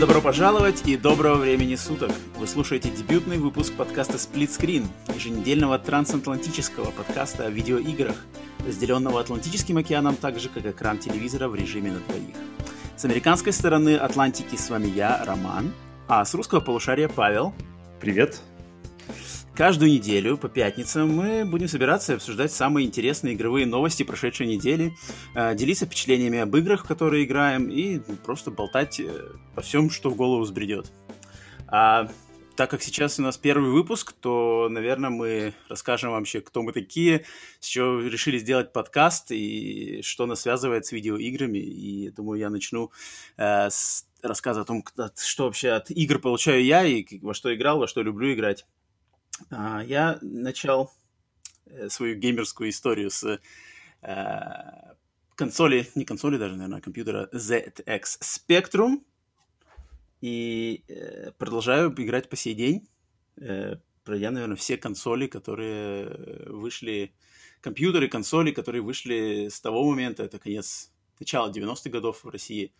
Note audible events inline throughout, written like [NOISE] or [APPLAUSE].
Добро пожаловать и доброго времени суток! Вы слушаете дебютный выпуск подкаста Split Screen, еженедельного трансатлантического подкаста о видеоиграх, разделенного Атлантическим океаном так же, как экран телевизора в режиме на двоих. С американской стороны Атлантики с вами я, Роман, а с русского полушария Павел. Привет. Каждую неделю по пятницам мы будем собираться и обсуждать самые интересные игровые новости прошедшей недели, э, делиться впечатлениями об играх, в которые играем, и просто болтать э, о всем, что в голову взбредет. А так как сейчас у нас первый выпуск, то, наверное, мы расскажем вообще, кто мы такие, с чего решили сделать подкаст и что нас связывает с видеоиграми. И думаю, я начну э, с рассказа о том, что вообще от игр получаю я и во что играл, во что люблю играть. А, я начал э, свою геймерскую историю с э, консоли, не консоли даже, наверное, а компьютера ZX Spectrum. И э, продолжаю играть по сей день, пройдя, наверное, все консоли, которые вышли, компьютеры, консоли, которые вышли с того момента, это конец, начало 90-х годов в России,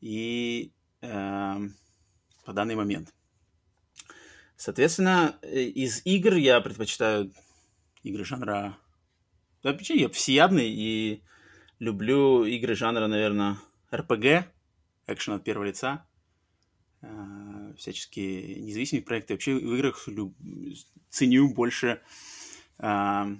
и э, по данный момент. Соответственно, э, из игр я предпочитаю игры жанра... Вообще, я всеядный и люблю игры жанра, наверное, RPG, экшен от первого лица, э, всяческие независимые проекты. Вообще в играх люб... ценю больше э,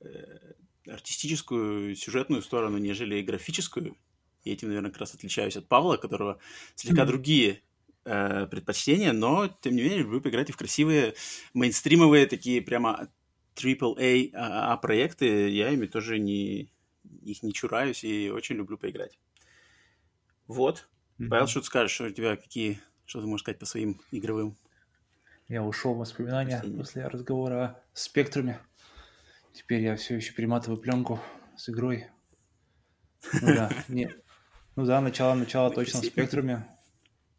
э, артистическую, сюжетную сторону, нежели графическую. И этим, наверное, как раз отличаюсь от Павла, которого слегка mm-hmm. другие э, предпочтения, но, тем не менее, люблю поиграть и в красивые мейнстримовые такие прямо AAA а, а, проекты. Я ими тоже не, их не чураюсь и очень люблю поиграть. Вот. Mm-hmm. Павел, что ты скажешь? Что у тебя какие... Что ты можешь сказать по своим игровым? Я ушел в воспоминания после разговора о спектруме. Теперь я все еще перематываю пленку с игрой. Ну да, [LAUGHS] не, ну да, начало, начало точно в спектруме.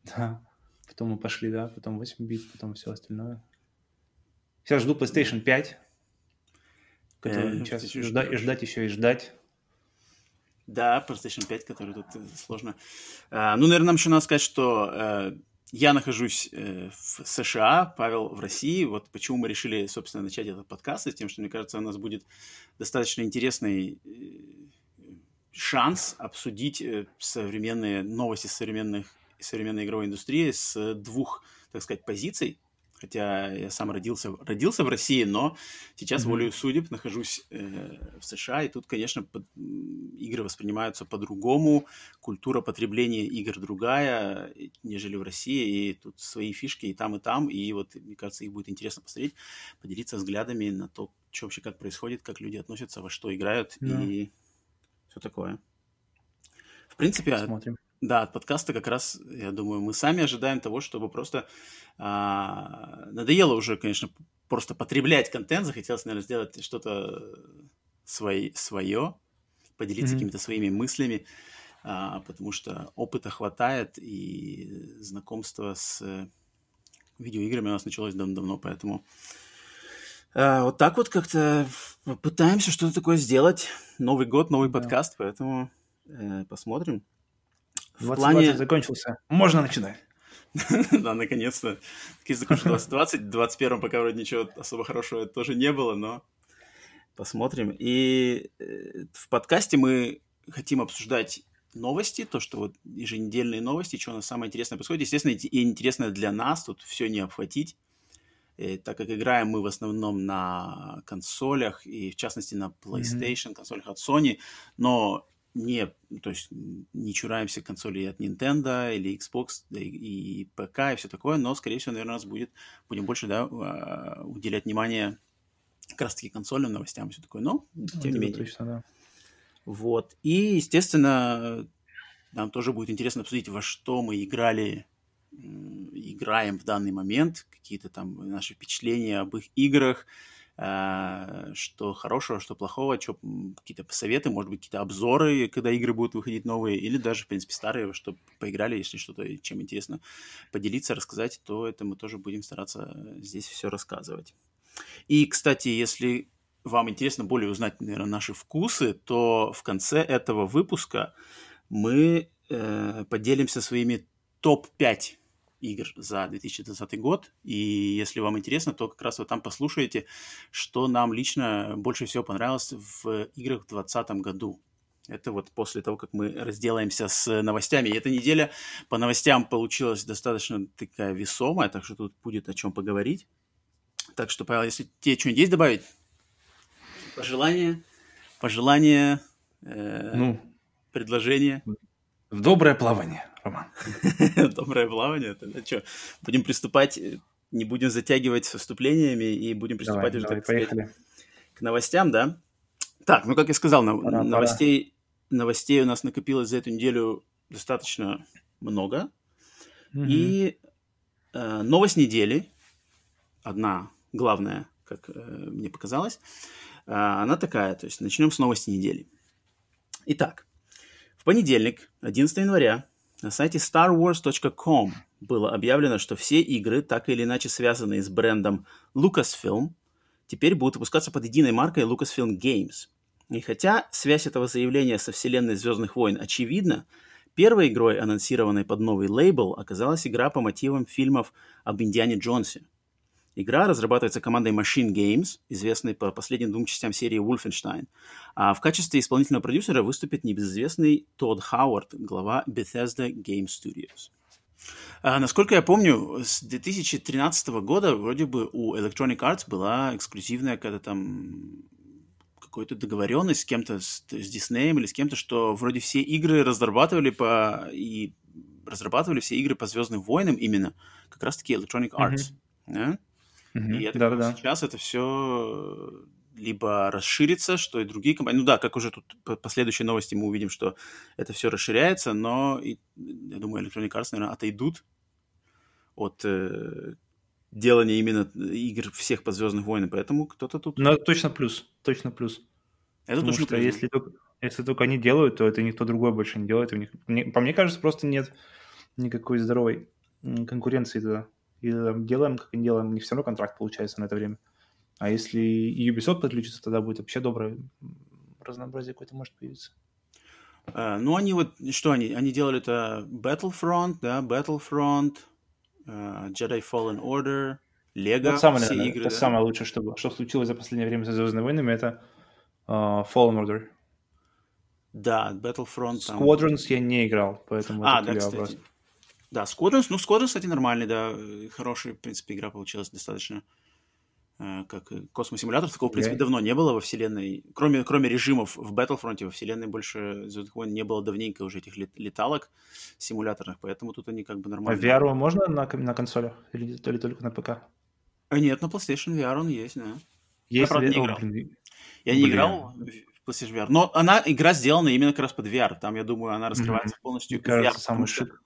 Да. Потом мы пошли, да, потом 8 бит, потом все остальное. Сейчас жду PlayStation 5, который э, сейчас ждать, ждать еще и ждать. Да, PlayStation 5, который тут э, сложно. А, ну, наверное, нам еще надо сказать, что э, я нахожусь э, в США, Павел в России. Вот почему мы решили, собственно, начать этот подкаст, с тем, что, мне кажется, у нас будет достаточно интересный э, шанс обсудить э, современные новости современных современной игровой индустрии с двух, так сказать, позиций. Хотя я сам родился, родился в России, но сейчас mm-hmm. волею судеб нахожусь э, в США, и тут, конечно, под, игры воспринимаются по-другому, культура потребления игр другая, нежели в России, и тут свои фишки и там, и там, и вот, мне кажется, их будет интересно посмотреть, поделиться взглядами на то, что вообще как происходит, как люди относятся, во что играют, mm-hmm. и все такое. В принципе, Посмотрим. Да, от подкаста как раз, я думаю, мы сами ожидаем того, чтобы просто а, надоело уже, конечно, просто потреблять контент, захотелось, наверное, сделать что-то свой, свое, поделиться mm-hmm. какими-то своими мыслями, а, потому что опыта хватает и знакомство с видеоиграми у нас началось давно, поэтому а, вот так вот как-то пытаемся что-то такое сделать. Новый год, новый да. подкаст, поэтому э, посмотрим. 2020 плане... закончился. Можно начинать. [LAUGHS] да, наконец-то. Таки закончился 2020. В 2021 пока вроде ничего особо хорошего тоже не было, но посмотрим. И э, в подкасте мы хотим обсуждать новости, то, что вот еженедельные новости, что у нас самое интересное происходит. Естественно, и интересно для нас, тут все не обхватить. И, э, так как играем мы в основном на консолях, и в частности на PlayStation, mm-hmm. консолях от Sony, но не, то есть не чураемся консолей от Nintendo или Xbox да, и, и ПК и все такое, но, скорее всего, наверное, у нас будет, будем больше, да, а, уделять внимание как раз-таки консольным новостям и все такое, но, тем не менее. Точно, да. Вот. И, естественно, нам тоже будет интересно обсудить, во что мы играли, играем в данный момент, какие-то там наши впечатления об их играх, что хорошего, что плохого, что какие-то советы, может быть, какие-то обзоры, когда игры будут выходить новые, или даже, в принципе, старые, чтобы поиграли, если что-то, чем интересно поделиться, рассказать, то это мы тоже будем стараться здесь все рассказывать. И, кстати, если вам интересно более узнать, наверное, наши вкусы, то в конце этого выпуска мы э, поделимся своими топ-5 игр за 2020 год. И если вам интересно, то как раз вы там послушаете, что нам лично больше всего понравилось в играх в 2020 году. Это вот после того, как мы разделаемся с новостями. И эта неделя по новостям получилась достаточно такая весомая, так что тут будет о чем поговорить. Так что, Павел, если тебе что-нибудь есть добавить? Пожелания? Пожелания? Э, ну, предложения? В доброе плавание, Роман. [LAUGHS] Доброе плавание? Тогда что, будем приступать, не будем затягивать с выступлениями и будем приступать давай, уже, давай, так поехали. сказать, к новостям, да? Так, ну, как я сказал, пора, новостей, пора. новостей у нас накопилось за эту неделю достаточно много. Угу. И э, новость недели, одна главная, как э, мне показалось, э, она такая, то есть начнем с новости недели. Итак, понедельник, 11 января, на сайте starwars.com было объявлено, что все игры, так или иначе связанные с брендом Lucasfilm, теперь будут выпускаться под единой маркой Lucasfilm Games. И хотя связь этого заявления со вселенной Звездных войн очевидна, первой игрой, анонсированной под новый лейбл, оказалась игра по мотивам фильмов об Индиане Джонсе – Игра разрабатывается командой Machine Games, известной по последним двум частям серии Wolfenstein. А в качестве исполнительного продюсера выступит небезызвестный Тодд Хауард, глава Bethesda Game Studios. А, насколько я помню, с 2013 года вроде бы у Electronic Arts была эксклюзивная какая-то там какая-то договоренность с кем-то, с, с Disney или с кем-то, что вроде все игры разрабатывали по и разрабатывали все игры по Звездным войнам именно как раз-таки Electronic Arts. Mm-hmm. Да? Угу. И я да, да, сейчас это все либо расширится, что и другие компании... Ну да, как уже тут по последующей новости мы увидим, что это все расширяется, но и, я думаю, Electronic Arts, наверное, отойдут от э, делания именно игр всех по Звездных войнам, поэтому кто-то тут... Ну, точно плюс, точно плюс. Это Потому точно что плюс. Если только, если только они делают, то это никто другой больше не делает. У них, мне, по мне кажется, просто нет никакой здоровой конкуренции тогда и там, делаем, как не делаем, не все равно контракт получается на это время. А если и Ubisoft подключится, тогда будет вообще доброе разнообразие какое-то может появиться. Uh, ну, они вот, что они? Они делали это Battlefront, да, Battlefront, uh, Jedi Fallen Order, Lego, вот самое, все наверное, игры, Это да? самое лучшее, что, что случилось за последнее время со Звездными войнами, это uh, Fallen Order. Да, Battlefront. Squadrons там... я не играл, поэтому а, да, кстати. Вопрос. Да, Squadrons, ну, Squadrons, кстати, нормальный, да, хорошая, в принципе, игра получилась достаточно э, как космосимулятор. Такого, в принципе, yeah. давно не было во вселенной. Кроме, кроме режимов в Battlefront, во вселенной больше Звездных войн не было давненько уже этих леталок симуляторных, поэтому тут они как бы нормально. А VR можно на, на консолях или, или только на ПК? А нет, на PlayStation VR он есть, да. Есть Я, правда, не играл. Я не играл в PlayStation VR, но она, игра сделана именно как раз под VR. Там, я думаю, она раскрывается mm-hmm. полностью Мне кажется, VR. Самый шик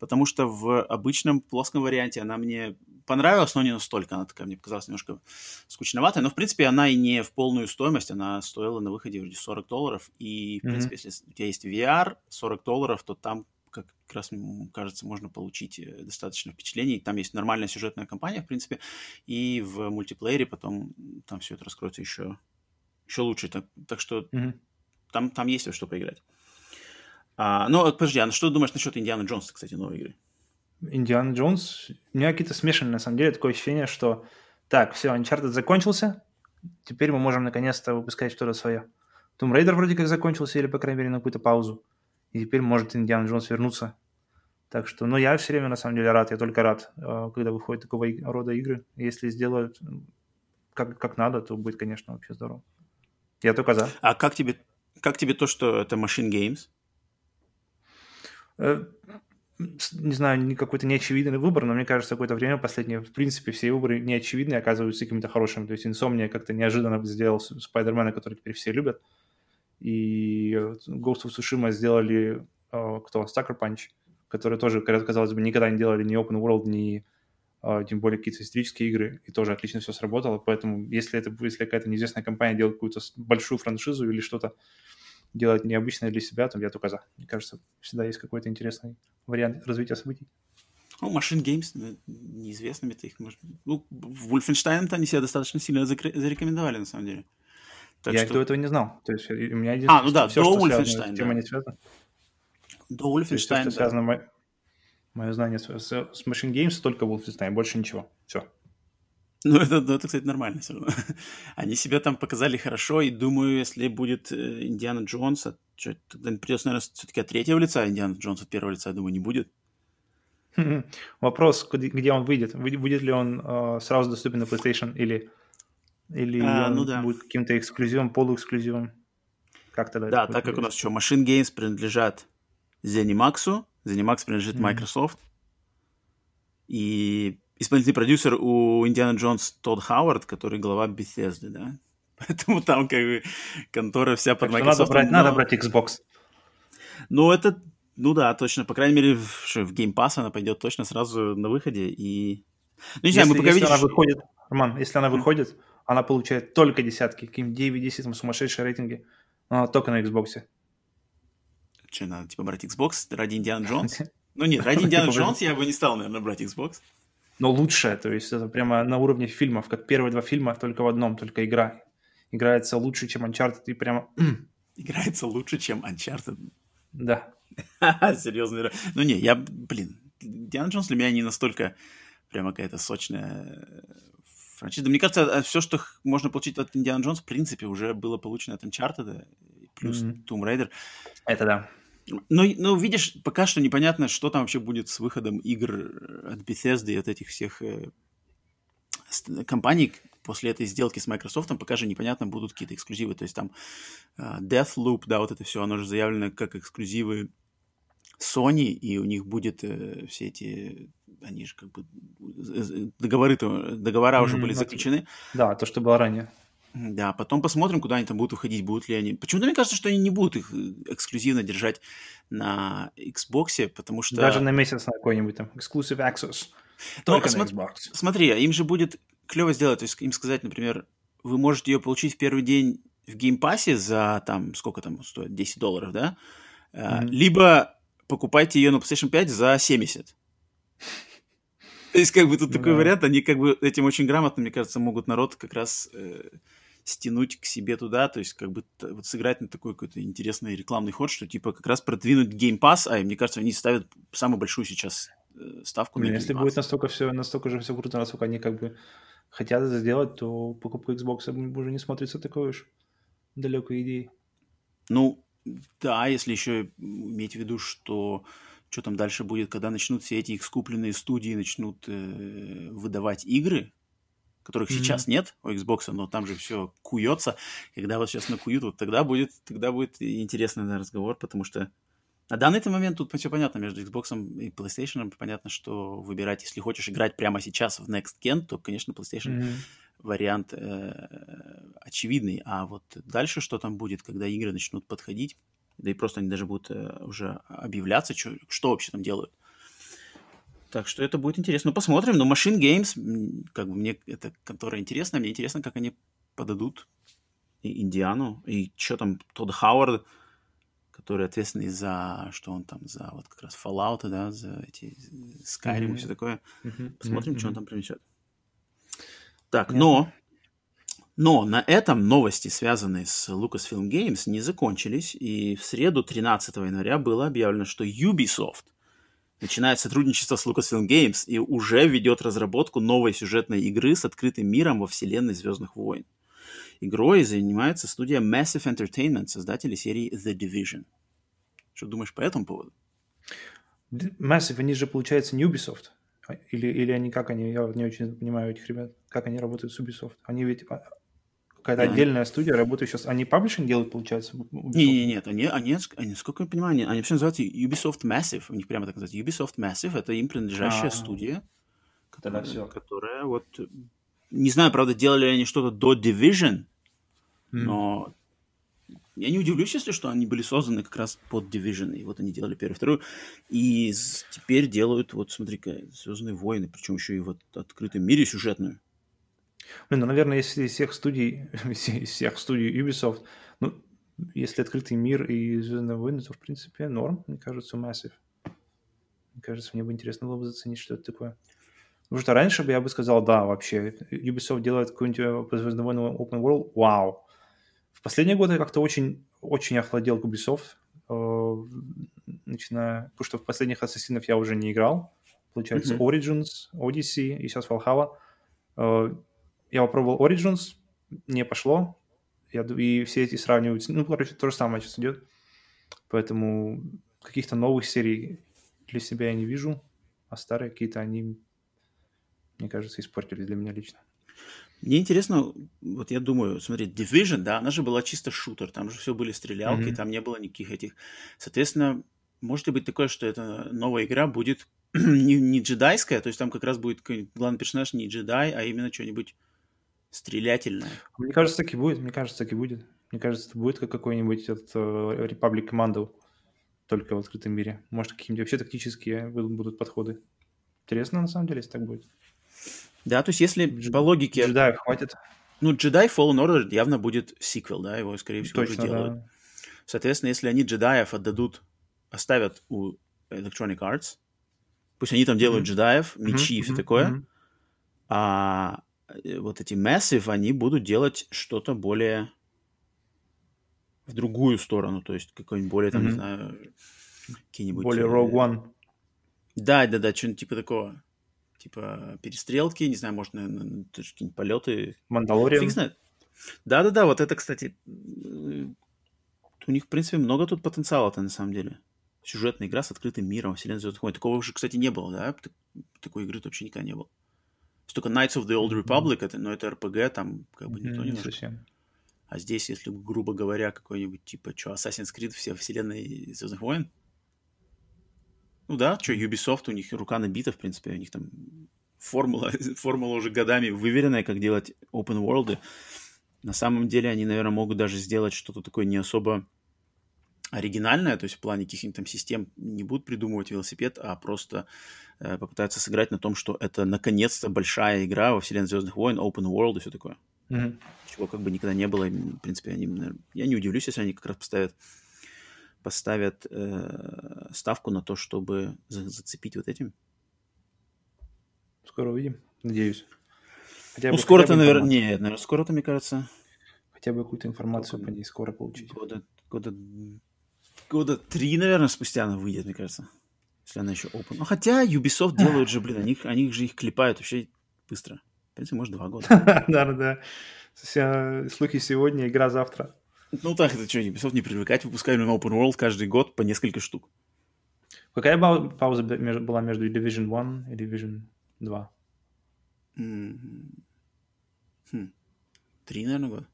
потому что в обычном плоском варианте она мне понравилась, но не настолько. Она такая мне показалась немножко скучноватая. Но, в принципе, она и не в полную стоимость. Она стоила на выходе вроде 40 долларов. И, в mm-hmm. принципе, если у тебя есть VR 40 долларов, то там как раз, кажется, можно получить э, достаточно впечатлений. Там есть нормальная сюжетная кампания, в принципе, и в мультиплеере потом там все это раскроется еще, еще лучше. Так, так что mm-hmm. там, там есть во что поиграть. А, ну, подожди, а что ты думаешь насчет Индианы Джонса, кстати, новой игры? Индиана Джонс, у меня какие-то смешанные, на самом деле, такое ощущение, что так, все, Uncharted закончился, теперь мы можем наконец-то выпускать что-то свое. Tomb Raider вроде как закончился, или, по крайней мере, на какую-то паузу. И теперь может Индиана Джонс вернуться. Так что, ну, я все время, на самом деле, рад, я только рад, э, когда выходят такого рода игры. Если сделают как, как надо, то будет, конечно, вообще здорово. Я только за. А как тебе, как тебе то, что это Machine Games? Э, не знаю, какой-то неочевидный выбор, но мне кажется, какое-то время последнее, в принципе, все выборы неочевидные оказываются какими-то хорошими. То есть Insomnia как-то неожиданно сделал Спайдермена, который теперь все любят. И Ghost of Tsushima сделали э, кто? Sucker Punch, который тоже, казалось бы, никогда не делали ни Open World, ни э, тем более какие-то исторические игры, и тоже отлично все сработало. Поэтому если это если какая-то неизвестная компания делает какую-то большую франшизу или что-то делать необычное для себя, то я только за. Мне кажется, всегда есть какой-то интересный вариант развития событий. Ну, Machine Games, неизвестными-то их можно... Ну, в Wolfenstein-то они себя достаточно сильно зарекомендовали, на самом деле. Так я что... до этого не знал. То есть у меня А, ну да, все, до Wolfenstein, Чем они связаны? До Wolfenstein, да. связано... Мое знание с, с, с Machine Games только Wolfenstein, больше ничего. Все. Ну, это, ну, это, кстати, нормально все равно. [LAUGHS] Они себя там показали хорошо, и думаю, если будет э, Индиана Джонс, что, тогда придется, наверное, все-таки от третьего лица Индиана Джонс, от первого лица, я думаю, не будет. [LAUGHS] Вопрос, где он выйдет? Будет ли он э, сразу доступен на PlayStation или, или а, он ну да. будет каким-то эксклюзивом, полуэксклюзивом? Как тогда? Да, так как у нас что, Machine Games принадлежат ZeniMax, ZeniMax принадлежит mm-hmm. Microsoft, и исполнительный продюсер у Индиана Джонс Тодд Хауард, который глава Bethesda, да? [LAUGHS] Поэтому там как бы контора вся под Microsoft. Надо брать, но... надо брать Xbox. Ну, это, ну да, точно. По крайней мере, в, в Game Pass она пойдет точно сразу на выходе. И... Ну, не знаю, если, мы пока если видишь... она выходит, Роман, если она выходит, она получает только десятки, каким 9-10, там сумасшедшие рейтинги, но только на Xbox. Что, надо, типа, брать Xbox ради Индиана Джонс? [LAUGHS] Ну нет, ради Индиана Джонс я бы не стал, наверное, брать Xbox но лучшее, то есть это прямо на уровне фильмов, как первые два фильма, только в одном, только игра. Играется лучше, чем Uncharted, и прямо... [CLEARS THROAT] Играется лучше, чем Uncharted? Да. [LAUGHS] Серьезно. Ну не, я, блин, Диана Джонс для меня не настолько прямо какая-то сочная франшиза. Мне кажется, а все, что можно получить от Индиана Джонс, в принципе, уже было получено от Uncharted, плюс mm-hmm. Tomb Raider. Это да. Но, но видишь, пока что непонятно, что там вообще будет с выходом игр от Bethesda и от этих всех э, компаний после этой сделки с Microsoft, пока же непонятно, будут какие-то эксклюзивы. То есть там э, Deathloop, да, вот это все, оно же заявлено как эксклюзивы Sony, и у них будет э, все эти, они же как бы договоры, договора mm-hmm. уже были заключены. Да, то, что было ранее. Да, потом посмотрим, куда они там будут уходить, будут ли они. Почему-то мне кажется, что они не будут их э, эксклюзивно держать на Xbox, потому что... Даже на месяц на какой-нибудь там Exclusive Access. Только Но, на Xbox. Смотри, а им же будет клево сделать, то есть им сказать, например, вы можете ее получить в первый день в геймпассе за там, сколько там стоит, 10 долларов, да? Mm-hmm. Либо покупайте ее на PlayStation 5 за 70. То есть, как бы тут такой вариант, они как бы этим очень грамотно, мне кажется, могут народ как раз э, стянуть к себе туда, то есть как бы вот сыграть на такой какой-то интересный рекламный ход, что типа как раз продвинуть Game Pass, а мне кажется, они ставят самую большую сейчас э, ставку Блин, на Game Если Pass. будет настолько все, настолько же все круто, насколько они как бы хотят это сделать, то покупка Xbox уже не смотрится такой уж далекой идеей. Ну, да, если еще иметь в виду, что что там дальше будет, когда начнут все эти их скупленные студии начнут э, выдавать игры, которых mm-hmm. сейчас нет у Xbox, но там же все куется. Когда вот сейчас накуют, вот тогда будет, тогда будет интересный наверное, разговор, потому что на данный момент тут все понятно между Xbox и PlayStation. Понятно, что выбирать, если хочешь играть прямо сейчас в Next Gen, то, конечно, PlayStation mm-hmm. вариант э, очевидный. А вот дальше что там будет, когда игры начнут подходить, да и просто они даже будут э, уже объявляться, что, что вообще там делают. Так что это будет интересно. Ну, посмотрим. Но Machine Games, как бы мне эта контора интересна. Мне интересно, как они подадут и Индиану. И что там Тодд Хауард, который ответственный за, что он там, за вот как раз Fallout, да, за эти Skyrim mm-hmm. и все такое. Mm-hmm. Посмотрим, mm-hmm. что он там принесет. Так, но но на этом новости, связанные с Lucasfilm Games, не закончились, и в среду 13 января было объявлено, что Ubisoft начинает сотрудничество с Lucasfilm Games и уже ведет разработку новой сюжетной игры с открытым миром во вселенной Звездных войн. Игрой занимается студия Massive Entertainment, создатели серии The Division. Что думаешь по этому поводу? Massive, они же, получается, не Ubisoft. Или, или они как они, я не очень понимаю этих ребят, как они работают с Ubisoft. Они ведь а, какая-то mm-hmm. отдельная студия работает сейчас. Они паблишинг делают, получается? Не, нет, они, они, они, сколько я понимаю, они, они вообще называются Ubisoft Massive. У них прямо так называется. Ubisoft Massive — это им принадлежащая А-а-а. студия, которая, все. которая вот... Не знаю, правда, делали они что-то до Division, mm. но я не удивлюсь, если что, они были созданы как раз под Division, и вот они делали первую, вторую, и теперь делают, вот смотри-ка, Звездные войны, причем еще и в открытом мире сюжетную. Блин, ну, наверное, если из всех студий, [LAUGHS] из всех студий Ubisoft, ну, если открытый мир и Звездные войны, то, в принципе, норм, мне кажется, Massive. Мне кажется, мне бы интересно было бы заценить, что это такое. Потому что раньше бы я бы сказал, да, вообще, Ubisoft делает какую-нибудь Звездные войны Open World, вау. В последние годы я как-то очень, очень охладел к Ubisoft. Э, начиная... Потому что в последних Ассасинов я уже не играл. Получается, mm-hmm. Origins, Odyssey и сейчас Valhalla. Я попробовал Origins, не пошло. Я, и все эти сравниваются. Ну, короче, то же самое сейчас идет. Поэтому каких-то новых серий для себя я не вижу. А старые какие-то они, мне кажется, испортили для меня лично. Мне интересно, вот я думаю, смотри, Division, да, она же была чисто шутер, там же все были стрелялки, mm-hmm. там не было никаких этих. Соответственно, может ли быть такое, что эта новая игра будет [CLEARS THROAT] не, не джедайская, то есть там как раз будет главный персонаж не джедай, а именно что-нибудь стрелятельное? Мне кажется, так и будет, мне кажется, так и будет. Мне кажется, это будет как какой-нибудь этот uh, Republic Commando, только в открытом мире. Может, какие-нибудь вообще тактические будут подходы. Интересно, на самом деле, если так будет. Да, то есть если Дж... по логике... Джедаев хватит. Ну, джедай Fallen Order явно будет сиквел, да, его, скорее всего, Точно, уже делают. Да. Соответственно, если они джедаев отдадут, оставят у Electronic Arts, пусть они там делают mm-hmm. джедаев, мечи mm-hmm. и все такое, mm-hmm. а э, вот эти Massive, они будут делать что-то более в другую сторону, то есть какой-нибудь более, там, mm-hmm. не знаю, какие-нибудь... Более э, Rogue One. Да, да, да, что-нибудь типа такого типа перестрелки, не знаю, может, наверное, какие-нибудь полеты. Мандалориан. Фиг знает. Да-да-да, вот это, кстати, у них, в принципе, много тут потенциала-то, на самом деле. Сюжетная игра с открытым миром, вселенная Звездных войн. Такого уже, кстати, не было, да? Такой игры вообще никогда не было. Только Knights of the Old Republic, mm-hmm. это, но это RPG, там как бы никто mm-hmm, не совсем. А здесь, если, грубо говоря, какой-нибудь, типа, что, Assassin's Creed, все вселенной Звездных войн, ну да, что, Ubisoft, у них рука набита, в принципе, у них там формула, [LAUGHS] формула уже годами выверенная, как делать open world. На самом деле они, наверное, могут даже сделать что-то такое не особо оригинальное, то есть в плане каких-нибудь там систем не будут придумывать велосипед, а просто э, попытаются сыграть на том, что это наконец-то большая игра во вселенной Звездных войн, open world и все такое. Mm-hmm. Чего как бы никогда не было. В принципе, они, наверное, я не удивлюсь, если они как раз поставят поставят э, ставку на то, чтобы за зацепить вот этим? Скоро увидим, надеюсь. Хотя ну, скоро-то, наверное, нет, наверное, скоро-то, мне кажется... Хотя бы какую-то информацию Сколько? по ней скоро получить. Года, года, года три, наверное, спустя она выйдет, мне кажется. Если она еще open. Ну, хотя Ubisoft делают же, блин, они, они же их клепают вообще быстро. В принципе, может, два года. [LAUGHS] Да-да-да. Слухи сегодня, игра завтра. Ну так, это что, Ubisoft не привлекать, выпускали на Open World каждый год по несколько штук. Какая пауза была между Division 1 и Division 2? Хм. Три, наверное, года.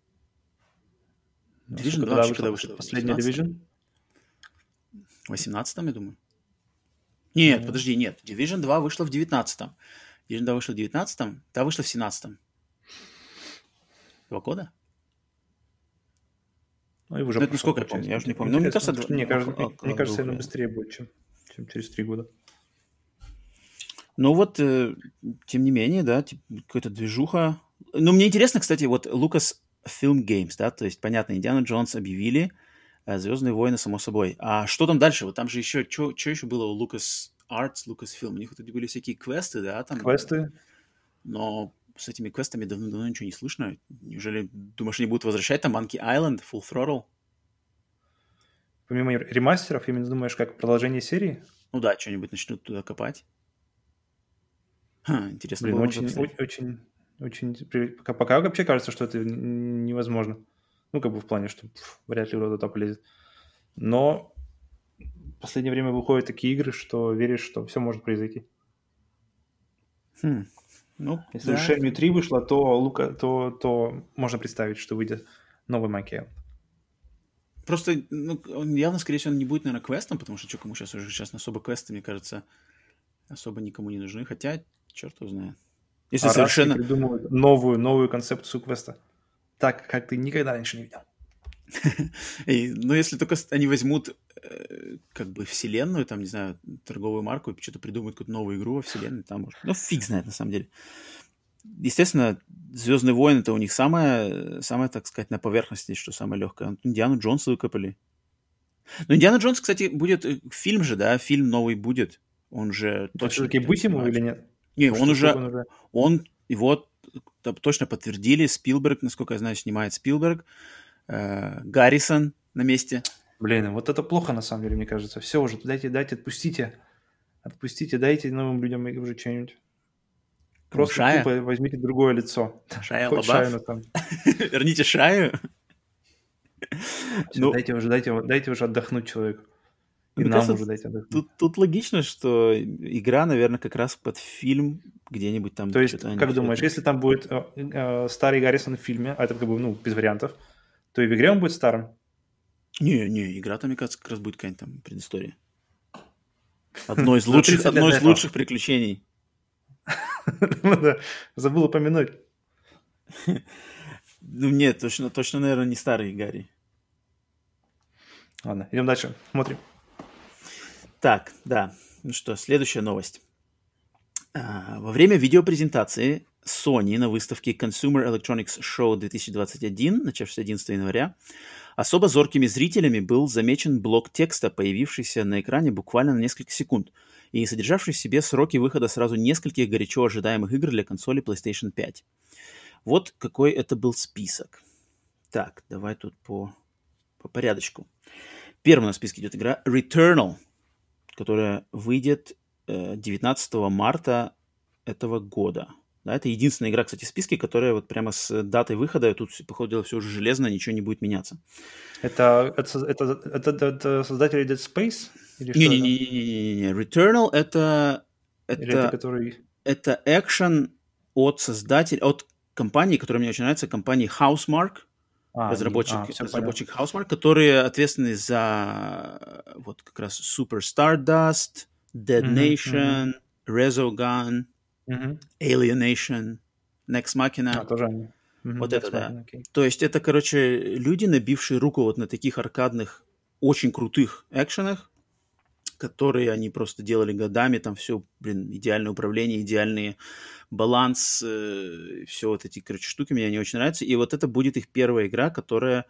Ну, Division 2 вообще когда вышел? Последний Division? В 18 я думаю. Нет, mm подожди, нет. Division 2 вышла в 19-м. Division 2 вышла в 19-м, та вышла в 17-м. Два года? Ну, и уже это сколько я помню, я уже не помню. Ну, мне кажется, мне, кажется, мне кажется, оно быстрее будет, чем, чем через три года. Ну вот, э, тем не менее, да, типа, какая-то движуха. Ну, мне интересно, кстати, вот Lucas Film Games, да, то есть, понятно, Индиана Джонс объявили, э, Звездные войны, само собой. А что там дальше? Вот там же еще, что еще было у Lucas Arts, Lucas Film? У них вот были всякие квесты, да? Там, квесты? Но с этими квестами давно-давно ничего не слышно. Неужели, думаешь, они будут возвращать там Monkey Island, Full Throttle? Помимо ремастеров, именно думаешь, как продолжение серии? Ну да, что-нибудь начнут туда копать. Ха, интересно Блин, очень, очень, очень, очень... Пока, пока вообще кажется, что это невозможно. Ну, как бы в плане, что пф, вряд ли кто-то полезет. Но в последнее время выходят такие игры, что веришь, что все может произойти. Хм. Ну, Если да. Shenmue 3 вышло, то, Лука, то, то можно представить, что выйдет новый Макел. Просто, ну, он явно, скорее всего, он не будет, наверное, квестом, потому что что кому сейчас уже сейчас особо квесты, мне кажется, особо никому не нужны. Хотя, черт его знает. Если а совершенно... придумывают новую, новую концепцию квеста. Так, как ты никогда раньше не видел. [LAUGHS] Ну, если только они возьмут э, как бы вселенную, там, не знаю, торговую марку и что-то придумают какую-то новую игру во вселенной, там может. Ну, фиг знает, на самом деле. Естественно, Звездные войны это у них самое, самое, так сказать, на поверхности, что самое легкое. Индиану Джонса выкопали. Но Индиана Джонс, кстати, будет э, фильм же, да, фильм новый будет. Он же точно... Все-таки быть ему или нет? Не, он уже, он уже, он его точно подтвердили. Спилберг, насколько я знаю, снимает Спилберг. Э, Гаррисон на месте. Блин, вот это плохо на самом деле, мне кажется. Все уже, дайте, дайте, отпустите. Отпустите, дайте новым людям уже что-нибудь. Просто Шая? тупо возьмите другое лицо. Шая Хоть? Шаю самом- [LAUGHS] Верните Шаю. Всё, Ну, дайте уже, дайте, дайте уже отдохнуть человеку. И Мне нам кажется, уже отдохнуть. Тут, тут логично, что игра, наверное, как раз под фильм где-нибудь там. То есть, они как думаешь, если там будет э, э, старый Гаррисон в фильме, а это как бы, ну, без вариантов, то и в игре он будет старым? Не, не, игра там, мне кажется, как раз будет какая-нибудь там предыстория. [LAUGHS] Одно из За лучших, 30 лет одно из лучших приключений. [LAUGHS] Ну забыл упомянуть. [LAUGHS] Ну, нет, точно, точно, наверное, не старый Гарри. Ладно, идем дальше, смотрим. Так, да. Ну что, следующая новость. А, Во время видеопрезентации Sony на выставке Consumer Electronics Show 2021, начавшейся 11 января, особо зоркими зрителями был замечен блок текста, появившийся на экране буквально на несколько секунд и содержавший в себе сроки выхода сразу нескольких горячо ожидаемых игр для консоли PlayStation 5. Вот какой это был список. Так, давай тут по, по порядочку. Первым на списке идет игра Returnal, которая выйдет э, 19 марта этого года. Да, это единственная игра, кстати, в списке, которая вот прямо с датой выхода, тут, по ходу дела, все уже железно, ничего не будет меняться. Это, это, это, это, это, создатели Dead Space? Или что это? Returnal это, Или это это, который... это экшен от создателя, от компании, которая мне очень нравится, компании Housemark, А, разработчик, а, разработчик Housemark, которые ответственны за э, вот как раз Super Stardust, Dead Мгм, Nation, Resogun, понятно. Мгм. Alienation, Nex Machina. А, тоже они. Мгм, Вот это да. Окей. То есть это, короче, люди, набившие руку вот на таких аркадных, очень крутых экшенах, которые они просто делали годами, там все, блин, идеальное управление, идеальный баланс, все вот эти, короче, штуки мне они очень нравятся. И вот это будет их первая игра, которая,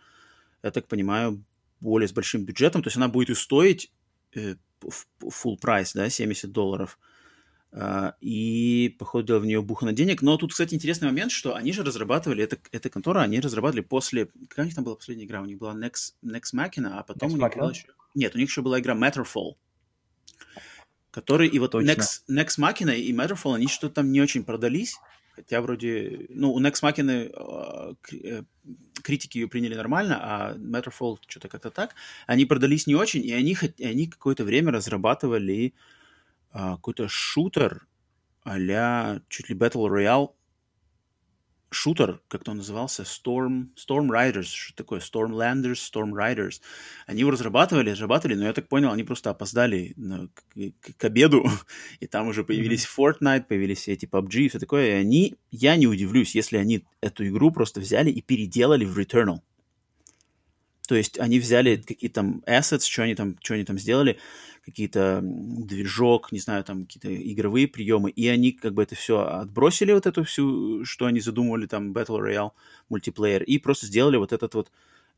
я так понимаю, более с большим бюджетом, то есть она будет и стоить э, full прайс, да, 70 долларов. А, И, по ходу дела, в нее бухано денег. Но тут, кстати, интересный момент, что они же разрабатывали, это, эта контора, они разрабатывали после... Какая у них там была последняя игра? У них была Next, Next Machina, а потом Next у них Machina? была еще... Нет, у них еще была игра Matterfall, который... И вот Точно. Next, Next Machina и Matterfall, они что-то там не очень продались. Хотя вроде... Ну, у Next Machina э, э, критики ее приняли нормально, а Matterfall что-то как-то так. Они продались не очень, и они, они какое-то время разрабатывали а, какой-то шутер а чуть ли Battle Royale шутер, как-то он назывался, Storm, Storm Riders, что такое, Stormlanders, Storm Riders. Они его разрабатывали, разрабатывали, но я так понял, они просто опоздали на- к, к- к обеду, [LAUGHS] и там уже появились Fortnite, появились все эти PUBG и все такое, и они, я не удивлюсь, если они эту игру просто взяли и переделали в Returnal. То есть они взяли какие-то там assets, что они там, что они там сделали, какие-то движок, не знаю, там какие-то игровые приемы, и они как бы это все отбросили, вот эту всю, что они задумывали, там, Battle Royale, мультиплеер, и просто сделали вот этот вот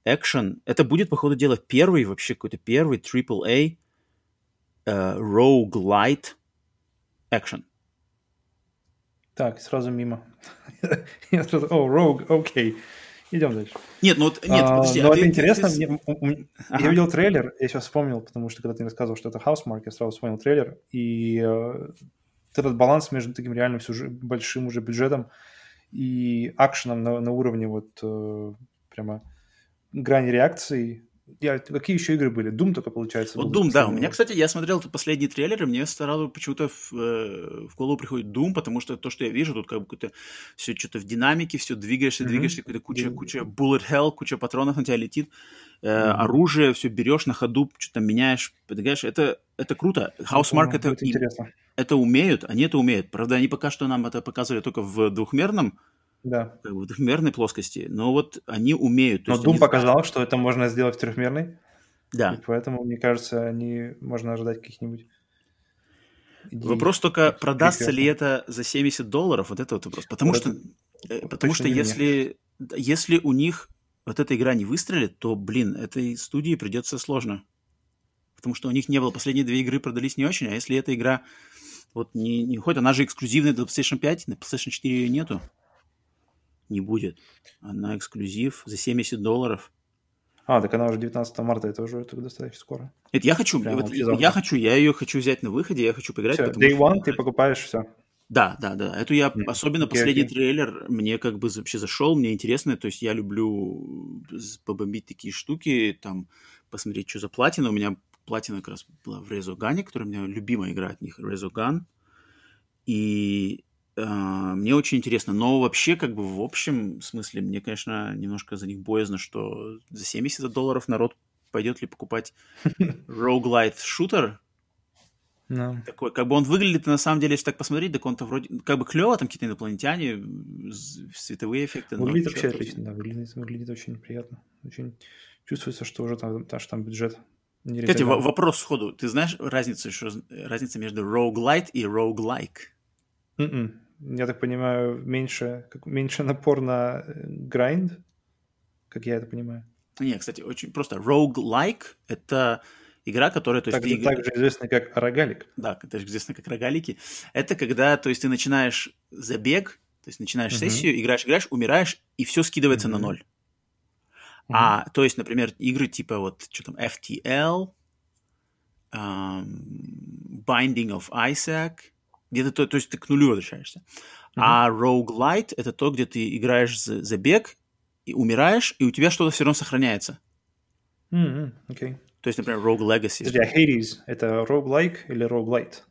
экшен. Это будет, по ходу дела, первый, вообще какой-то первый AAA э, roguelite экшен. Так, сразу мимо. [LAUGHS] О, Rogue, окей. Идем дальше. Нет, ну вот, нет, А, подожди. ну, а это ты- интересно. ты- мне- Ага. Я видел трейлер, я сейчас вспомнил, потому что когда ты мне рассказывал, что это Housemark, я сразу вспомнил трейлер. И э, этот баланс между таким реально всё же большим уже бюджетом и акшеном на, на уровне вот э, прямо грани реакции. Я, какие еще игры были? Doom только, получается, Вот Doom, да. У меня, кстати, я смотрел последний трейлер, и мне сразу почему-то в, э, в голову приходит Doom, потому что то, что я вижу, тут как бы какое-то все что-то в динамике, все двигаешься, Мгм. двигаешься, какая-то куча, Дин- куча bullet hell, куча патронов на тебя летит, э, Мгм. оружие, все берешь на ходу, что-то меняешь, подвигаешь. Это, это круто. Housemark это, интересно. это умеют, они это умеют. Правда, они пока что нам это показывали только в двухмерном, Да. как бы в двухмерной плоскости, но вот они умеют. Но Doom они- показал, что это можно сделать в трехмерной. Да. И поэтому, мне кажется, они можно ожидать каких-нибудь идей. Вопрос только, продастся ли прекрасно. это за 70 долларов, вот это вот вопрос. Потому Вот что, это э, потому что если, если у них вот эта игра не выстрелит, то, блин, этой студии придется сложно. Потому что у них не было, последние две игры продались не очень, а если эта игра вот не, не уходит, она же эксклюзивная до PlayStation 5, на PlayStation 4 ее нету. Не будет. Она эксклюзив за 70 долларов. А, так она уже 19 марта, это уже это достаточно скоро. Это я хочу, вот, я хочу, я ее хочу взять на выходе, я хочу поиграть. Все, day one ты покупаешь все. Да, да, да. Эту я, mm. особенно okay, последний okay. трейлер, мне как бы вообще зашел, мне интересно. То есть я люблю побомбить такие штуки, там, посмотреть, что за платина. У меня платина как раз была в Резогане, которая у меня любимая игра от них, Резоган. И э, мне очень интересно. Но вообще, как бы в общем смысле, мне, конечно, немножко за них боязно, что за 70 долларов народ пойдет ли покупать [LAUGHS] roguelite шутер, no. Такой, как бы он выглядит, на самом деле, если так посмотреть, так он-то вроде, как бы клево, там какие-то инопланетяне, световые эффекты. Выглядит вообще отлично, да, выглядит, выглядит очень приятно. Очень чувствуется, что уже там, что там бюджет Кстати, вопрос сходу. Ты знаешь разницу, что, разница между roguelite и roguelike? Mm-mm. Я так понимаю, меньше, как, меньше напор на грайнд, как я это понимаю. Не, кстати, очень просто. Roguelike — это игра, которая... То есть, также, ты... также известна как рогалик. Да, также известна как рогалики. Это когда, то есть, ты начинаешь забег, то есть, начинаешь uh-huh. сессию, играешь, играешь, умираешь, и все скидывается uh-huh. на ноль. Uh-huh. А, то есть, например, игры типа вот, что там, FTL, um, Binding of Isaac, где-то, то, то есть, ты к нулю возвращаешься. Uh-huh. А roguelite — это то, где ты играешь за забег, и умираешь, и у тебя что-то все равно сохраняется. Mm-hmm. Okay. То есть, например, Rogue Legacy. Подожди, а Hades — это roguelike или roguelite?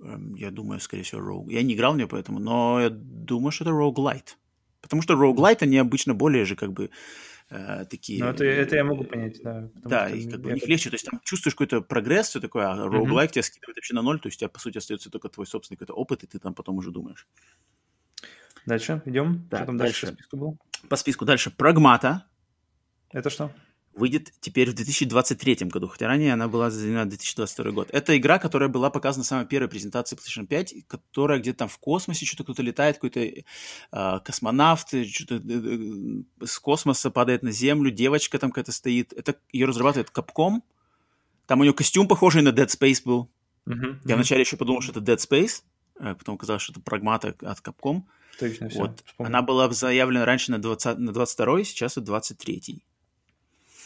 Эм, я думаю, скорее всего, Rogue. Я не играл в нее поэтому, но я думаю, что это roguelite. Потому что roguelite, они обычно более же как бы э, такие... Ну, это, это я могу понять, да. Да, и как бы у них легче. То есть там чувствуешь какой-то прогресс, все такое, а roguelike mm-hmm. тебя скидывает вообще на ноль, то есть у тебя, по сути, остается только твой собственный какой-то опыт, и ты там потом уже думаешь. Дальше, идем. Да, что там дальше. дальше по списку было? По списку дальше. Прагмата. Это что? Выйдет теперь в 2023 году, хотя ранее она была заявлена 2022 год. Это игра, которая была показана в самой первой презентации PlayStation 5, которая где-то там в космосе, что-то кто-то летает, какой-то э, космонавт, что-то э, э, с космоса падает на Землю, девочка там какая-то стоит. Это ее разрабатывает Capcom. Там у нее костюм похожий на Dead Space был. Uh-huh, Я вначале еще подумал, что это Dead Space, а потом оказалось, что это Прагмата от Capcom. Точно, все. Вот. Она была заявлена раньше на, 20, на 22 сейчас это 23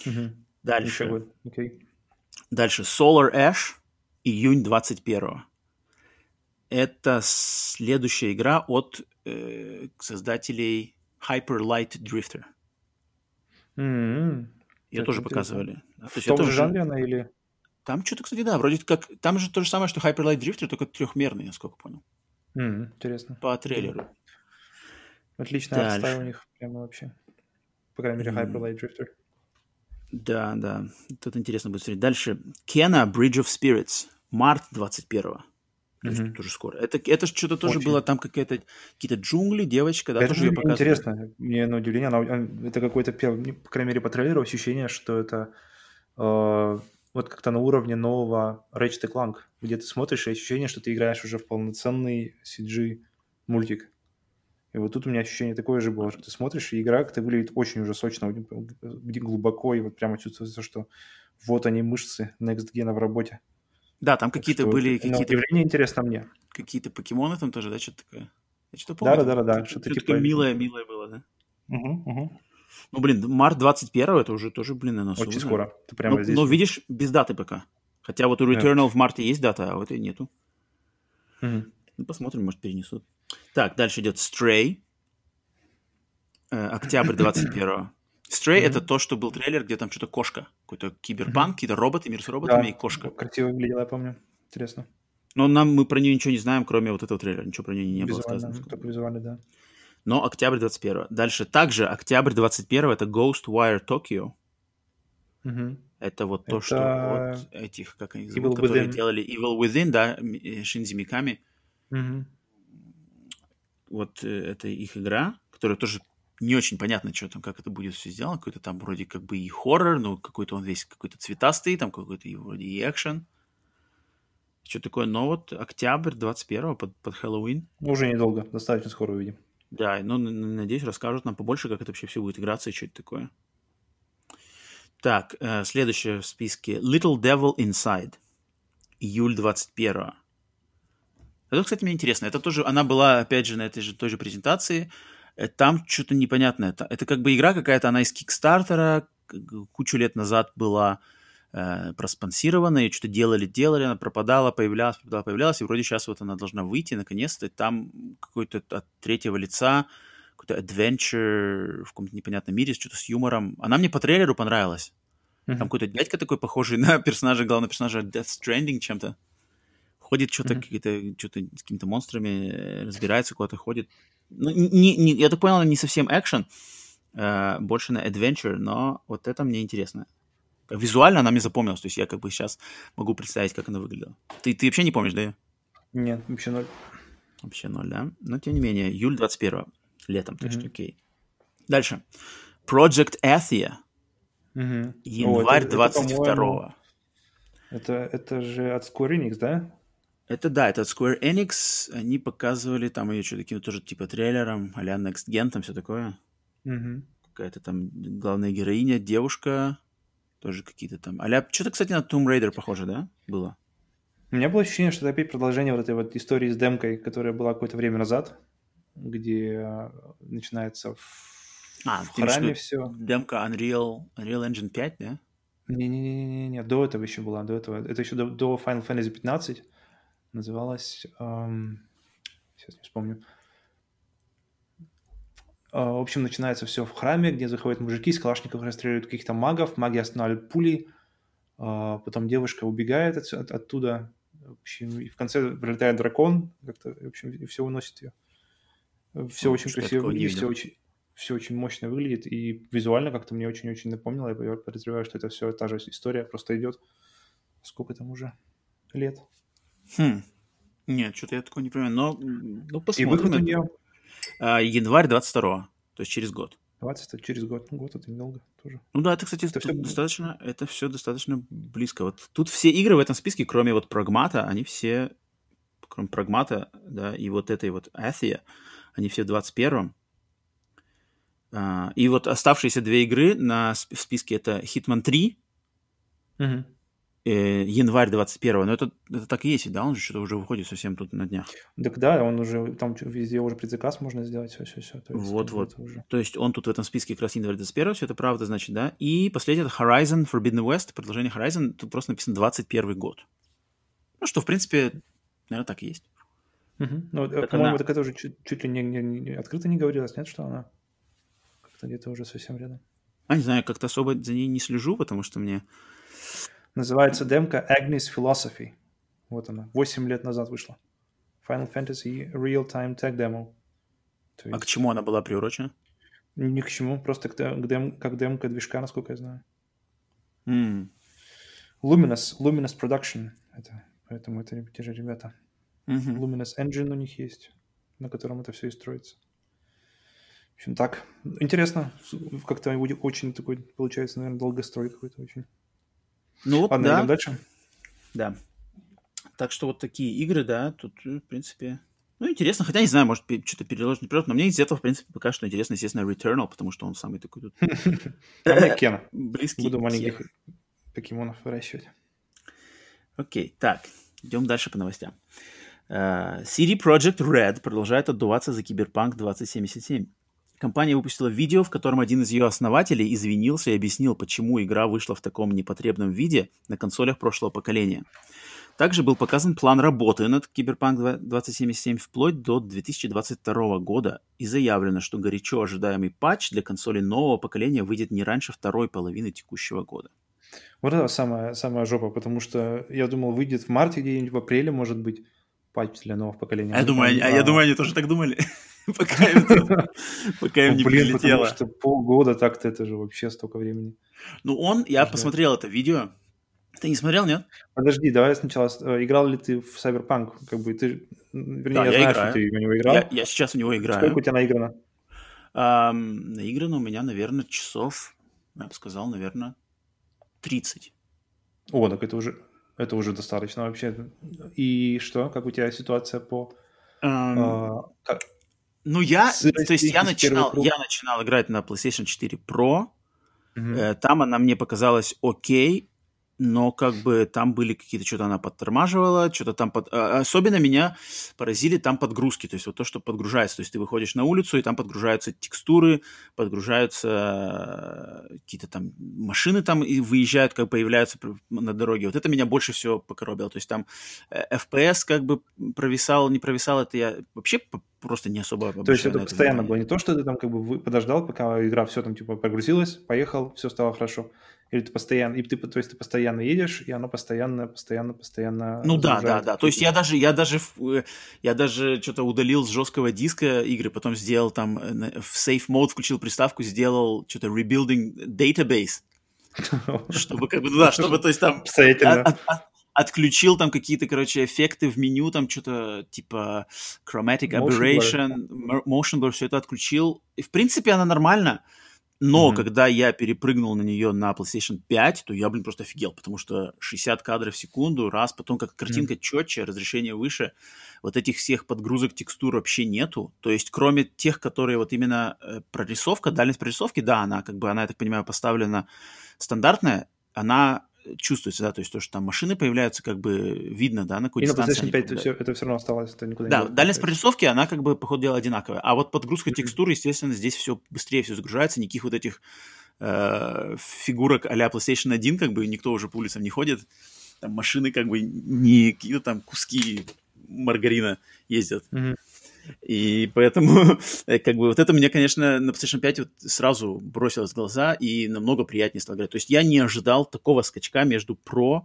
Угу. Дальше. Okay. Дальше. Solar Ash, июнь 21 Это следующая игра от э, создателей Hyper Light Drifter. Mm-hmm. Ее Это тоже интересно. показывали. В том же жанре она или... Там что-то, кстати, да, вроде как... Там же то же самое, что Hyper Light Drifter, только трехмерный, насколько понял. Mm, интересно. По трейлеру. Отличный арт у них прямо вообще. По крайней мере, Hyper Light Drifter. Да, да. Тут интересно будет смотреть. Дальше. Кена Bridge of Spirits. Март 21-го. То есть mm-hmm. тоже скоро. Это, это что-то тоже Очень. было там какие-то какие-то джунгли, девочка, да, это тоже ее показывали. Интересно. Мне на удивление, она, это какое-то, по крайней мере, по трейлеру ощущение, что это э, вот как-то на уровне нового Ratchet Clank, где ты смотришь, и ощущение, что ты играешь уже в полноценный CG-мультик. И вот тут у меня ощущение такое же было, что ты смотришь, и игра как-то выглядит очень уже сочно, где глубоко, и вот прямо чувствуется, что вот они мышцы Next Gen в работе. Да, там какие-то были... Какие-то... Явление интересно мне. Какие-то покемоны там тоже, да, что-то такое? Я что-то помню. Да, да, да, да. Что-то, типа... милое, милое было, да? Угу, угу. Ну, блин, март 21 это уже тоже, блин, на носу. Очень скоро. Ты прямо но, здесь. Но видишь, без даты пока. Хотя вот у Returnal yeah. в марте есть дата, а вот и нету. Угу. Ну, посмотрим, может, перенесут. Так, дальше идет Stray. Э, октябрь 21 Stray mm-hmm. это то, что был трейлер, где там что-то кошка. Какой-то киберпанк, mm-hmm. какие-то роботы, мир с роботами да, и кошка. Красиво выглядела, я помню. Интересно. Но нам мы про нее ничего не знаем, кроме вот этого трейлера. Ничего про нее не визуально, было сказано. Только визуально, да. Но октябрь 21 Дальше также октябрь 21 это Ghostwire Tokyo. Mm-hmm. Это вот то, это... что вот этих, как они зовут, которые Within. делали Evil Within, да, Шинзи Миками. Mm-hmm. Вот э, это их игра, которая тоже не очень понятно, что там, как это будет все сделано. Какой-то там вроде как бы и хоррор, но какой-то он весь какой-то цветастый, там какой-то и вроде и экшен. Что такое? Но вот октябрь 21 под, под Хэллоуин. Ну, уже недолго, достаточно скоро увидим. Да, ну, надеюсь, расскажут нам побольше, как это вообще все будет играться и что это такое. Так, э, следующее в списке. Little Devil Inside. Июль 21 Это, кстати, мне интересно. Это тоже, она была, опять же, на этой же той же презентации. Э, там что-то непонятное. Это, это как бы игра какая-то, она из Кикстартера, кучу лет назад была э, проспонсирована, ее что-то делали, делали, она пропадала, появлялась, пропадала, появлялась, и вроде сейчас вот она должна выйти наконец-то. Там какой-то от третьего лица, какой-то adventure в каком-то непонятном мире, что-то с юмором. Она мне по трейлеру понравилась. Mm-hmm. Там какой-то дядька такой похожий [LAUGHS] на персонажа, главного персонажа Death Stranding чем-то. Ходит что-то, mm-hmm. какие-то, что-то с какими-то монстрами, э, разбирается, куда-то ходит. Ну, не, не, я так понял, не совсем экшен, э, больше на adventure, но вот это мне интересно. Визуально она мне запомнилась, то есть я как бы сейчас могу представить, как она выглядела. Ты, ты вообще не помнишь, да? Нет, вообще ноль. Вообще ноль, да? Но тем не менее, июль 21 летом, mm-hmm. что окей. Дальше. Project Athia. Mm-hmm. Январь О, это, 22 это, это, это же от Square Enix, да? Это да, это от Square Enix. Они показывали там ее что-то таким тоже типа трейлером, а-ля Next Gen, там все такое. Mm-hmm. Какая-то там главная героиня, девушка, тоже какие-то там. Аля, что-то, кстати, на Tomb Raider похоже, да, было? У меня было ощущение, что это опять продолжение вот этой вот истории с демкой, которая была какое-то время назад, где э, начинается в, а, в храме все. Демка Unreal, Unreal Engine 5, да? Не-не-не-не, до этого еще была, до этого. Это еще до, до Final Fantasy 15 называлась, эм, сейчас не вспомню. Э, в общем, начинается все в храме, где заходят мужики с калашников, расстреливают каких-то магов, маги останавливают пули, э, потом девушка убегает от, от, оттуда, в общем, и в конце прилетает дракон, как-то, в общем, и все уносит ее. Все ну, очень красиво выглядит, все очень, все очень мощно выглядит, и визуально как-то мне очень-очень напомнило, я подозреваю, что это все та же история, просто идет, сколько там уже лет. Хм. Нет, что-то я такого не понимаю, но ну, посмотрим. И выход у нее а, январь 22 то есть через год. 20 через год. Ну, год это недолго тоже. Ну да, это, кстати, это все... достаточно, это все достаточно близко. Вот тут все игры в этом списке, кроме вот Прагмата, они все, кроме Прагмата, да, и вот этой вот Athia, они все в 21-м. А, и вот оставшиеся две игры на, в списке это Hitman 3, угу э, январь 21 но это, это так и есть, да? Он же что-то уже выходит совсем тут на днях. Так да, он уже, там везде уже предзаказ можно сделать, все-все-все. Вот-вот. Уже... То есть он тут в этом списке как раз январь 21 все это правда, значит, да? И последний это Horizon Forbidden West, продолжение Horizon, тут просто написано 21 год. Ну, что, в принципе, наверное, так и есть. Угу. Ну, это по-моему, она... так это уже чуть, чуть ли не, не, не открыто не говорилось, нет, что она как-то где-то уже совсем рядом. А, не знаю, как-то особо за ней не слежу, потому что мне Называется демка Agnes Philosophy. Вот она. восемь лет назад вышла. Final Fantasy Real Time Tech Demo. есть... А к чему она была приурочена? Ни к чему, просто к дем, как демка движка, насколько я знаю. Mm. Luminous, Luminous Production. Это, поэтому это те же ребята. Mm-hmm. Luminous Engine у них есть, на котором это все и строится. В общем, так. Интересно. Как-то очень такой, получается, наверное, долгострой какой-то очень. Ну вот, Ладно, да. дальше. Да. Так что вот такие игры, да, тут, в принципе, ну, интересно, хотя не знаю, может, что-то переложить вперед, но мне из этого, в принципе, пока что интересно, естественно, Returnal, потому что он самый такой тут... [LAUGHS] Кен. Близкий. Буду маленьких покемонов выращивать. Окей, так, идем дальше по новостям. CD Projekt Red продолжает отдуваться за Киберпанк 2077. Компания выпустила видео, в котором один из ее основателей извинился и объяснил, почему игра вышла в таком непотребном виде на консолях прошлого поколения. Также был показан план работы над Cyberpunk 2077 вплоть до 2022 года и заявлено, что горячо ожидаемый патч для консолей нового поколения выйдет не раньше второй половины текущего года. Вот это самая, самая жопа, потому что я думал, выйдет в марте где-нибудь, в апреле, может быть, патч для нового поколения. А я, думаю, а, я думаю, они тоже так думали. [LAUGHS] пока им, [LAUGHS] пока им не Блин, прилетело. потому что полгода так-то это же вообще столько времени. Ну он, я посмотрел это видео. Ты не смотрел, нет? Подожди, давай сначала. Э, играл ли ты в Cyberpunk? Как бы ты, вернее, да, я, я знаю, играю. что ты у него играл. Я, я сейчас у него играю. Сколько у тебя наиграно? Um, наиграно у меня, наверное, часов, я бы сказал, наверное, 30. О, так это уже, это уже достаточно вообще. И что? Как у тебя ситуация по... Um, uh, как, ну, я, то есть я начинал, я начинал играть на PlayStation 4 Pro, угу. там она мне показалась окей, но как бы там были какие-то, что-то она подтормаживала, что-то там... Под... А, особенно меня поразили там подгрузки, то есть вот то, что подгружается. То есть ты выходишь на улицу, и там подгружаются текстуры, подгружаются э, какие-то там машины там и выезжают, как появляются на дороге. Вот это меня больше всего покоробило. То есть там FPS как бы провисал, не провисал, это я вообще просто не особо То есть это постоянно внимание. было не то, что ты там как бы подождал, пока игра все там типа прогрузилась, поехал, все стало хорошо. Или ты постоянно, и ты, то есть ты постоянно едешь, и оно постоянно, постоянно, постоянно. Ну да, да, да. То есть я даже, я даже, э, я даже что-то удалил с жесткого диска игры, потом сделал там э, в safe mode включил приставку, сделал что-то rebuilding database, [LAUGHS] чтобы как бы, ну да, чтобы, то есть там отключил там какие-то, короче, эффекты в меню, там что-то типа chromatic aberration, motion blur, все это отключил. И в принципе она нормально. Но mm-hmm. когда я перепрыгнул на нее на PlayStation 5, то я, блин, просто офигел, потому что 60 кадров в секунду, раз, потом как картинка mm-hmm. четче, разрешение выше, вот этих всех подгрузок текстур вообще нету. То есть кроме тех, которые вот именно э, прорисовка, дальность прорисовки, да, она как бы, она, я так понимаю, поставлена стандартная, она чувствуется, да, то есть то, что там машины появляются, как бы видно, да, на какой дистанции. И на PlayStation 5 это все, это все равно оставалось, это никуда да, не Да, дальность прорисовки, она как бы, по ходу дела, одинаковая. А вот подгрузка mm-hmm. текстур, естественно, здесь все быстрее все загружается, никаких вот этих э, фигурок а-ля PlayStation 1, как бы никто уже по улицам не ходит, там машины как бы не какие-то там куски маргарина ездят. Mm-hmm. И поэтому, [LAUGHS] э, как бы, вот это мне, конечно, на PlayStation 5 вот сразу бросилось в глаза и намного приятнее стало играть. То есть я не ожидал такого скачка между Pro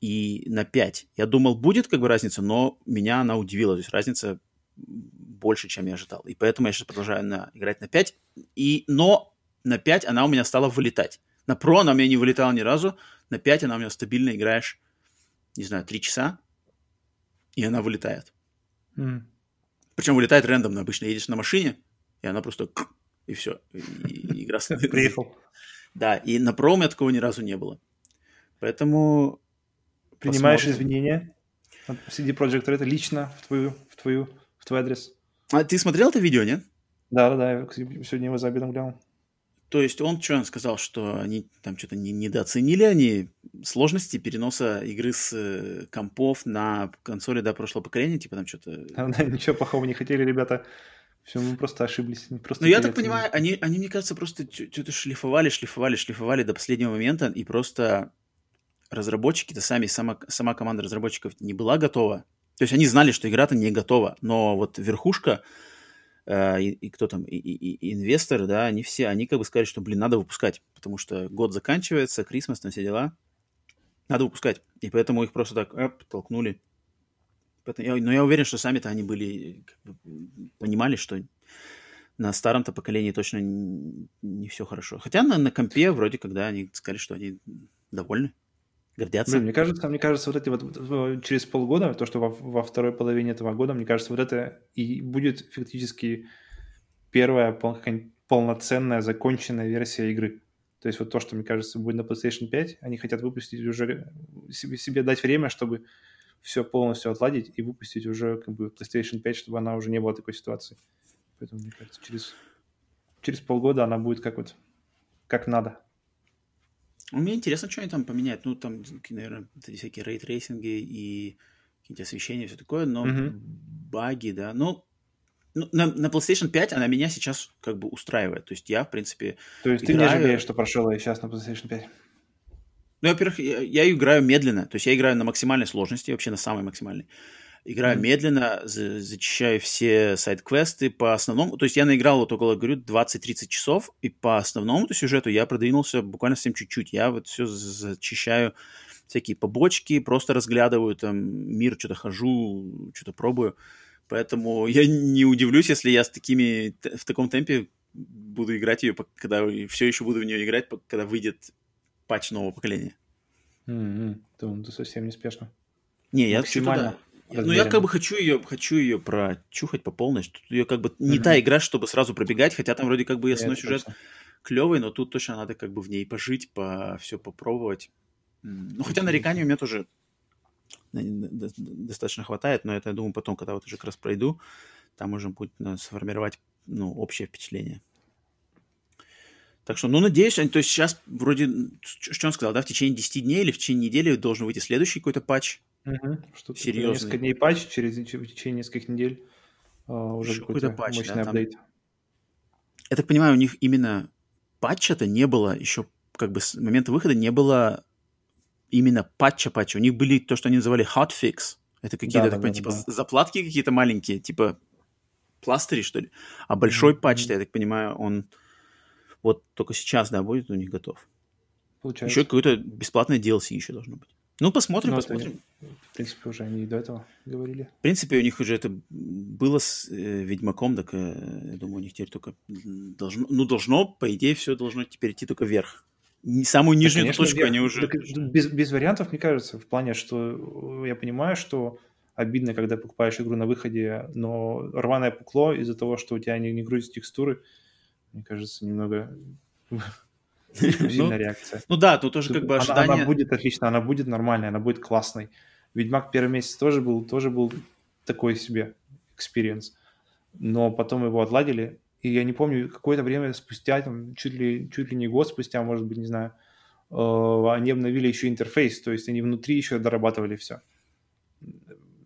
и на 5. Я думал, будет как бы разница, но меня она удивила. То есть разница больше, чем я ожидал. И поэтому я сейчас продолжаю на, играть на 5. И, но на 5 она у меня стала вылетать. На Pro она у меня не вылетала ни разу. На 5 она у меня стабильно играешь, не знаю, 3 часа, и она вылетает. Mm. Причем вылетает рандомно. Обычно едешь на машине, и она просто и все. И, и игра [LAUGHS] Приехал. Да, и на меня такого ни разу не было. Поэтому... Принимаешь посмотрим. извинения от CD Projekt Red лично в твою, в твою, в твой адрес. А ты смотрел это видео, нет? Да, да, да, я сегодня его за обедом глянул. То есть он что, он сказал, что они там что-то не, недооценили они сложности переноса игры с э, компов на консоли до прошлого поколения, типа там что-то... Да, ничего плохого не хотели, ребята. Все, мы просто ошиблись. Просто ну, я так понимаю, они, они, мне кажется, просто что-то шлифовали, шлифовали, шлифовали до последнего момента, и просто разработчики-то сами, сама, сама команда разработчиков не была готова. То есть они знали, что игра-то не готова, но вот верхушка Э, и, и кто там, и, и, и инвесторы, да, они все, они как бы сказали, что, блин, надо выпускать, потому что год заканчивается, Крисмас, там все дела, надо выпускать. И поэтому их просто так эп, толкнули. Поэтому я, но я уверен, что сами-то они были, как бы, понимали, что на старом-то поколении точно не, не все хорошо. Хотя на, на компе вроде когда они сказали, что они довольны гордятся. Блин, мне кажется, мне кажется, вот эти вот через полгода, то, что во, во второй половине этого года, мне кажется, вот это и будет фактически первая пол, полноценная законченная версия игры. То есть вот то, что, мне кажется, будет на PlayStation 5, они хотят выпустить уже, себе, себе дать время, чтобы все полностью отладить и выпустить уже как бы PlayStation 5, чтобы она уже не была такой ситуации. Поэтому, мне кажется, через, через полгода она будет как вот, как надо. Мне интересно, что они там поменяют. Ну, там, наверное, всякие ray tracing и и какие-то освещения, все такое, но mm-hmm. баги, да. Ну, ну на, на PlayStation 5 она меня сейчас как бы устраивает. То есть я, в принципе, То есть играю... ты не жалеешь, что прошел ее сейчас на PlayStation 5? Ну, во-первых, я, я играю медленно. То есть я играю на максимальной сложности, вообще на самой максимальной. Играю mm-hmm. медленно, за, зачищаю все side-квесты по основному. То есть я наиграл вот около, говорю, 20-30 часов, и по основному -то сюжету я продвинулся буквально совсем чуть-чуть. Я вот все зачищаю, всякие побочки, просто разглядываю там мир, что-то хожу, что-то пробую. Поэтому я не удивлюсь, если я с такими, в таком темпе буду играть ее, когда все еще буду в нее играть, когда выйдет патч нового поколения. Mm-hmm. Думаю, ты совсем не спешно. Не, я Максимально. Ну, я как бы хочу ее, хочу ее прочухать по полной. Тут ее как бы не mm-hmm. та игра, чтобы сразу пробегать, хотя там вроде как бы основной сюжет клевый, но тут точно надо как бы в ней пожить, по все попробовать. Ну, хотя нареканий у меня тоже достаточно хватает, но это, я думаю, потом, когда вот уже как раз пройду, там можно будет ну, сформировать, ну, общее впечатление. Так что, ну, надеюсь, они, то есть сейчас вроде, что он сказал, да, в течение 10 дней или в течение недели должен выйти следующий какой-то патч. Угу. Что Серьезный. Несколько дней патч, через в течение нескольких недель uh, уже какой-то, какой патч, мощный да, апдейт. Там... Я так понимаю, у них именно патча-то не было еще, как бы с момента выхода не было именно патча-патча. У них были то, что они называли hotfix. Это какие-то, да, так да, да, типа да. заплатки какие-то маленькие, типа пластыри, что ли. А большой mm-hmm. патч, я так понимаю, он вот только сейчас, да, будет у них готов. Получается. Еще какой-то бесплатный DLC еще должно быть. Ну, посмотрим, ну, посмотрим. Это, в принципе, уже они до этого говорили. В принципе, у них уже это было с э, Ведьмаком, так э, я думаю, у них теперь только должно, ну, должно, по идее, все должно теперь идти только вверх. Не самую нижнюю да, конечно, точку вверх. они уже... Так, без, без вариантов, мне кажется, в плане, что я понимаю, что обидно, когда покупаешь игру на выходе, но рваное пукло из-за того, что у тебя не, не грузят текстуры, мне кажется, немного слишком ну, сильная реакция. Ну да, тут тоже как бы ожидание... Она будет отлично, она будет нормальной, она будет классной. Ведьмак первый месяц тоже был, тоже был такой себе experience, но потом его отладили, и я не помню, какое-то время спустя, там, чуть ли, чуть ли не год спустя, может быть, не знаю, э, они обновили еще интерфейс, то есть они внутри еще дорабатывали все.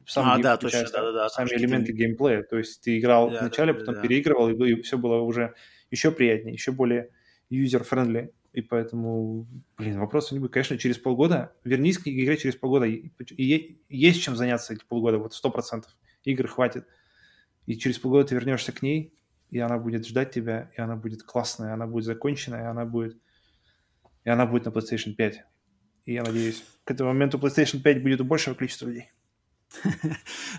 Сам а, да, точно, да, да, да. Сами элементы ты... геймплея, то есть ты играл да, вначале, да, потом да. переигрывал, и, и все было уже еще приятнее, еще более user-friendly. И поэтому, блин, вопросов не будет. Конечно, через полгода, вернись к игре через полгода, и, есть чем заняться эти полгода, вот сто процентов. Игр хватит. И через полгода ты вернешься к ней, и она будет ждать тебя, и она будет классная, она будет законченная, и она будет, и она будет на PlayStation 5. И я надеюсь, к этому моменту PlayStation 5 будет у большего количества людей. [LAUGHS]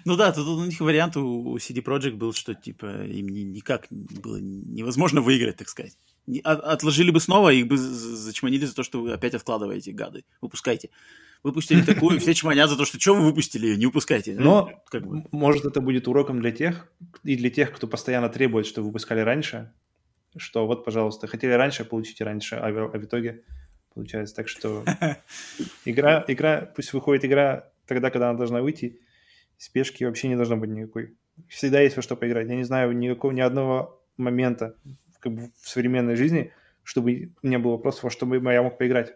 Ну да, тут у них вариант у CD Projekt был, что типа им никак было невозможно выиграть, так сказать. Отложили бы снова, их бы зачманили за то, что вы опять откладываете, гады. Выпускайте. Выпустили [LAUGHS] такую, все чманят за то, что что вы выпустили, не выпускайте. Но, ну, как бы. может, это будет уроком для тех, и для тех, кто постоянно требует, что выпускали раньше, что вот, пожалуйста, хотели раньше, получите раньше, а в, а в итоге получается так, что [LAUGHS] игра, игра, пусть выходит игра тогда, когда она должна выйти, спешки вообще не должно быть никакой. Всегда есть во что поиграть. Я не знаю никакого, ни одного момента как бы, в современной жизни, чтобы не было вопроса, во что я мог поиграть.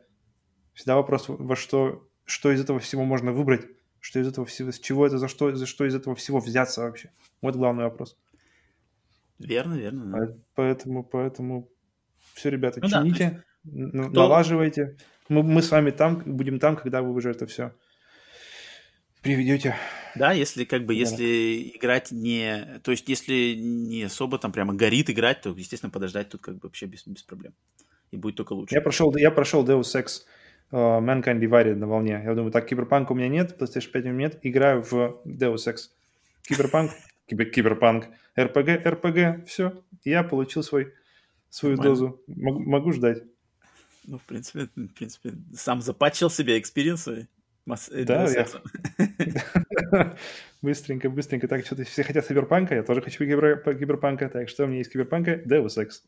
Всегда вопрос, во что, что из этого всего можно выбрать, что из этого всего, с чего это, за что, за что из этого всего взяться вообще. Вот главный вопрос. Верно, верно. Да. Поэтому, поэтому все, ребята, ну, чините, да, есть... налаживайте. Мы, мы с вами там, будем там, когда вы уже это все приведете. Да, если как бы, если играть не... То есть, если не особо там прямо горит играть, то, естественно, подождать тут как бы вообще без, без проблем. И будет только лучше. Я прошел, я прошел Deus Ex uh, Mankind Divided на волне. Я думаю, так, Киберпанк у меня нет, PlayStation 5 у меня нет, играю в Deus Ex. Киберпанк, [LAUGHS] киберпанк, РПГ, РПГ, все. Я получил свой, свою Нормально. дозу. Могу, могу ждать. Ну, в принципе, в принципе, сам запатчил себе experience ы Масс... Э, да, я... [LAUGHS] быстренько, быстренько. Так, что-то все хотят киберпанка, я тоже хочу кибер... киберпанка. Так, что у меня есть киберпанка? Deus Ex.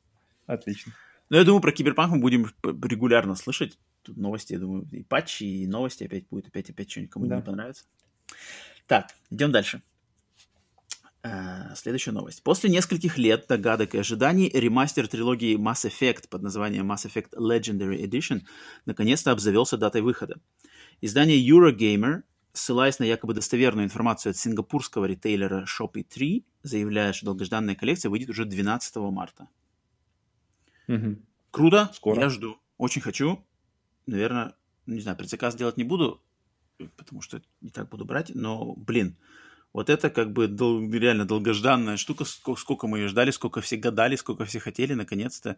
Отлично. Ну, я думаю, про киберпанк мы будем регулярно слышать. Тут новости, я думаю, и патчи, и новости опять будет, опять, опять что-нибудь кому да. не понравится. Так, идем дальше. Uh, следующая новость. После нескольких лет догадок и ожиданий ремастер трилогии Mass Effect под названием Mass Effect Legendary Edition наконец-то обзавелся датой выхода. Издание Eurogamer, ссылаясь на якобы достоверную информацию от сингапурского ритейлера Shopee 3, заявляет, что долгожданная коллекция выйдет уже 12 марта. Угу. Круто, Скоро. я жду. Очень хочу. Наверное, не знаю, предзаказ делать не буду, потому что не так буду брать, но, блин, вот это как бы дол- реально долгожданная штука, сколько, сколько мы ее ждали, сколько все гадали, сколько все хотели, наконец-то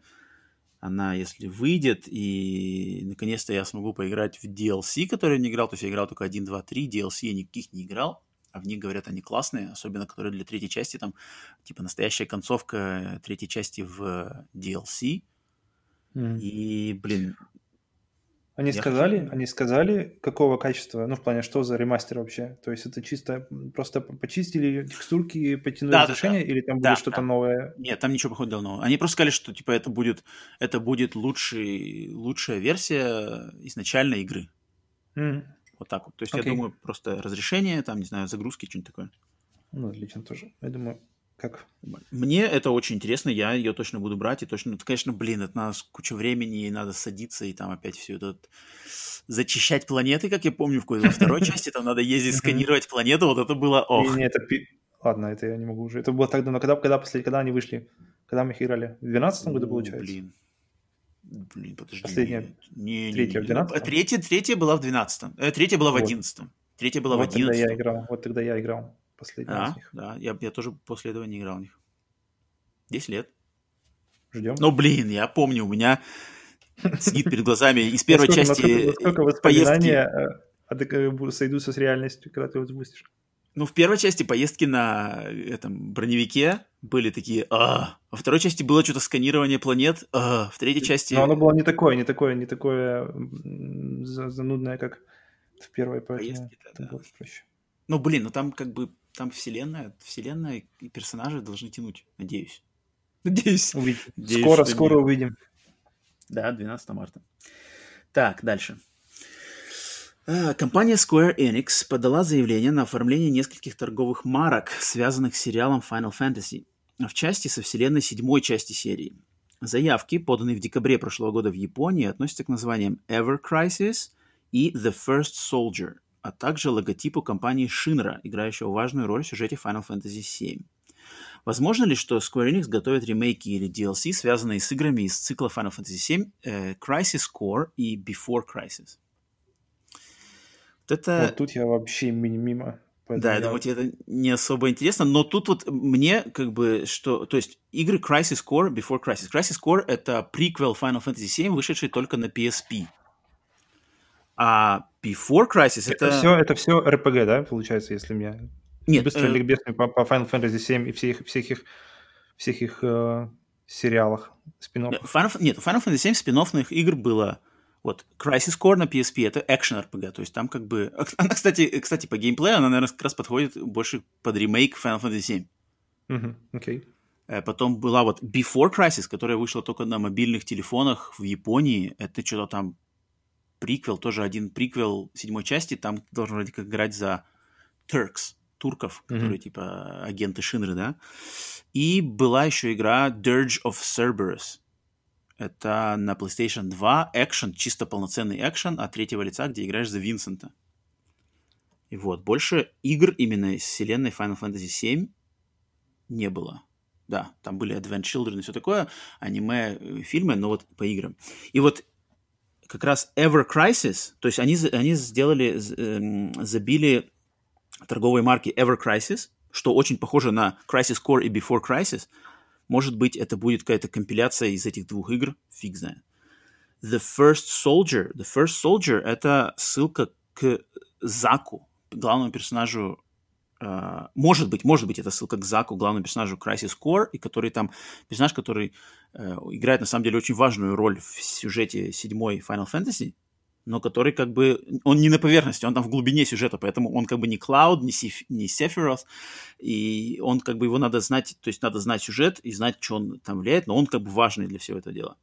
она, если выйдет, и наконец-то я смогу поиграть в DLC, который я не играл, то есть я играл только 1, 2, 3, DLC я никаких не играл, а в них, говорят, они классные, особенно которые для третьей части, там, типа, настоящая концовка третьей части в DLC. Mm. И, блин, они я сказали, хочу... они сказали, какого качества, ну, в плане, что за ремастер вообще? То есть это чисто просто почистили текстурки, потянули да, разрешение, да, да. или там да, будет что-то да. новое? Нет, там ничего походу нового. Они просто сказали, что, типа, это будет, это будет лучший, лучшая версия изначальной игры. Mm. Вот так вот. То есть okay. я думаю, просто разрешение, там, не знаю, загрузки, что-нибудь такое. Ну, отлично тоже. Я думаю, Как? Мне это очень интересно, я ее точно буду брать, и точно, конечно, блин, это надо куча времени, и надо садиться, и там опять все это зачищать планеты, как я помню, в какой-то второй [LAUGHS] части, там надо ездить, сканировать планету, вот это было ох. Не, это... Ладно, это я не могу уже. Это было тогда, но когда, когда, после, когда они вышли, когда мы их играли? В 12 году, получается? Блин. Блин, подожди. Последняя. Не, не, третья не, в 12 третья, третья была в 12 э, Третья была в Вот. 11 Третья была вот в 11 тогда я играл, вот тогда я играл последний А, из них. да, я, я тоже после этого не играл в них. 10 лет. Ждем. Ну, блин, я помню, у меня сидит перед глазами из первой части поездки. э, э, сойдутся с реальностью, когда ты его запустишь? Ну, в первой части поездки на этом броневике были такие, а, во второй части было что-то сканирование планет, а, в третьей части... Но оно было не такое, не такое, не такое занудное, как в первой, поэтому Поездки, да, да. проще. Ну, блин, ну там как бы, там вселенная, вселенная и персонажи должны тянуть, надеюсь. Надеюсь. Увидим. Надеюсь, скоро, скоро нет. увидим. Да, 12 марта. Так, дальше. А, Компания Square Enix подала заявление на оформление нескольких торговых марок, связанных с сериалом Final Fantasy, в части со вселенной седьмой части серии. Заявки, поданные в декабре прошлого года в Японии, относятся к названиям Ever Crisis и The First Soldier, а также логотипу компании Shinra, играющего важную роль в сюжете Final Fantasy VII. Возможно ли, что Square Enix готовит ремейки или DLC, связанные с играми из цикла Final Fantasy VII, э, Crisis Core и Before Crisis? Вот это... Вот тут я вообще ми- мимо. Да, я думаю, тебе это не особо интересно, но тут вот мне как бы что... То есть игры Crisis Core, Before Crisis. Crisis Core — это приквел Final Fantasy VII, вышедший только на PSP. А Before Crisis — Это, это... все, это все RPG, да, получается, если мне Нет, быстро э, ликбезный по, по Final Fantasy 7 и всех, всех их, всех их э, сериалах, спин Нет, Final, нет, Final Fantasy 7 спин игр было вот Crisis Core на PSP это экшен RPG, то есть там как бы... [LAUGHS] Она, кстати, кстати, по геймплею, она, наверное, как раз подходит больше под ремейк Final Fantasy 7. Мгм, Окей. Э, Потом была вот Before Crisis, которая вышла только на мобильных телефонах в Японии. Это что-то там приквел, тоже один приквел седьмой части. Там ты должен вроде как играть за Turks, турков, которые типа агенты Шинры, да. И была еще игра Dirge of Cerberus. Это на PlayStation 2 экшен, чисто полноценный экшен от третьего лица, где играешь за Винсента. И вот, больше игр именно из вселенной Final Fantasy 7 не было. Да, там были Advent Children и все такое, аниме, э, фильмы, но вот по играм. И вот как раз Ever Crisis, то есть они, они сделали, эм, забили торговые марки Ever Crisis, что очень похоже на Crisis Core и Before Crisis. Может быть, это будет какая-то компиляция из этих двух игр, фиг знает. The First Soldier. The First Soldier — это ссылка к Заку, главному персонажу может быть, может быть, это ссылка к Заку, главному персонажу Crisis Core, и который там персонаж, который uh, играет на самом деле очень важную роль в сюжете седьмой Final Fantasy, но который как бы он не на поверхности, он там в глубине сюжета, поэтому он как бы не Cloud, не, Сиф, не Sephiroth, и он как бы его надо знать, то есть надо знать сюжет и знать, что он там влияет, но он как бы важный для всего этого дела.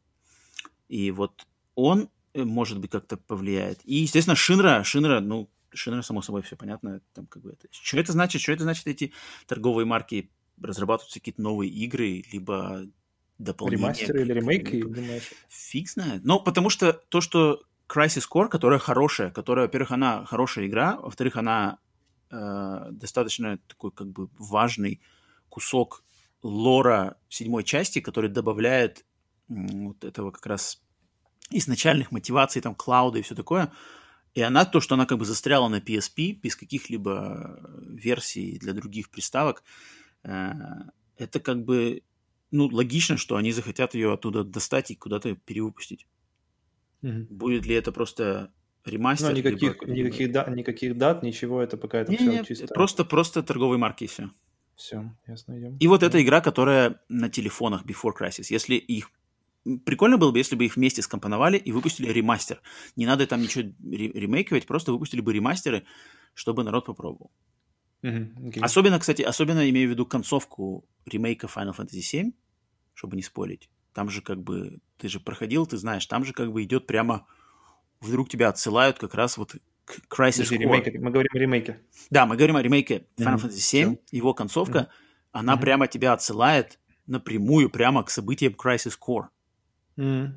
И вот он э, может быть как-то повлияет. И естественно Шинра, Шинра, ну Шинра, само собой, все понятно. Там, как бы, это... Что это значит? Что это значит, эти торговые марки разрабатываются какие-то новые игры, либо дополнения? Ремастер или ремейк, думаешь? Фиг знает. Ну, потому что то, что Crisis Core, которая хорошая, которая, во-первых, она хорошая игра, во-вторых, она э, достаточно такой, как бы, важный кусок лора седьмой части, который добавляет м, вот этого как раз изначальных мотиваций, там, клауда и все такое, и она, то, что она как бы застряла на PSP без каких-либо версий для других приставок, э, это как бы, ну, логично, что они захотят ее оттуда достать и куда-то перевыпустить. Мгм. Будет ли это просто ремастер? Ну, либо никаких, какой-то- никаких, да, никаких дат, ничего, это пока это Не, все не, чисто. просто, просто торговые марки и все. Все, ясно, идем. И вот эта игра, которая на телефонах Before Crisis. Если их... Прикольно было бы, если бы их вместе скомпоновали и выпустили ремастер. Не надо там ничего ре- ремейкивать, просто выпустили бы ремастеры, чтобы народ попробовал. Мгм, окей. Особенно, кстати, особенно имею в виду концовку ремейка Final Fantasy VII, чтобы не спорить. Там же как бы, ты же проходил, ты знаешь, там же как бы идет прямо, вдруг тебя отсылают как раз вот к Crisis Подожди, Core. ремейк, мы говорим о ремейке. Да, мы говорим о ремейке Final Мгм, Fantasy VII, его концовка. она mm-hmm. прямо тебя отсылает напрямую прямо к событиям Crisis Core. Mm-hmm.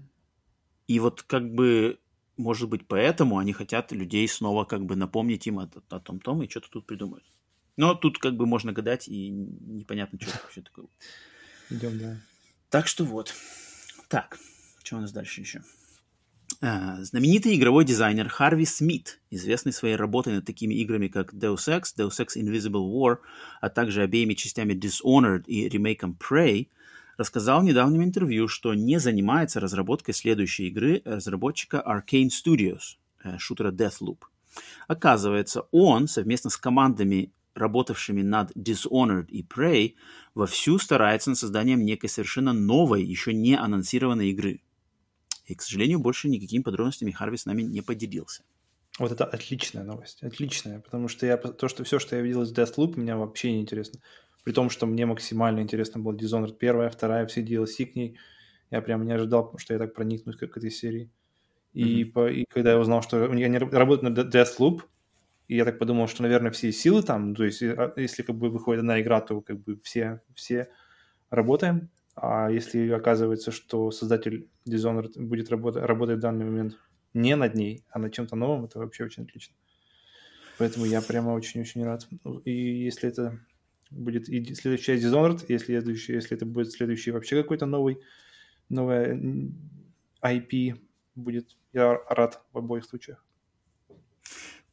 И вот как бы, может быть, поэтому они хотят людей снова как бы напомнить им о, о том том и что-то тут придумают. Но тут как бы можно гадать, и непонятно, что это вообще такое. Идем, да. Так что вот. Так, что у нас дальше еще? А, знаменитый игровой дизайнер Харви Смит, известный своей работой над такими играми, как Deus Ex, Deus Ex Invisible War, а также обеими частями Dishonored и ремейком Prey, рассказал в недавнем интервью, что не занимается разработкой следующей игры разработчика Arcane Studios, э, шутера Deathloop. Оказывается, он совместно с командами, работавшими над Dishonored и Prey, вовсю старается над созданием некой совершенно новой, еще не анонсированной игры – и, к сожалению, больше никакими подробностями Харви с нами не поделился. Вот это отличная новость, отличная, потому что я то, что все, что я видел из Deathloop, меня вообще не интересно. При том, что мне максимально интересно был Dishonored первая, вторая, все DLC к ней. Я прям не ожидал, что я так проникнусь к этой серии. И, mm-hmm. по, и когда я узнал, что они работают над Deathloop, и я так подумал, что, наверное, все силы там, то есть а, если как бы выходит одна игра, то как бы все, все работаем. А если оказывается, что создатель Dishonored будет работать, работать в данный момент не над ней, а над чем-то новым, это вообще очень отлично. Поэтому я прямо очень-очень рад. И если это будет и следующая Dishonored, если, следующий, если это будет следующий вообще какой-то новый, новая IP, будет я рад в обоих случаях.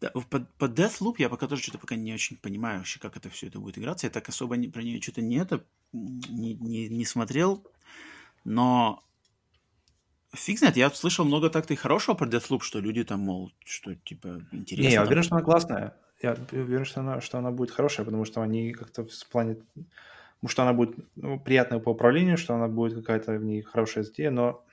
Да, по, по Deathloop я пока тоже что-то пока не очень понимаю вообще, как это все это будет играться. Я так особо не, про нее что-то не это не, не, не смотрел, но фиг знает, я слышал много так-то и хорошего про Deathloop, что люди там, мол, что типа интересно. Не, я уверен, что она классная. Я уверен, что она, что она будет хорошая, потому что они как-то в плане... Потому что она будет ну, приятная по управлению, что она будет какая-то в ней хорошая идея, но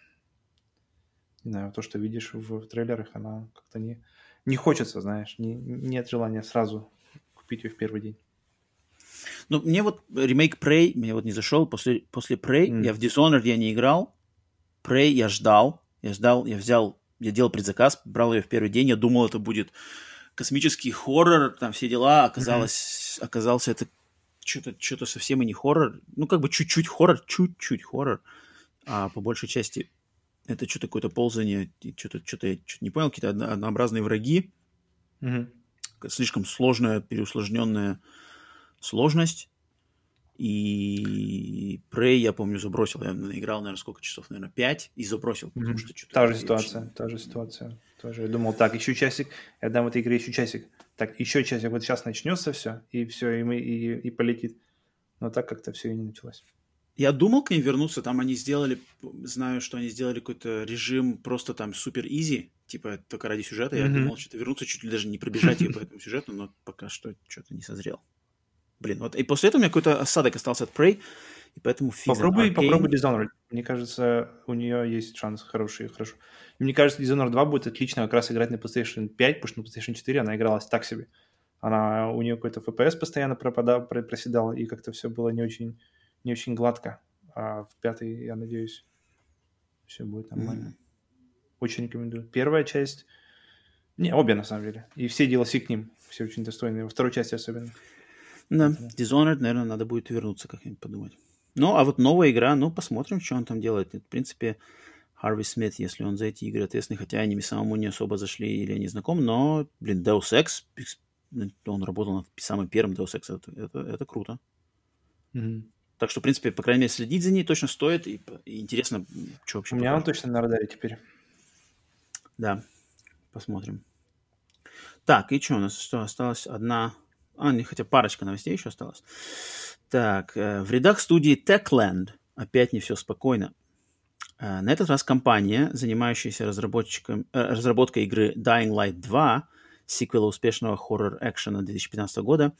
не знаю, то, что видишь в, в трейлерах, она как-то не, не хочется, знаешь, не, нет желания сразу купить ее в первый день. Ну, мне вот ремейк Prey, мне вот не зашел. После, после Prey mm. я в Dishonored я не играл. Prey я ждал. Я ждал, я взял, я делал предзаказ, брал ее в первый день. Я думал, это будет космический хоррор, там все дела. Оказалось, mm-hmm. оказался это что-то что совсем и не хоррор. Ну, как бы чуть-чуть хоррор, чуть-чуть хоррор. А по большей части это что-то какое-то ползание, что-то что я что не понял, какие-то однообразные враги. Mm-hmm. Слишком сложная, переусложненная сложность. И Prey, я помню, забросил. Я играл, наверное, сколько часов? Наверное, 5 и забросил, потому mm-hmm. что что-то... Та же ситуация, очень... та же ситуация. Тоже я думал, так, еще часик, я дам этой игре еще часик. Так, еще часик, вот сейчас начнется все, и все, и, мы, и, и полетит. Но так как-то все и не началось. Я думал к ним вернуться, там они сделали, знаю, что они сделали какой-то режим просто там супер изи, типа только ради сюжета. Mm-hmm. Я думал что-то вернуться, чуть ли даже не пробежать ее по этому сюжету, но пока что что-то не созрел. Блин, вот и после этого у меня какой-то осадок остался от Prey, и поэтому Попробуй, Arcane... попробуй Dishonored. Мне кажется, у нее есть шанс хороший, хорошо. И мне кажется, Dishonored 2 будет отлично как раз играть на PlayStation 5, потому что на PlayStation 4 она игралась так себе. Она, у нее какой-то FPS постоянно пропадал, проседал, и как-то все было не очень, не очень гладко. А в пятый, я надеюсь, все будет нормально. Mm-hmm. Очень рекомендую. Первая часть... Не, обе на самом деле. И все DLC к ним. Все очень достойные. Во второй части особенно. Да, Dishonored, наверное, надо будет вернуться как-нибудь подумать. Ну, а вот новая игра, ну, посмотрим, что он там делает. В принципе, Харви Смит, если он за эти игры ответственный, хотя они самому не особо зашли или не знаком, но, блин, Deus Ex, он работал над самым первым Deus Ex, это, это, это круто. Mm-hmm. Так что, в принципе, по крайней мере, следить за ней точно стоит, и, и интересно, что вообще У меня покажет. он точно на радаре теперь. Да, посмотрим. Так, и что у нас? Что, осталась одна а, не, хотя парочка новостей еще осталось. Так, э, в рядах студии Techland опять не все спокойно. Э, на этот раз компания, занимающаяся разработчиком, э, разработкой игры Dying Light 2, сиквела успешного хоррор-экшена 2015 года,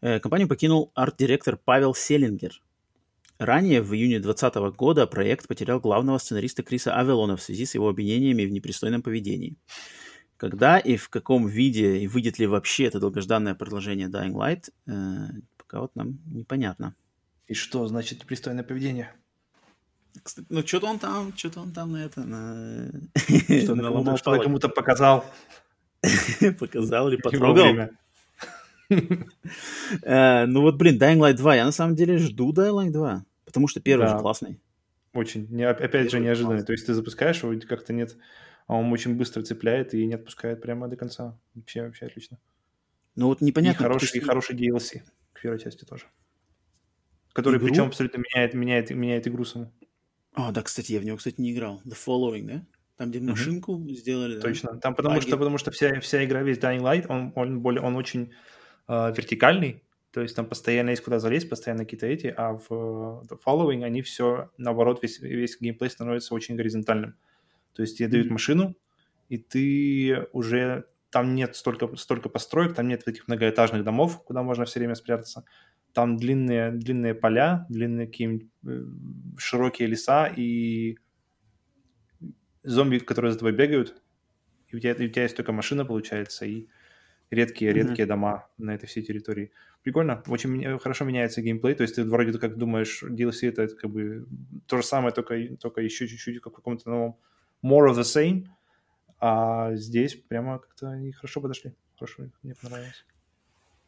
компанию покинул арт-директор Павел Селингер. Ранее, в июне 2020 года, проект потерял главного сценариста Криса Авелона в связи с его обвинениями в непристойном поведении. Когда и в каком виде, и выйдет ли вообще это долгожданное продолжение Dying Light, э, пока вот нам непонятно. И что значит непристойное поведение? ну, что-то он там, что-то он там на это, на... Что, на кому-то, что кому-то показал. [LAUGHS] показал или потрогал. [LAUGHS] Э, ну вот, блин, Dying Light 2, я на самом деле жду Dying Light 2, потому что первый же классный. Очень, опять же, неожиданный. То есть ты запускаешь, его как-то нет, а он очень быстро цепляет и не отпускает прямо до конца. Вообще, вообще отлично. Ну вот непонятно. И хороший, и хороший DLC к первой части тоже. Который игру? причем абсолютно меняет, меняет, меняет игру саму. А, да, кстати, я в него, кстати, не играл. The Following, да? Там, где машинку mm-hmm. сделали, да? Точно. Там потому а, что, потому что вся, вся игра, весь Dying Light, он, он, более, он очень э, вертикальный, то есть там постоянно есть куда залезть, постоянно какие-то эти, а в The Following они все, наоборот, весь, весь геймплей становится очень горизонтальным. То есть тебе mm-hmm. дают машину, и ты уже... Там нет столько, столько построек, там нет таких многоэтажных домов, куда можно все время спрятаться там длинные, длинные поля, длинные какие-нибудь э, широкие леса и зомби, которые за тобой бегают, и у тебя, и у тебя есть только машина, получается, и редкие-редкие mm-hmm. дома на этой всей территории. Прикольно, очень хорошо меняется геймплей, то есть ты вроде как думаешь, DLC это, это как бы то же самое, только, только еще чуть-чуть как в каком-то новом more of the same, а здесь прямо как-то они хорошо подошли, хорошо, мне понравилось.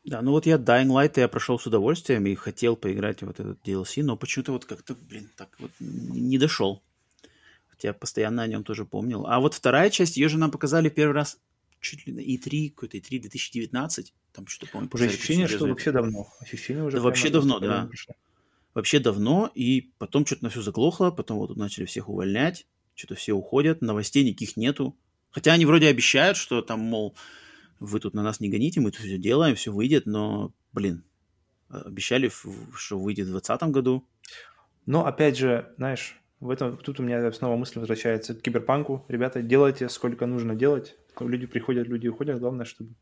Да, ну вот я Dying Light я прошел с удовольствием и хотел поиграть в вот этот DLC, но почему-то вот как-то, блин, так вот не дошел. Хотя постоянно о нем тоже помнил. А вот вторая часть, ее же нам показали первый раз чуть ли на E3, какой-то E3 2019. Там что-то, по-моему, Уже ощущение, что вообще давно. Ощущение уже да, вообще давно, да. Вообще давно, и потом что-то на все заглохло, потом вот начали всех увольнять, что-то все уходят, новостей никаких нету. Хотя они вроде обещают, что там, мол, вы тут на нас не гоните, мы тут все делаем, все выйдет, но, блин, обещали, что выйдет в 2020 году. Но, опять же, знаешь, в этом, тут у меня снова мысль возвращается к киберпанку. Ребята, делайте сколько нужно делать. Люди приходят, люди уходят. Главное, чтобы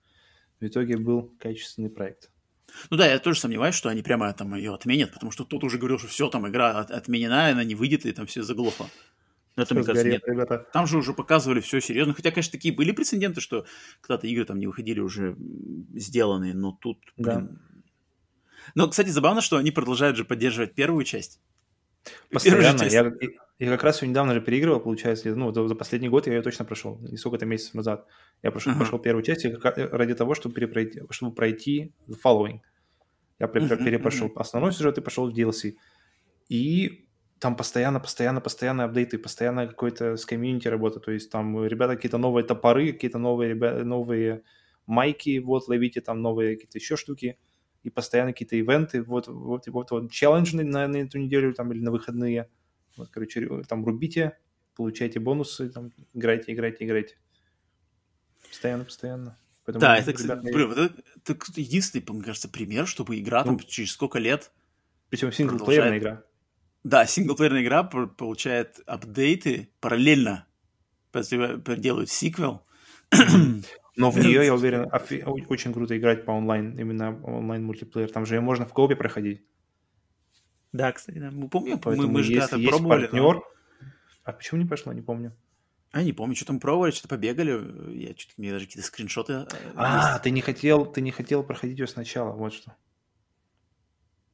в итоге был качественный проект. Ну да, я тоже сомневаюсь, что они прямо там ее отменят, потому что тут уже говорил, что все, там игра отменена, она не выйдет, и там все заглохло. Но это, мне кажется, нет. Ребята. Там же уже показывали все серьезно. Хотя, конечно, такие были прецеденты, что когда-то игры там не выходили уже сделанные, но тут, блин... Да. Но, кстати, забавно, что они продолжают же поддерживать первую часть. Постоянно. Я, я как раз ее недавно же переигрывал, получается, ну, за, за последний год я ее точно прошел, не сколько-то месяцев назад. Я прошел, uh-huh. прошел первую часть ради того, чтобы, перепройти, чтобы пройти The Following. Я uh-huh, перепрошел uh-huh. основной сюжет и пошел в DLC. И там постоянно, постоянно, постоянно апдейты, постоянно какой-то с комьюнити работа, то есть там ребята какие-то новые топоры, какие-то новые, ребята, новые майки, вот, ловите там новые какие-то еще штуки, и постоянно какие-то ивенты, вот, вот, вот, вот челлендж на, на эту неделю там или на выходные, вот, короче, там рубите, получайте бонусы, там, играйте, играйте, играйте. Постоянно, постоянно. Поэтому, да, это, кстати, блин, вот это, это единственный, мне кажется, пример, чтобы игра ну, там через сколько лет Причем синглплеерная игра. Да, синглплеерная игра получает апдейты параллельно, делают сиквел. [CLEARS THROAT] Но в нее, я уверен, очень круто играть по онлайн, именно онлайн мультиплеер. Там же можно в коопе проходить. Да, кстати, да. мы помним, Поэтому мы, мы же когда-то пробовали. Партнер... Но... А почему не пошло, не помню. А, не помню, что-то мы пробовали, что-то побегали. Я что-то, мне даже какие-то скриншоты. Э, а, есть. ты не хотел, ты не хотел проходить ее сначала, вот что.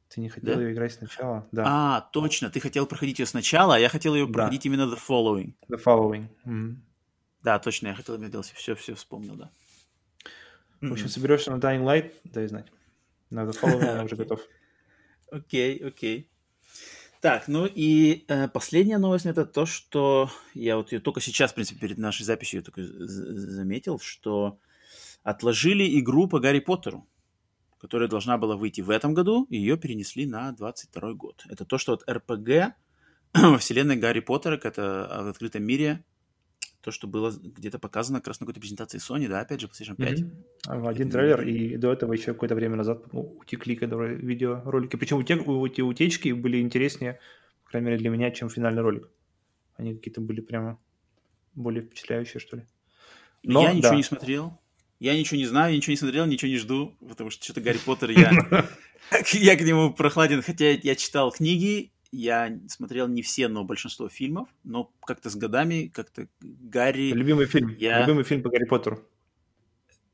Ты не хотел да? ее играть сначала? Да. А, точно, ты хотел проходить ее сначала, а я хотел ее да. проходить именно The Following. The Following. Mm-hmm. Да, точно, я хотел именно DLC. Все, все вспомнил, да. В общем, соберешься на Dying Light, дай знать. На The Following я уже [LAUGHS] готов. Окей, окей. Так, ну и э, последняя новость это то, что я вот ее только сейчас, в принципе, перед нашей записью только заметил, что отложили игру по Гарри Поттеру которая должна была выйти в этом году, и ее перенесли на 22 год. Это то, что от РПГ [CLEARS THROAT] во вселенной Гарри Поттера, это в открытом мире, то, что было где-то показано как раз на какой-то презентации Sony, да, опять же, PlayStation 5. Mm-hmm. Один трейлер, и до этого еще какое-то время назад утекли которые видеоролики. Причем эти утечки были интереснее, по крайней мере, для меня, чем финальный ролик. Они какие-то были прямо более впечатляющие, что ли. Но, я ничего да. не смотрел. Я ничего не знаю, ничего не смотрел, ничего не жду, потому что что-то Гарри Поттер, я, [LAUGHS] я к нему прохладен. Хотя я читал книги, я смотрел не все, но большинство фильмов, но как-то с годами, как-то Гарри... Любимый фильм, я... любимый фильм по Гарри Поттеру?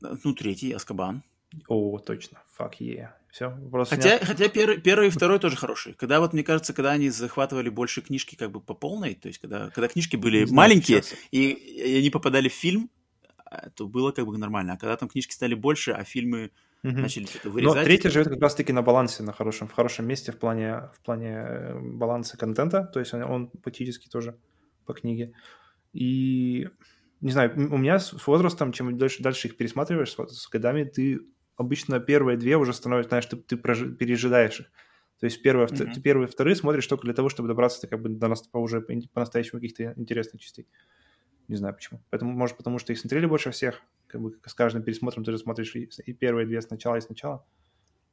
Ну, третий, Аскабан. О, точно, fuck yeah. Все, хотя, нет. хотя первый, первый и второй тоже хорошие. Когда вот, мне кажется, когда они захватывали больше книжки как бы по полной, то есть когда, когда книжки были знаю, маленькие, и, и они попадали в фильм, то было как бы нормально. А когда там книжки стали больше, а фильмы Угу. Начали что-то вырезать. Но третья живет как раз-таки на балансе, на хорошем, в хорошем месте в плане, в плане э, баланса контента, то есть он, он поэтический тоже по книге. И, не знаю, у меня с возрастом, чем дальше, дальше их пересматриваешь, с, с годами, ты обычно первые две уже становятся, знаешь, ты, ты пережидаешь их. То есть первые, mm-hmm. ты первые, вторые смотришь только для того, чтобы добраться как бы до нас уже по-настоящему каких-то интересных частей. Не знаю почему. Поэтому, может, потому что их смотрели больше всех, как бы с каждым пересмотром ты же смотришь и первые две сначала, и сначала,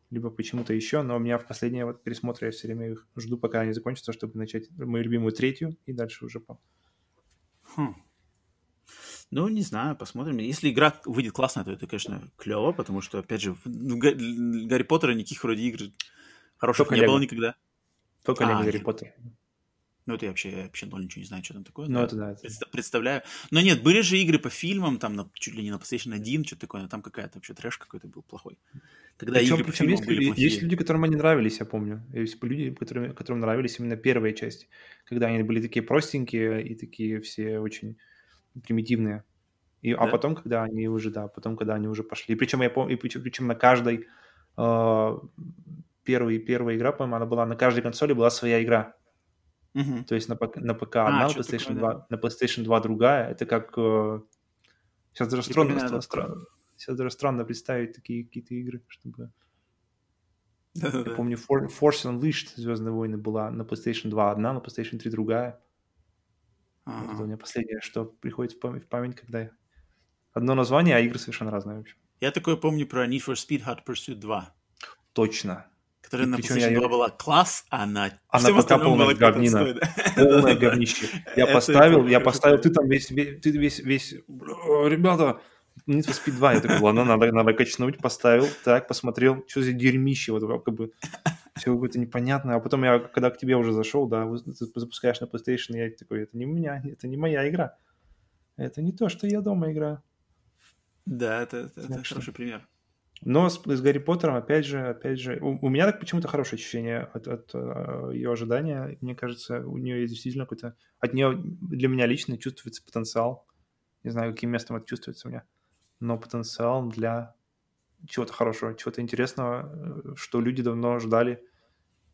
либо почему-то еще, но у меня в последние вот пересмотры я все время их жду, пока они закончатся, чтобы начать мою любимую третью и дальше уже по... Хм. Ну, не знаю, посмотрим. Если игра выйдет классная, то это, конечно, клево, потому что, опять же, Гарри Поттера никаких вроде игр хороших Только не Лего. было никогда. Только а, Гарри Поттер. Ну, это я вообще, я вообще ноль ничего не знаю, что там такое. Ну, это да. Это... Представляю. Но нет, были же игры по фильмам, там на, чуть ли не на PlayStation 1, что-то такое, но там какая-то вообще трэш какой-то был плохой. Когда причем, игры причем по есть, были плохие. есть люди, которым они нравились, я помню. Есть люди, которым, которым нравились именно первые части, когда они были такие простенькие и такие все очень примитивные. И, а да? А потом, когда они уже, да, потом, когда они уже пошли. Причем я помню, причем, причем на каждой э, первый, первая игра, по-моему, она была на каждой консоли была своя игра. Угу. То есть на, на ПК а, одна, на PlayStation, 2, да. на PlayStation 2 другая. Это как... Э, сейчас даже странно, странно, странно, сейчас даже странно представить такие какие-то игры, чтобы... Я помню, Force Unleashed Звездные войны была на PlayStation 2 одна, на PlayStation 3 другая. Ага. Вот это у меня последнее, что приходит в память, в память, когда одно название, а игры совершенно разные вообще. Я такое помню про Need for Speed Hot Pursuit 2. Точно. Которая на PlayStation я... 2 была класс, а на а на ПК полная говнина. [LAUGHS] Полное говнище. Я поставил, я поставил, ты там весь, ты весь, весь, ребята, Need for Speed 2. Я такой, ладно, надо, надо качнуть, поставил, так, посмотрел, что за дерьмище, вот как бы все какое-то непонятное. А потом я, когда к тебе уже зашел, да, запускаешь на PlayStation, я такой, это не у меня, это не моя игра. Это не то, что я дома играю. Да, это, это, это хороший пример. Но с, с Гарри Поттером, опять же, опять же, у, у меня так почему-то хорошее ощущение от, от uh, ее ожидания. Мне кажется, у нее есть действительно какой-то... От нее для меня лично чувствуется потенциал. Не знаю, каким местом это чувствуется у меня. Но потенциал для чего-то хорошего, чего-то интересного, э, что люди давно ждали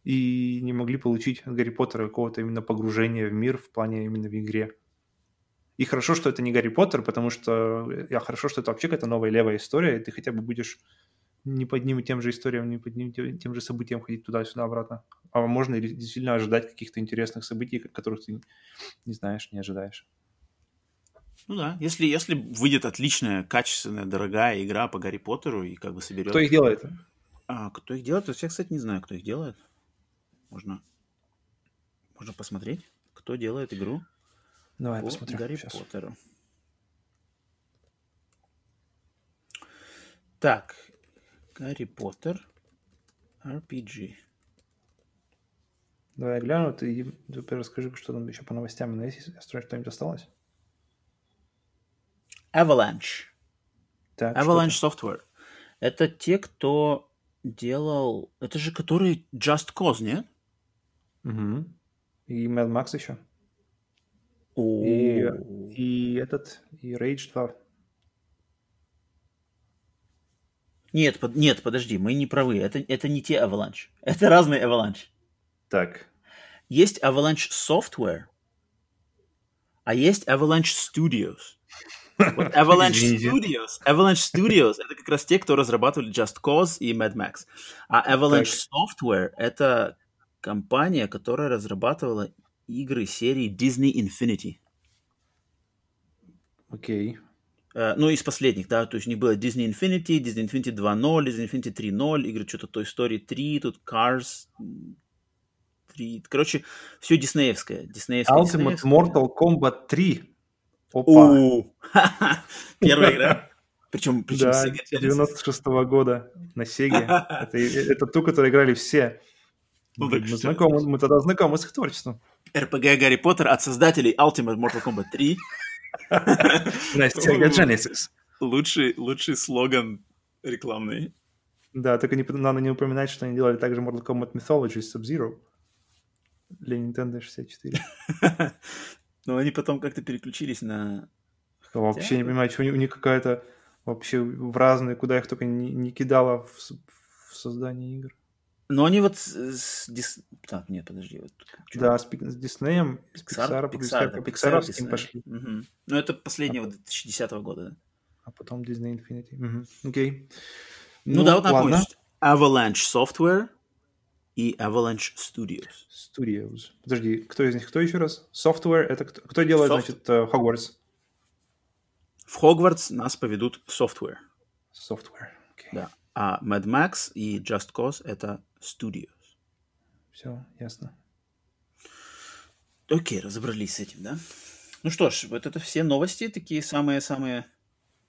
и не могли получить от Гарри Поттера какого-то именно погружения в мир в плане именно в игре. И хорошо, что это не Гарри Поттер, потому что я хорошо, что это вообще какая-то новая левая история, и ты хотя бы будешь не под ним и тем же историям, не под ним тем же событиям ходить туда-сюда обратно. А можно действительно ожидать каких-то интересных событий, которых ты не знаешь, не ожидаешь. Ну да, если, если выйдет отличная, качественная, дорогая игра по Гарри Поттеру и как бы соберет... Кто их делает? А, кто их делает? Я, кстати, не знаю, кто их делает. Можно, можно посмотреть, кто делает игру. Давай по посмотрим. Гарри сейчас. Поттеру. Так, Гарри Поттер RPG. Давай я гляну, ты теперь расскажи, что там еще по новостям. Если что-нибудь осталось? Avalanche. Так, Avalanche Software. Это те, кто делал... Это же который Just Cause, нет? Угу. И Mad Max еще. И, и этот, и Rage 2. Нет, под, нет, подожди, мы не правы. Это, это не те Avalanche. Это разные Avalanche. Так. Есть Avalanche Software, а есть Avalanche Studios. Вот [LAUGHS] Avalanche Studios. Avalanche Studios это как раз те, кто разрабатывали Just Cause и Mad Max. А Avalanche так. Software это компания, которая разрабатывала игры серии Disney Infinity. Окей. Okay. Uh, ну, из последних, да, то есть у них было Disney Infinity, Disney Infinity 2.0, Disney Infinity 3.0, игры что-то Toy Story 3, тут Cars 3. Короче, все диснеевское. диснеевское Ultimate диснеевское. Mortal Kombat 3. Опа. [LAUGHS] Первая игра. Причем, причем да, 96 -го года на Sega. [LAUGHS] это, это ту, которую играли все. Ну, мы, знакомы, мы тогда знакомы с их творчеством. RPG Гарри Поттер от создателей Ultimate Mortal Kombat 3. На Sega Genesis. Лучший, лучший слоган рекламный. Да, только не, надо не упоминать, что они делали также Mortal Kombat Mythology Sub-Zero для Nintendo 64. [LAUGHS] Но они потом как-то переключились на... Вообще не понимаю, что у них какая-то вообще в разные, куда их только не, не кидала в, в создании игр. Но они вот с, с. Так, нет, подожди. Вот да, с, с Диснеем, с Pixar, Pixar, да, Pixar, Pixar, пошли. Угу. Ну, это последнего 2010 года, да? А потом Disney Infinity. Угу. Окей. Ну, ну да, вот напомню. Avalanche Software и Avalanche Studios. Studios. Подожди, кто из них? Кто еще раз? Software, это кто, кто делает, Soft... значит, э, Hogwarts? В Хогвартс нас поведут Software. Software, okay. Да. А Mad Max и Just Cause — это Studios. Все, ясно. Окей, разобрались с этим, да? Ну что ж, вот это все новости, такие самые-самые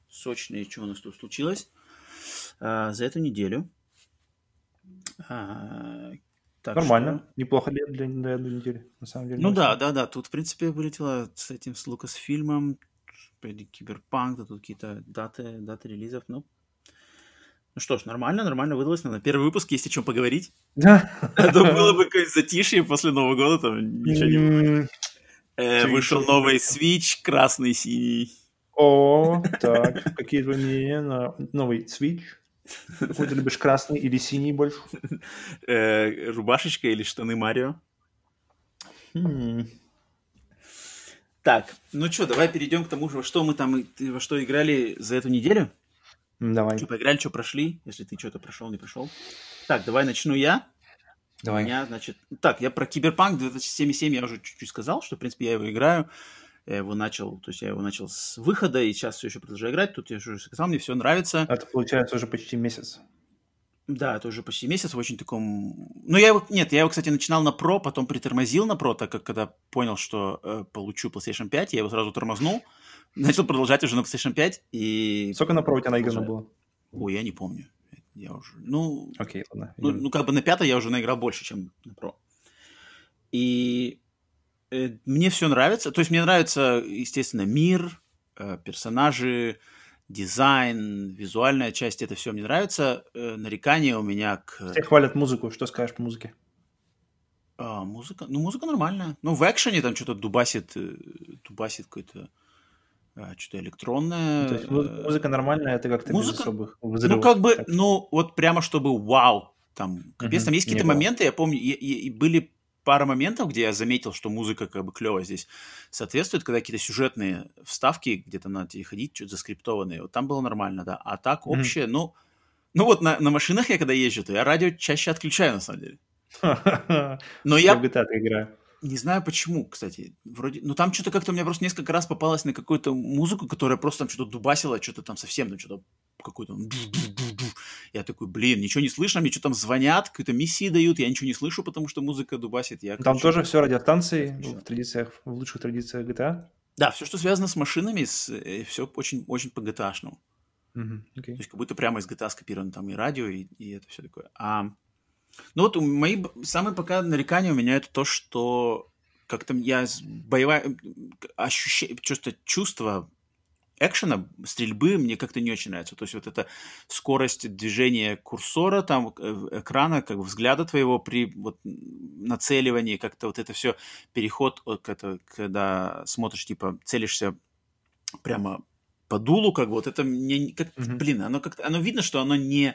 сочные, что у нас тут случилось а, за эту неделю. А, Нормально, что... неплохо для, для, для одной недели, на самом деле. Ну да, да, да, тут, в принципе, вылетело с этим, с Лукасфильмом, Киберпанк, да, тут какие-то даты, даты релизов, ну, ну что ж, нормально, нормально выдалось. На первый выпуск есть о чем поговорить. [LAUGHS] Да. Это было бы какое-то затишье после Нового года, там ничего не э, Вышел новый Switch, красный, синий. О, так, какие мнения на новый Switch? Какой ты любишь, красный или синий больше? [LAUGHS] Э, рубашечка или штаны Марио? Хм. Так, ну что, давай перейдем к тому, во что мы там, во что играли за эту неделю. Давай. Что поиграли, что прошли, если ты что-то прошел, не прошел. Так, давай начну я. Давай. У меня, значит, так, я про Киберпанк 2077 я уже чуть-чуть сказал, что, в принципе, я его играю. Я его начал, то есть я его начал с выхода, и сейчас все еще продолжаю играть. Тут я уже сказал, мне все нравится. Это получается уже почти месяц. Да, это уже почти месяц в очень таком... Ну, я его... Нет, я его, кстати, начинал на Pro, потом притормозил на Pro, так как когда понял, что э, получу PlayStation 5, я его сразу тормознул начал продолжать уже на PlayStation 5 и... Сколько на Pro у тебя наиграно было? Ой, я не помню. Я уже... Ну, Окей, ладно. Ну, ну, как бы на пятой я уже наиграл больше, чем на Pro. И э, мне все нравится. То есть мне нравится, естественно, мир, э, персонажи, дизайн, визуальная часть, это все мне нравится. Э, нарекания у меня к... Все хвалят музыку. Что скажешь по музыке? А, музыка? Ну, музыка нормальная. Ну, в экшене там что-то дубасит, э, дубасит какой-то что-то электронное. Ну, то есть музыка нормальная, это как-то музыка, без особых взрывов. Ну, как бы, так. ну, вот прямо чтобы вау, там, капец, угу, там есть какие-то моменты, я помню, и, и, и были пара моментов, где я заметил, что музыка как бы клевая здесь соответствует, когда какие-то сюжетные вставки где-то надо тебе ходить, что-то заскриптованные, вот там было нормально, да, а так общее, ну, ну вот на, на машинах я когда езжу, то я радио чаще отключаю, на самом деле. [LAUGHS] Но я... Играю. Не знаю почему, кстати. Вроде, ну там что-то как-то у меня просто несколько раз попалось на какую-то музыку, которая просто там что-то дубасила, что-то там совсем, ну что-то какой-то... Я такой, блин, ничего не слышно, мне что там звонят, какие-то миссии дают, я ничего не слышу, потому что музыка дубасит. Я, там тоже все радиостанции в традициях, в лучших традициях GTA? Да, все, что связано с машинами, с, э, все очень, очень по GTA-шному. Mm-hmm, okay. То есть как будто прямо из GTA скопировано там и радио, и, и это все такое. А ну вот мои самые пока нарекания у меня это то, что как-то я боевая ощущение, чувство, чувство экшена, стрельбы мне как-то не очень нравится. То есть вот эта скорость движения курсора, там, э, экрана, как бы взгляда твоего при вот, нацеливании, как-то вот это все, переход, это, когда смотришь, типа, целишься прямо по дулу, как бы, вот это мне, как, mm-hmm. блин, оно как-то, оно видно, что оно не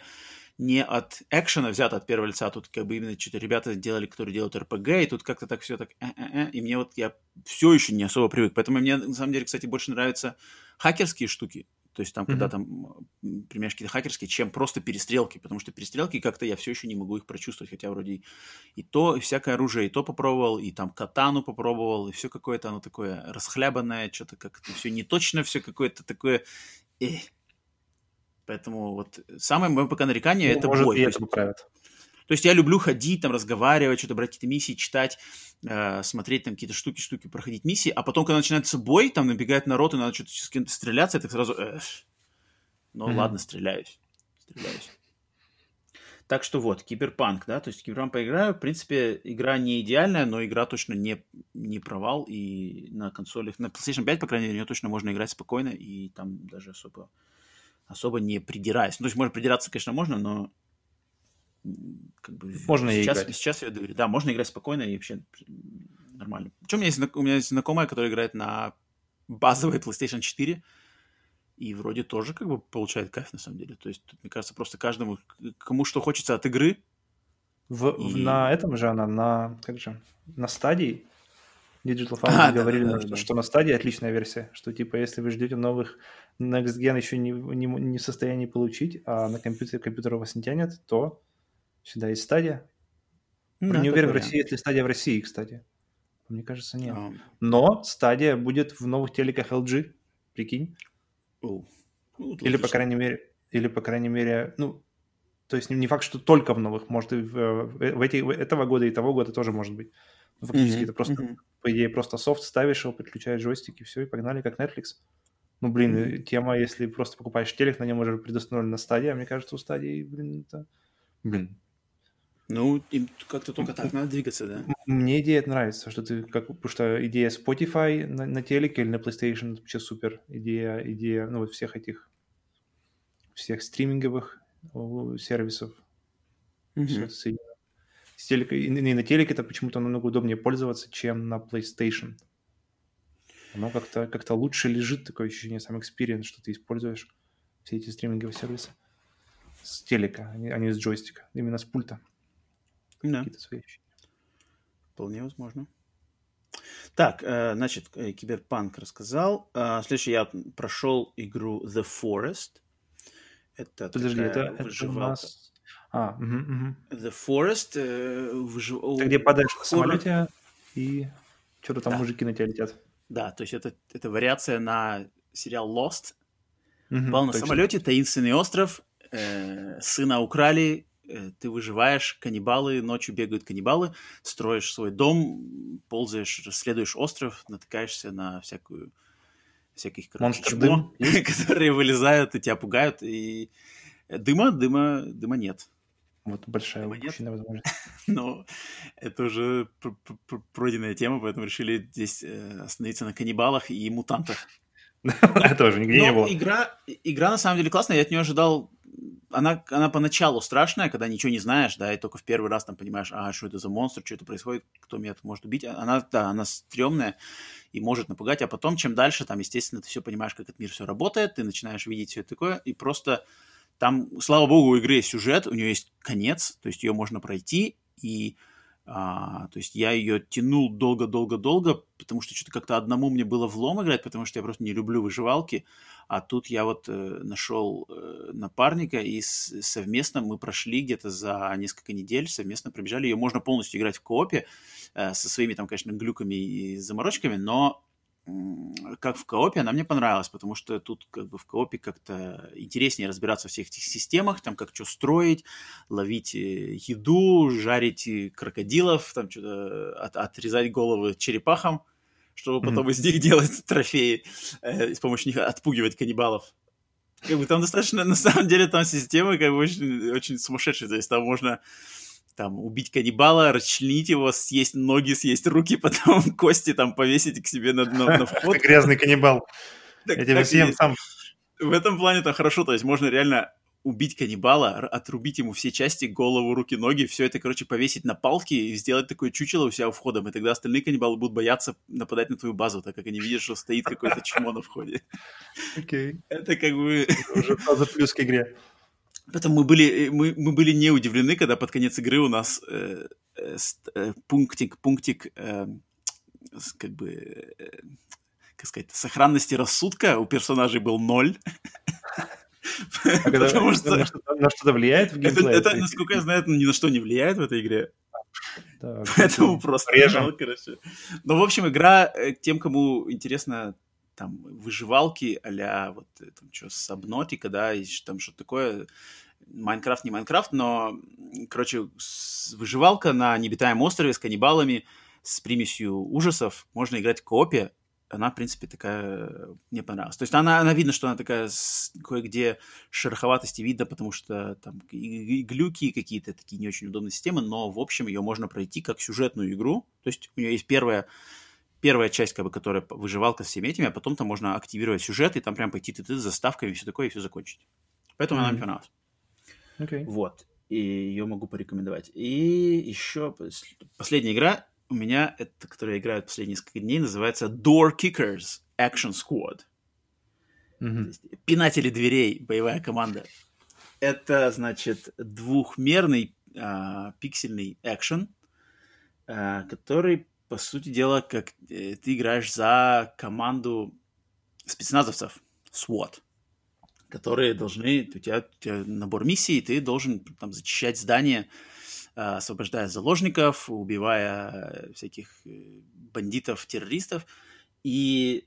не от экшена взято от первого лица, а тут как бы именно что-то ребята делали, которые делают РПГ, и тут как-то так все так, э-э-э, и мне вот я все еще не особо привык. Поэтому мне на самом деле, кстати, больше нравятся хакерские штуки, то есть там, mm-hmm. когда там применяешь какие-то хакерские, чем просто перестрелки, потому что перестрелки как-то я все еще не могу их прочувствовать, хотя вроде и то, и всякое оружие, и то попробовал, и там катану попробовал, и все какое-то оно такое расхлябанное, что-то как-то все не точно, все какое-то такое... Эх, Поэтому вот самое мое пока нарекание ну, это может, бой. И это поправят. То есть я люблю ходить, там, разговаривать, что-то брать какие-то миссии, читать, э, смотреть там какие-то штуки-штуки, проходить миссии, а потом, когда начинается бой, там набегает народ, и надо что-то с кем-то стреляться, я так сразу... Э, ну mm-hmm. ладно, стреляюсь. Стреляюсь. Так что вот, Киберпанк, да, то есть Киберпанк поиграю. В принципе, игра не идеальная, но игра точно не, не провал. И на консолях, на PlayStation 5, по крайней мере, ее точно можно играть спокойно, и там даже особо особо не придираясь. Ну, то есть, может, придираться, конечно, можно, но как бы можно сейчас, играть. Сейчас я говорю, да, можно играть спокойно и вообще нормально. Причем у меня есть, у меня есть знакомая, которая играет на базовой PlayStation 4, и вроде тоже как бы получает кайф на самом деле. То есть, мне кажется, просто каждому, кому что хочется от игры. В, и... на этом же она, на, как же, на стадии Digital [LAUGHS] Foundry а, говорили, да, да, да, что, что на стадии отличная версия, что типа если вы ждете новых Next Gen еще не, не, не в состоянии получить, а на компьютере компьютер у вас не тянет, то всегда есть стадия. Да, не уверен в России, если стадия в России, кстати. Мне кажется, нет. Um... Но стадия будет в новых телеках LG, прикинь. Oh. Ну, или, по крайней мере, или, по крайней мере, ну, то есть не факт, что только в новых, может, и в, в эти, этого года и того года тоже может быть. Ну, фактически mm-hmm. это просто, mm-hmm. по идее, просто софт ставишь его, подключаешь джойстики, все, и погнали, как Netflix. Ну, блин, mm-hmm. тема, если просто покупаешь телек, на нем уже предустановлена стадия, мне кажется, у стадии, блин, это... Блин, ну, им как-то только так надо двигаться, да? Мне идея нравится, что ты, как, потому что идея Spotify на, на телеке или на PlayStation вообще супер. Идея, идея, ну, вот всех этих, всех стриминговых сервисов. Mm-hmm. Все это соединено. С телека, и, на телеке это почему-то намного удобнее пользоваться, чем на PlayStation. Оно как-то как лучше лежит, такое ощущение, сам experience, что ты используешь все эти стриминговые сервисы с телека, а не, а не с джойстика, именно с пульта. Да. Какие-то свои ощущения. Вполне возможно. Так, э, значит, э, Киберпанк рассказал. Э, следующий я прошел игру The Forest. Это Подожди, это, это у нас... А, угу, угу. The Forest. Э, выжив... Ты где падаешь в самолете и что-то там да. мужики на тебя летят. Да, то есть это, это вариация на сериал Lost. Угу, Пал на самолете, таинственный остров, э, сына украли, Э, ты выживаешь, каннибалы, ночью бегают каннибалы, строишь свой дом, ползаешь, расследуешь остров, натыкаешься на всякую всяких, короче, [LAUGHS] которые вылезают и тебя пугают, и дыма, дыма, дыма нет. Вот большая упущенная возможность. [LAUGHS] Но это уже пройденная тема, поэтому решили здесь э, остановиться на каннибалах и мутантах. [LAUGHS] Это уже нигде не было. Игра, игра на самом деле классная, я от нее ожидал она, она поначалу страшная, когда ничего не знаешь, да, и только в первый раз там понимаешь, а, что это за монстр, что это происходит, кто меня тут может убить. Она, да, она стрёмная и может напугать, а потом, чем дальше, там, естественно, ты все понимаешь, как этот мир все работает, ты начинаешь видеть все такое, и просто там, слава богу, у игры есть сюжет, у нее есть конец, то есть ее можно пройти, и а, то есть я ее тянул долго-долго-долго, потому что что-то как-то одному мне было влом играть, потому что я просто не люблю выживалки. А тут я вот э, нашел э, напарника, и с, совместно мы прошли где-то за несколько недель, совместно пробежали. Ее можно полностью играть в коопе, э, со своими там, конечно, глюками и заморочками, но как в коопе, она мне понравилась, потому что тут как бы в коопе как-то интереснее разбираться в всех этих системах, там как что строить, ловить э, еду, жарить э, крокодилов, там что-то от, отрезать головы черепахам, чтобы потом mm-hmm. из них делать [LAUGHS] трофеи, э, с помощью них отпугивать каннибалов. Как бы там достаточно, на самом деле, там система как бы очень, очень сумасшедшая, то есть там можно там, убить каннибала, расчленить его, съесть ноги, съесть руки, [LAUGHS] потом кости там повесить к себе на, на, на вход. [LAUGHS] грязный каннибал. Я тебе съем сам. В этом плане там хорошо, то есть можно реально убить каннибала, отрубить ему все части, голову, руки, ноги, все это, короче, повесить на палки и сделать такое чучело у себя у входа, и тогда остальные каннибалы будут бояться нападать на твою базу, так как они видят, что стоит какое-то чмо на входе. [LAUGHS] Окей. Это как бы... Уже за плюс к игре. Поэтому мы были, э, мы, мы были не удивлены, когда под конец игры у нас э, э, э пунктик, пунктик э, как бы, э, как сказать, сохранности рассудка у персонажей был ноль. А Потому что... На что-то влияет в геймплее? Это, насколько я знаю, это ни на что не влияет в этой игре. Поэтому просто... Режем. Короче. Но, в общем, игра э, тем, кому интересно там выживалки а вот э, там что, Сабнотика, да, и там что-то такое. Майнкрафт не Майнкрафт, но, короче, выживалка на необитаемом острове с каннибалами, с примесью ужасов. Можно играть коопе. Она, в принципе, такая... Мне понравилась. То есть она, она видно, что она такая с кое-где шероховатости видно, потому что там и, и глюки какие-то такие не очень удобные системы, но, в общем, ее можно пройти как сюжетную игру. То есть у нее есть первая первая часть, как бы, которая выживалка с всеми этими, а потом там можно активировать сюжет, и там прям пойти ты, ты с заставками и все такое, и все закончить. Поэтому mm-hmm. она мне понравилась. Okay. Вот. И ее могу порекомендовать. И еще последняя игра у меня, это, которая играет последние несколько дней, называется Door Kickers Action Squad. Мгм. Пинатели дверей, боевая команда. Это, значит, двухмерный а, пиксельный экшен, а, который, по сути дела, как э, ты играешь за команду спецназовцев, SWAT, которые должны, у тебя, у тебя набор миссий, ты должен там зачищать здание, а, освобождая заложников, убивая э, всяких э, бандитов, террористов. И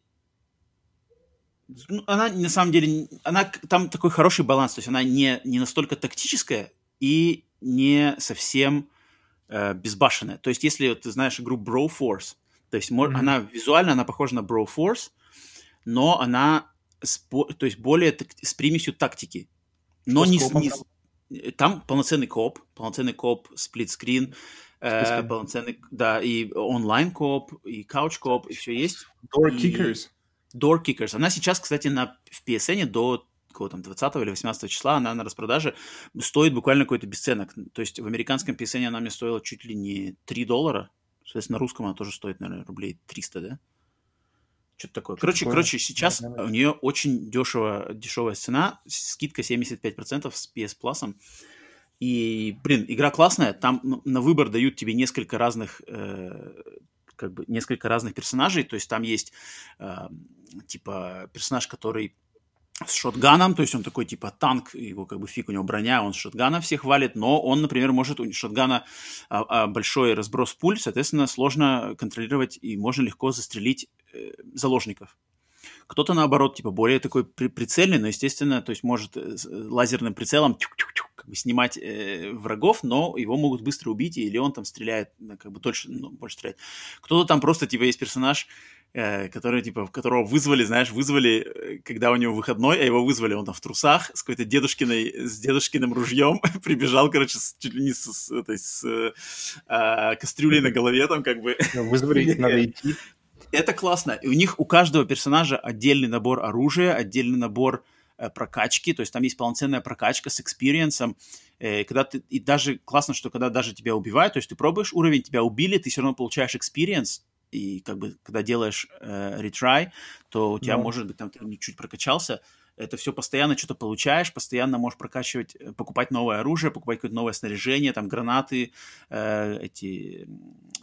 ну, она на самом деле, она там такой хороший баланс, то есть она не, не настолько тактическая и не совсем э, безбашенная. То есть если ты знаешь игру Bro Force, то есть Мгм. она визуально она похожа на Bro Force, но она с, то есть более так- с примесью тактики. Но Что не, с- коопом не там? с- там полноценный коп, полноценный коп, сплитскрин, э, полноценный, да, и онлайн коп, и кауч коп, и все есть. Door И- Kickers. Door Kickers. Она сейчас, кстати, на, в PSN до какого там 20 или 18 числа, она на распродаже стоит буквально какой-то бесценок. То есть в американском PSN она мне стоила чуть ли не 3 доллара. Соответственно, на русском она тоже стоит, наверное, рублей 300, да? Что-то такое. Короче, такое. короче, сейчас Да, да. у нее очень дешево, дешевая цена, скидка 75% с PS Plus. И, блин, игра классная, там ну, на выбор дают тебе несколько разных, э, как бы, несколько разных персонажей, то есть там есть, э, типа, персонаж, который с шотганом, то есть он такой, типа, танк, его как бы фиг, у него броня, он с шотгана всех валит, но он, например, может, у шотгана а, а, большой разброс пуль, соответственно, сложно контролировать и можно легко застрелить э, заложников. Кто-то, наоборот, типа, более такой при- прицельный, но, естественно, то есть может э, с- лазерным прицелом тюк-тюк-тюк как бы снимать э, врагов, но его могут быстро убить, или он там стреляет, как бы дольше, ну, больше стреляет. Кто-то там просто, типа, есть персонаж, э, который, типа, которого вызвали, знаешь, вызвали, э, когда у него выходной, а его вызвали, он там в трусах с какой-то дедушкиной, с дедушкиным ружьем [LAUGHS] прибежал, короче, с, чуть ли не с, с этой, с э, а, кастрюлей на голове, там, как бы, Вызвали, надо [LAUGHS] идти. это классно. И у них у каждого персонажа отдельный набор оружия, отдельный набор э, прокачки, то есть там есть полноценная прокачка с experience ом. Э, когда ты, и даже классно, что когда даже тебя убивают, то есть ты пробуешь уровень, тебя убили, ты все равно получаешь experience, и как бы когда делаешь э, retry, то у тебя, Ну. может быть, там ты чуть прокачался, это все постоянно что-то получаешь, постоянно можешь прокачивать, э, покупать новое оружие, покупать какое-то новое снаряжение, там гранаты, э, эти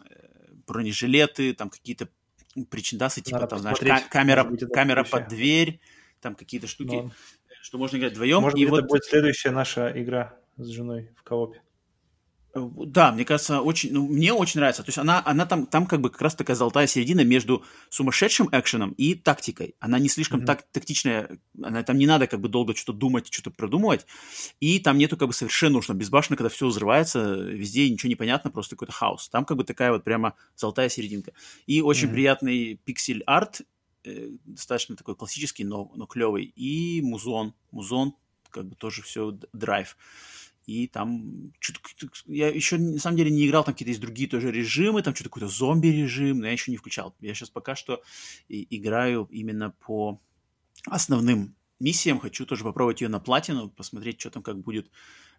э, бронежилеты, там какие-то причиндасы, типа Надо там, знаешь, ка- камера, быть, это камера под дверь, там какие-то штуки, Ну, что можно играть вдвоем. Может и быть, вот это будет следующая наша игра с женой в коопе. Э, Да, мне кажется, очень, ну, мне очень нравится. То есть она, она там, там как бы как раз такая золотая середина между сумасшедшим экшеном и тактикой. Она не слишком Мгм. так, тактичная, она, там не надо как бы долго что-то думать, что-то продумывать. И там нету как бы совершенно уж там безбашенно, когда все взрывается, везде ничего не понятно, просто какой-то хаос. Там как бы такая вот прямо золотая серединка. И очень Мгм. приятный пиксель-арт, э, достаточно такой классический, но, но клевый. И музон. Музон, как бы тоже все драйв. И там что-то я еще на самом деле не играл, там какие-то есть другие тоже режимы, там что-то какой-то зомби-режим, но я еще не включал. Я сейчас пока что играю именно по основным миссиям. Хочу тоже попробовать ее на платину, посмотреть, что там как будет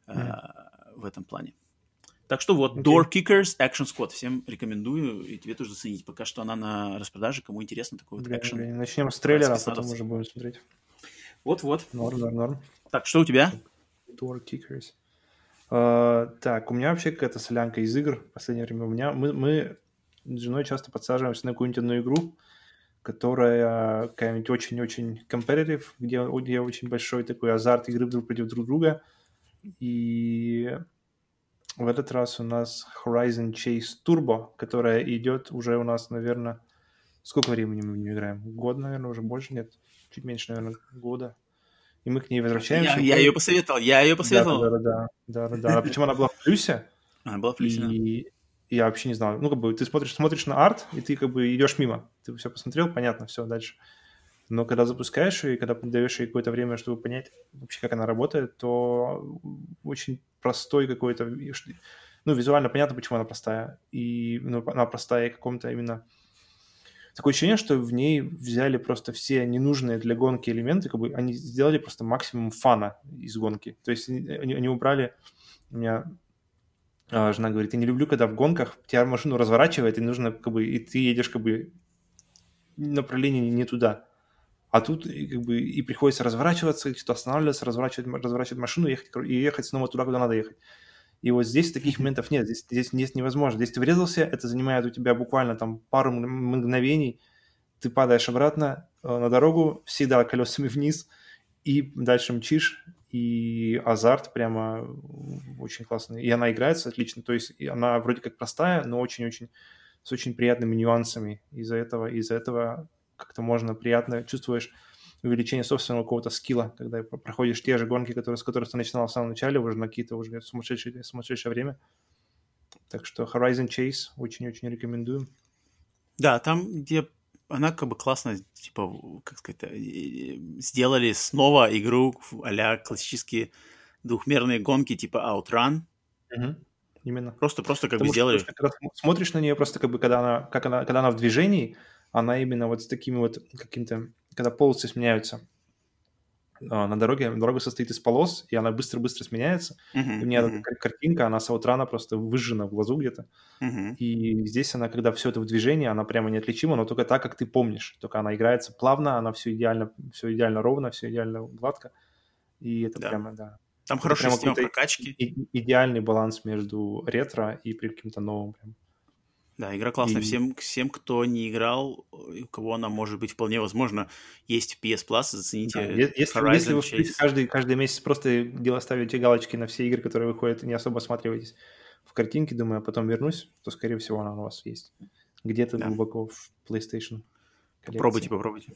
э, в этом плане. Так что вот, Окей. Door Kickers Action Squad. Всем рекомендую, и тебе тоже заценить. Пока что она на распродаже, кому интересно, такой вот экшен. блин, Начнем с трейлера, а потом уже будем смотреть. Вот-вот. Норм, норм, норм. Так, что у тебя? Door Kickers. А, так, у меня вообще какая-то солянка из игр в последнее время. У меня мы, мы с женой часто подсаживаемся на какую-нибудь одну игру, которая какая-нибудь очень-очень competitive, где, где очень большой такой азарт игры друг против друг друга. И в этот раз у нас Horizon Chase Turbo, которая идет уже у нас, наверное, сколько времени мы в нее играем? Год, наверное, уже больше нет. Чуть меньше, наверное, года. И мы к ней возвращаемся. Я, я ее посоветовал, я ее посоветовал. Да, да, да, да, да, да. А Причем она была в плюсе, Она была в плюсе, да. и я вообще не знал. Ну, как бы ты смотришь, смотришь на арт, и ты как бы идешь мимо. Ты все посмотрел, понятно, все, дальше. Но когда запускаешь ее, и когда даешь ей какое-то время, чтобы понять вообще, как она работает, то очень простой какой-то... Ну, визуально понятно, почему она простая. И ну, она простая в каком-то именно... Такое ощущение, что в ней взяли просто все ненужные для гонки элементы, как бы они сделали просто максимум фана из гонки. То есть они, они убрали... У меня а, жена говорит, я не люблю, когда в гонках тебя машину разворачивает, и нужно как бы... И ты едешь как бы направление не туда. А тут как бы и приходится разворачиваться, что-то останавливаться, разворачивать, разворачивать машину ехать, и ехать снова туда, куда надо ехать. И вот здесь таких моментов нет, здесь, здесь, здесь невозможно. Здесь ты врезался, это занимает у тебя буквально там пару мгновений, ты падаешь обратно э, на дорогу, всегда колесами вниз, и дальше мчишь, и азарт прямо очень классный. И она играется отлично, то есть она вроде как простая, но очень-очень с очень приятными нюансами. Из-за этого, из-за этого как-то можно приятно чувствуешь увеличение собственного какого-то скилла, когда проходишь те же гонки, которые, с которых ты начинал в самом начале, уже на какие-то уже сумасшедшее, сумасшедшее время. Так что Horizon Chase очень-очень рекомендую. Да, там, где она как бы классно, типа, как сказать, сделали снова игру а классические двухмерные гонки типа Outrun. Угу. Именно. Просто, просто как Потому бы сделали. Что, когда смотришь на нее, просто как бы, когда она, как она, когда она в движении, она именно вот с такими вот каким-то, когда полосы сменяются а, на дороге, дорога состоит из полос, и она быстро-быстро сменяется. Uh-huh, и у меня uh-huh. эта картинка, она с аутрана просто выжжена в глазу где-то. Uh-huh. И здесь она, когда все это в движении, она прямо неотличима, но только так, как ты помнишь. Только она играется плавно, она все идеально, все идеально ровно, все идеально гладко. И это да. прямо, да. Там это хорошая система прокачки. И, идеальный баланс между ретро и каким-то новым. Прям. Да, игра классная. И... Всем, всем, кто не играл, у кого она может быть вполне возможно, есть PS Plus, зацените да, если, Horizon если вы Chase. каждый, каждый месяц просто дело ставите галочки на все игры, которые выходят, не особо осматриваетесь в картинке, думаю, а потом вернусь, то, скорее всего, она у вас есть. Где-то да. глубоко в PlayStation. Коллекции. Попробуйте, попробуйте.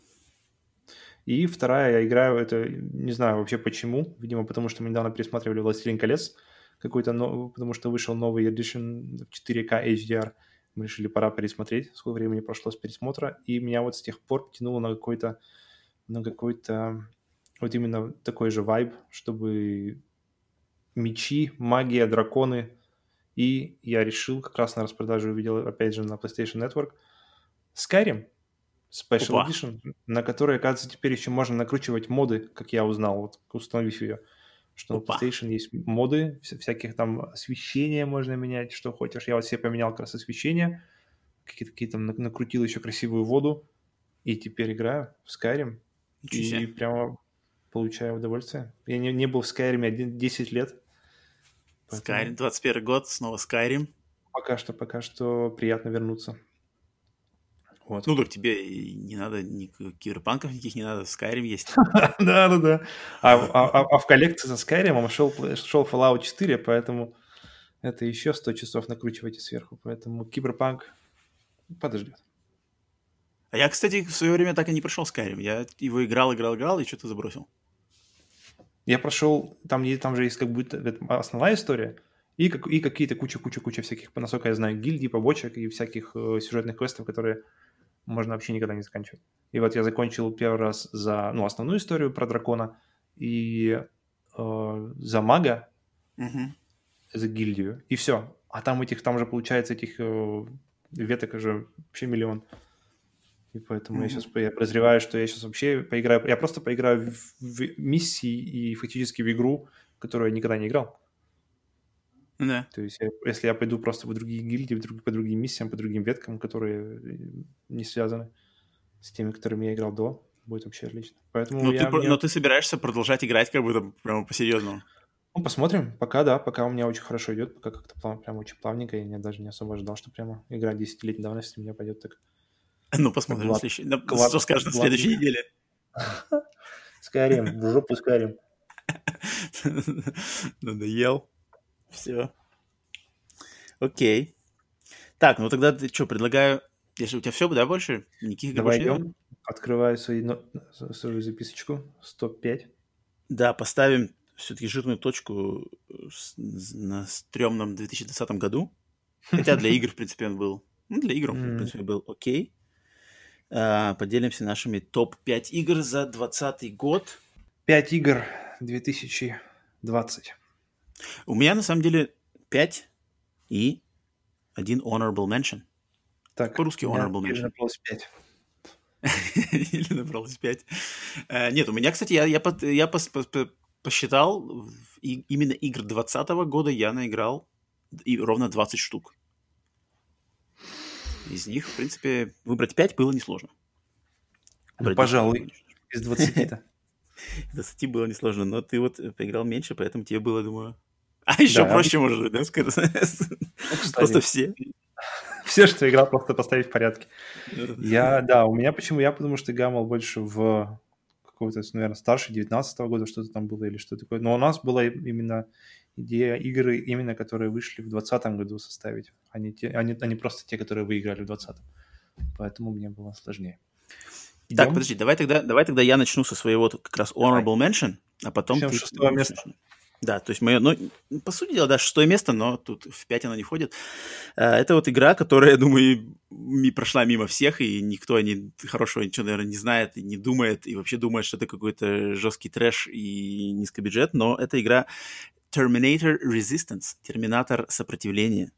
И вторая я играю, это не знаю вообще почему, видимо, потому что мы недавно пересматривали «Властелин колец», какой-то, но, потому что вышел новый edition в 4K HDR – мы решили, пора пересмотреть, сколько времени прошло с пересмотра, и меня вот с тех пор тянуло на какой-то, на какой-то вот именно такой же вайб, чтобы мечи, магия, драконы, и я решил, как раз на распродаже увидел, опять же, на PlayStation Network, Skyrim Special Опа. Edition, на который, оказывается, теперь еще можно накручивать моды, как я узнал, вот установив ее что Опа. на PlayStation есть моды, всяких там освещения можно менять, что хочешь. Я вот себе поменял как раз освещение, какие-то какие там накрутил еще красивую воду, и теперь играю в Skyrim. Ничего и прямо получаю удовольствие. Я не, не был в Skyrim 10 лет. Поэтому... Skyrim, 21 год, снова Skyrim. Пока что, пока что приятно вернуться. Вот. Ну, так тебе не надо ни киберпанков никаких не надо, Skyrim есть. Да, да, да. А, а, а в коллекции со Skyrim шел, шел Fallout 4, поэтому это еще 100 часов накручивайте сверху. Поэтому киберпанк подождет. А я, кстати, в свое время так и не прошел Skyrim. Я его играл, играл, играл и что-то забросил. Я прошел, там, там же есть как будто основная история, и, как, и какие-то куча-куча-куча всяких, насколько я знаю, гильдий, побочек и всяких э, сюжетных квестов, которые можно вообще никогда не заканчивать. И вот я закончил первый раз за, ну, основную историю про дракона и э, за мага, угу. за гильдию, и все. А там этих, там же получается этих э, веток уже вообще миллион. И поэтому mm я сейчас я подозреваю, что я сейчас вообще поиграю, я просто поиграю в, в миссии и фактически в игру, которую я никогда не играл. Да. То есть, если я пойду просто в другие гильдии, в друг, по другим миссиям, по другим веткам, которые э, не связаны с теми, которыми я играл до, будет вообще отлично. Поэтому но, я, ты, мне... но ты собираешься продолжать играть как там прямо по-серьезному? Ну, посмотрим. Пока, да, пока у меня очень хорошо идет, пока как-то плав, прям очень плавненько, я даже не особо ожидал, что прямо игра 10-летней давности у меня пойдет так. [LAUGHS] Ну, посмотрим, Глад... следующий... Глад... что скажешь на следующей неделе. [LAUGHS] Скорим, в жопу скорим. [LAUGHS] Надоел. Все. Окей. Так, ну тогда ты что, предлагаю... Если у тебя все, да, больше? Никаких Давай идем. Открываю свою, свою записочку. 105. Да, поставим все-таки жирную точку на стрёмном 2020 году. Хотя для игр, в [LAUGHS] принципе, он был... Ну, для игр он, в принципе, был окей. А, поделимся нашими топ-5 игр за 2020 год. 5 игр 2020. У меня, на самом деле, 5 и один honorable mention. Так, По-русски honorable mention. [LAUGHS] Или набралось 5. Или набралось 5. Э, нет, у меня, кстати, я, я, я посчитал, и, именно игр 2020 года я наиграл и ровно 20 штук. Из них, в принципе, выбрать 5 было несложно. Ну, пожалуй. Из 20-то. 20 [LAUGHS] было несложно, но ты вот поиграл меньше, поэтому тебе было, думаю... А еще да, проще, может быть, да, сказать? Ну, просто все. Все, что играл, просто поставить в порядке. Я, да, у меня почему? Я потому что гамал больше в какого-то, наверное, старше 19 -го года что-то там было или что такое. Но у нас была именно идея игры, именно которые вышли в 2020 году составить, а не, те, а, не, а не просто те, которые вы играли в 2020. Поэтому мне было сложнее. Идем? Так, подожди, давай тогда, давай тогда я начну со своего как раз honorable давай. mention, а потом Начнем ты... шестого места. Да, то есть мое, ну, по сути дела, да, шестое место, но тут в пять оно не входит. А, это вот игра, которая, [LAUGHS] я думаю, прошла мимо всех, и никто не, хорошего ничего, наверное, не знает и не думает, и вообще думает, что это какой-то жесткий трэш и низкобюджет, но это игра Terminator Resistance, Терминатор сопротивления.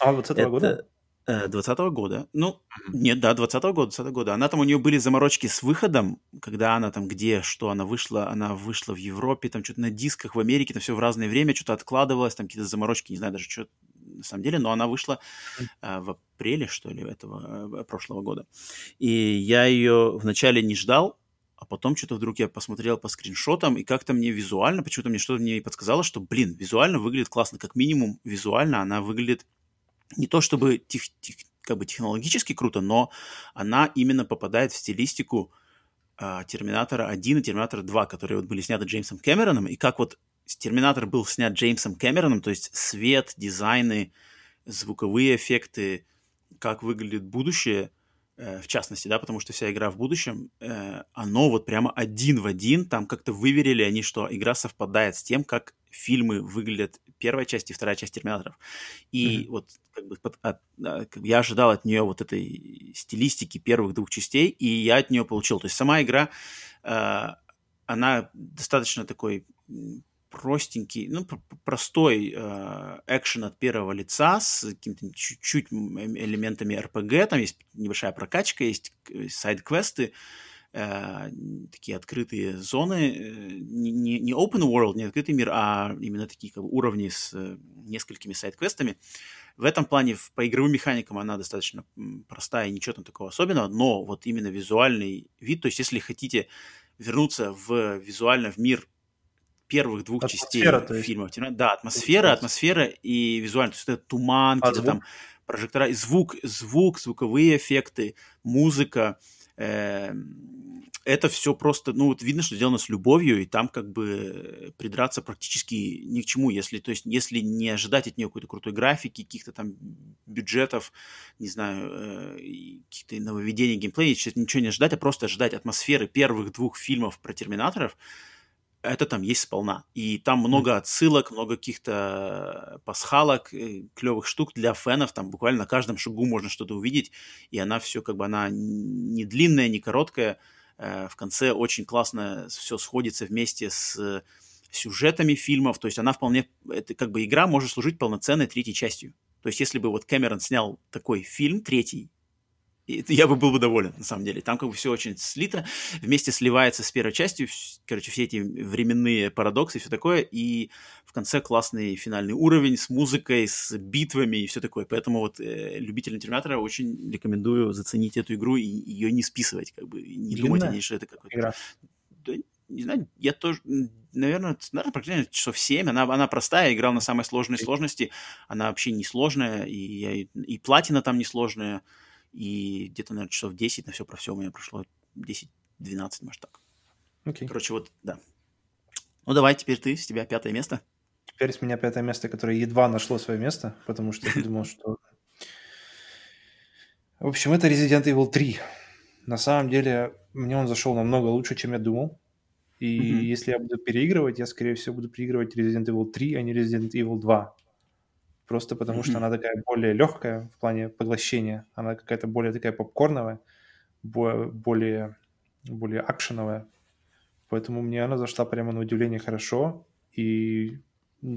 А, вот с этого это... года? 20 -го года. Ну, нет, да, 20 -го года, 20 -го года. Она там, у нее были заморочки с выходом, когда она там, где, что она вышла, она вышла в Европе, там что-то на дисках, в Америке, там все в разное время, что-то откладывалось, там какие-то заморочки, не знаю даже, что на самом деле, но она вышла э, в апреле, что ли, этого э, прошлого года. И я ее вначале не ждал, а потом что-то вдруг я посмотрел по скриншотам, и как-то мне визуально, почему-то мне что-то мне подсказало, что, блин, визуально выглядит классно, как минимум визуально она выглядит не то чтобы тех, тех, как бы технологически круто, но она именно попадает в стилистику э, Терминатора 1 и Терминатора 2, которые вот были сняты Джеймсом Кэмероном, и как вот Терминатор был снят Джеймсом Кэмероном, то есть свет, дизайны, звуковые эффекты, как выглядит будущее, э, в частности, да, потому что вся игра в будущем, э, оно вот прямо один в один, там как-то выверили они, что игра совпадает с тем, как фильмы выглядят первая часть и вторая часть Терминаторов. И mm-hmm. вот как бы, от, от, как бы я ожидал от нее вот этой стилистики первых двух частей, и я от нее получил. То есть сама игра, э, она достаточно такой простенький, ну, простой э, экшен от первого лица с какими-то чуть-чуть элементами РПГ, там есть небольшая прокачка, есть сайд-квесты, э, такие открытые зоны, э, не, не open world, не открытый мир, а именно такие как бы, уровни с э, несколькими сайт-квестами. В этом плане по игровым механикам она достаточно простая, ничего там такого особенного, но вот именно визуальный вид, то есть если хотите вернуться в визуально в мир первых двух атмосфера, частей фильмов. Да, атмосфера, атмосфера и визуально. То есть это туман, а, какие-то там прожектора, звук, звук, звуковые эффекты, музыка, Эм, это все просто, ну, вот видно, что сделано с любовью, и там как бы придраться практически ни к чему, если, то есть, если не ожидать от нее какой-то крутой графики, каких-то там бюджетов, не знаю, э, каких-то нововведений геймплея, ничего не ожидать, а просто ожидать атмосферы первых двух фильмов про терминаторов, это там есть сполна. И там много отсылок, много каких-то пасхалок, э, клевых штук для фенов. Там буквально на каждом шагу можно что-то увидеть. И она все как бы, она не длинная, не короткая. Э, в конце очень классно все сходится вместе с сюжетами фильмов. То есть она вполне, это как бы игра может служить полноценной третьей частью. То есть если бы вот Кэмерон снял такой фильм, третий, я бы был бы доволен, на самом деле. Там как бы все очень слито, вместе сливается с первой частью, короче, все эти временные парадоксы и все такое, и в конце классный финальный уровень с музыкой, с битвами и все такое. Поэтому вот э, любителям Терминатора очень рекомендую заценить эту игру и ее не списывать, как бы, не Длинная думать о ней, что это какой-то... Да, не знаю, я тоже, наверное, наверное, практически часов 7. Она, она простая, играл на самой сложной сложности. Она вообще не сложная, и, и, и платина там не сложная и где-то, наверное, часов 10 на все про все у меня прошло. 10-12, может, так. Окей. Okay. Короче, вот, да. Ну, давай, теперь ты, с тебя пятое место. Теперь с меня пятое место, которое едва нашло свое место, потому что я думал, [LAUGHS] что... В общем, это Resident Evil 3. На самом деле, мне он зашел намного лучше, чем я думал. И mm-hmm. если я буду переигрывать, я, скорее всего, буду переигрывать Resident Evil 3, а не Resident Evil 2 просто потому что она такая более легкая в плане поглощения, она какая-то более такая попкорновая, более, более акшеновая. Поэтому мне она зашла прямо на удивление хорошо, и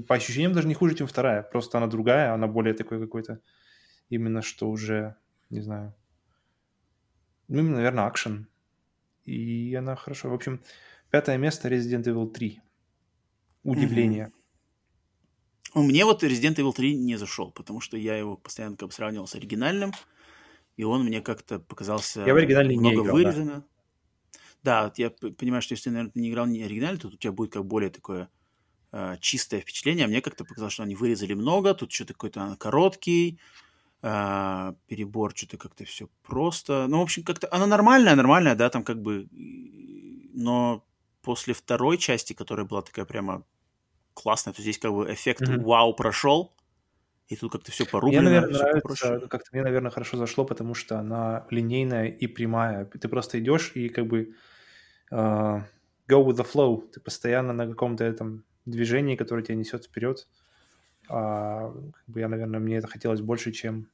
по ощущениям даже не хуже, чем вторая. Просто она другая, она более такой какой-то, именно что уже, не знаю, ну, именно, наверное, акшен. И она хорошо. В общем, пятое место Resident Evil 3. Удивление. Mm-hmm. Мне вот Resident Evil 3 не зашел, потому что я его постоянно как бы сравнивал с оригинальным, и он мне как-то показался я в оригинальный много не играл, вырезано. Да. Да, я понимаю, что если ты, наверное, не играл не оригинально, то у тебя будет как более такое э, чистое впечатление. А мне как-то показалось, что они вырезали много, тут что-то какой-то короткий, э, перебор, что-то как-то все просто. Ну, в общем, как-то она нормальная, нормальная, да, там как бы... Но после второй части, которая была такая прямо классная, то здесь как бы эффект mm-hmm. вау прошел, и тут как-то все порублено. Мне, наверное, нравится, как-то мне, наверное, хорошо зашло, потому что она линейная и прямая. Ты просто идешь и как бы uh, go with the flow. Ты постоянно на каком-то этом движении, которое тебя несет вперед. А, как бы я, наверное, мне это хотелось больше, чем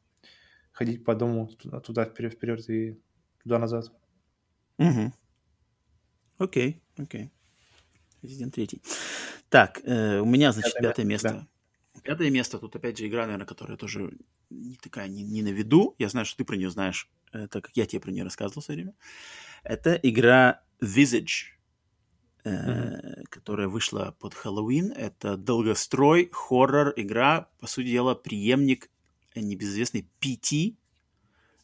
ходить по дому туда вперед, вперед и туда назад. Угу. Окей, окей. Резидент третий. Так, э, у меня, значит, пятое, пятое место. Да. Пятое место, тут опять же игра, наверное, которая тоже не такая, не, не на виду. Я знаю, что ты про нее знаешь, э, так как я тебе про нее рассказывал все время. Это игра Visage, э, mm-hmm. которая вышла под Хэллоуин. Это долгострой, хоррор, игра, по сути дела, преемник небезызвестной PT,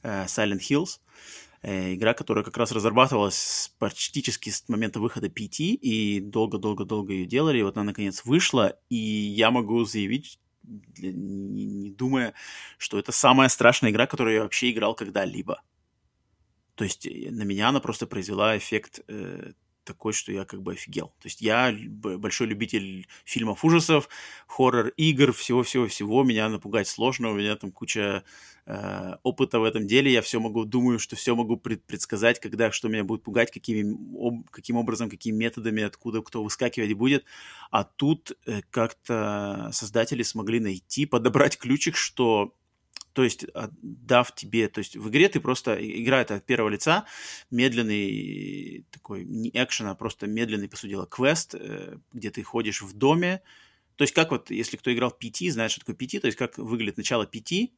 э, Silent Hills. Э, игра, которая как раз разрабатывалась практически с момента выхода PT, и долго-долго-долго ее делали, и вот она наконец вышла, и я могу заявить, не думая, что это самая страшная игра, которую я вообще играл когда-либо. То есть э, на меня она просто произвела эффект э, такой, что я как бы офигел. То есть я большой любитель фильмов ужасов, хоррор-игр, всего-всего-всего. Меня напугать сложно, у меня там куча э, опыта в этом деле. Я все могу, думаю, что все могу пред, предсказать, когда что меня будет пугать, какими, об, каким образом, какими методами, откуда кто выскакивать будет. А тут э, как-то создатели смогли найти, подобрать ключик, что то есть дав тебе, то есть в игре ты просто, игра это от первого лица, медленный такой, не экшен, а просто медленный, по сути дела, квест, э, где ты ходишь в доме, то есть как вот, если кто играл PT, знает, что такое PT, то есть как выглядит начало PT,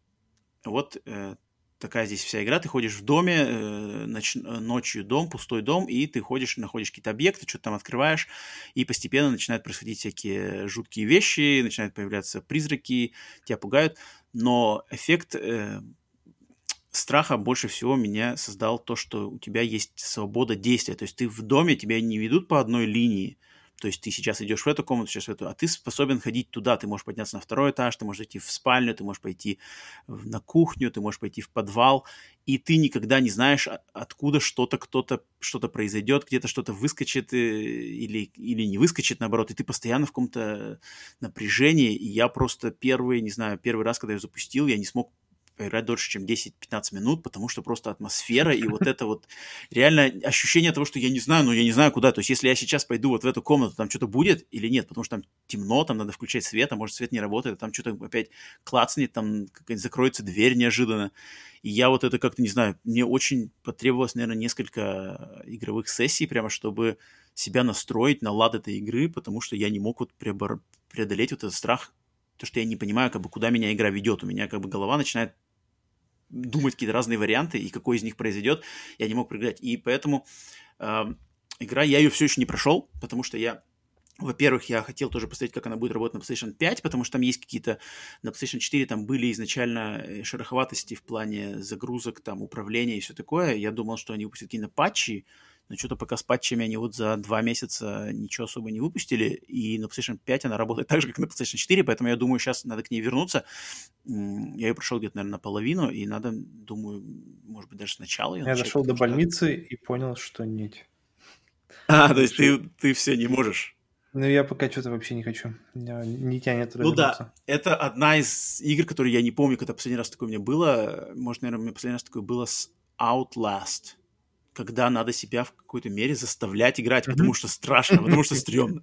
вот э, такая здесь вся игра. Ты ходишь в доме, э, ноч, ночью дом, пустой дом, и ты ходишь, находишь какие-то объекты, что-то там открываешь, и постепенно начинают происходить всякие жуткие вещи, начинают появляться призраки, тебя пугают но эффект э, страха больше всего меня создал то, что у тебя есть свобода действия. То есть ты в доме, тебя не ведут по одной линии. То есть ты сейчас идешь в эту комнату, сейчас в эту, а ты способен ходить туда. Ты можешь подняться на второй этаж, ты можешь идти в спальню, ты можешь пойти на кухню, ты можешь пойти в подвал, и ты никогда не знаешь, откуда что-то, кто-то, что-то произойдет, где-то что-то выскочит э, или, или не выскочит, наоборот, и ты постоянно в каком-то напряжении. И я просто первый, не знаю, первый раз, когда я запустил, я не смог поиграть дольше, чем 10-15 минут, потому что просто атмосфера и вот это вот реально ощущение того, что я не знаю, но я не знаю куда. То есть если я сейчас пойду вот в эту комнату, там что-то будет или нет, потому что там темно, там надо включать свет, а может свет не работает, а там что-то опять клацнет, там закроется дверь неожиданно. И я вот это как-то, не знаю, мне очень потребовалось, наверное, несколько игровых сессий прямо, чтобы себя настроить на лад этой игры, потому что я не мог вот преодолеть вот этот страх, то, что я не понимаю, как бы, куда меня игра ведет. У меня как бы голова начинает думать какие-то разные варианты, и какой из них произойдет, я не мог проиграть. И поэтому э, игра, я ее все еще не прошел, потому что я во-первых, я хотел тоже посмотреть, как она будет работать на PlayStation 5, потому что там есть какие-то... На PlayStation 4 там были изначально э, шероховатости в плане загрузок, там, управления и все такое. Я думал, что они выпустят какие-то патчи, но что-то пока с патчами они вот за два месяца ничего особо не выпустили, и на PlayStation 5 она работает [LAUGHS] так же, как на PlayStation 4, поэтому я думаю, сейчас надо к ней вернуться. Я ее прошел где-то, наверное, наполовину, и надо, думаю, может быть, даже сначала Я начать, дошел до больницы и понял, что нет. [LAUGHS] А, то есть ты, ты все не можешь? Ну, я пока что-то вообще не хочу. Не тянет Ну да, это одна из игр, которые я не помню, когда последний раз такое у меня было. Может, наверное, у меня последний раз такое было с Outlast когда надо себя в какой-то мере заставлять играть, потому что страшно, потому что [LAUGHS] стрёмно.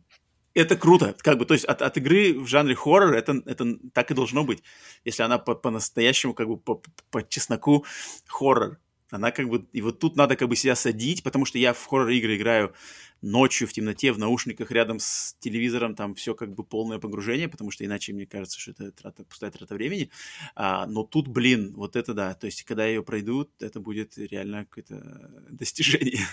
Это круто, как бы, то есть от, от игры в жанре хоррор это, это так и должно быть, если она по, по-настоящему, как бы, по, по чесноку хоррор. Она как бы, и вот тут надо как бы себя садить, потому что я в хоррор-игры играю ночью в темноте, в наушниках рядом с телевизором, там все как бы полное погружение, потому что иначе мне кажется, что это трата, пустая трата времени. А, но тут, блин, вот это да, то есть когда ее пройду, это будет реально какое-то [LAUGHS] достижение.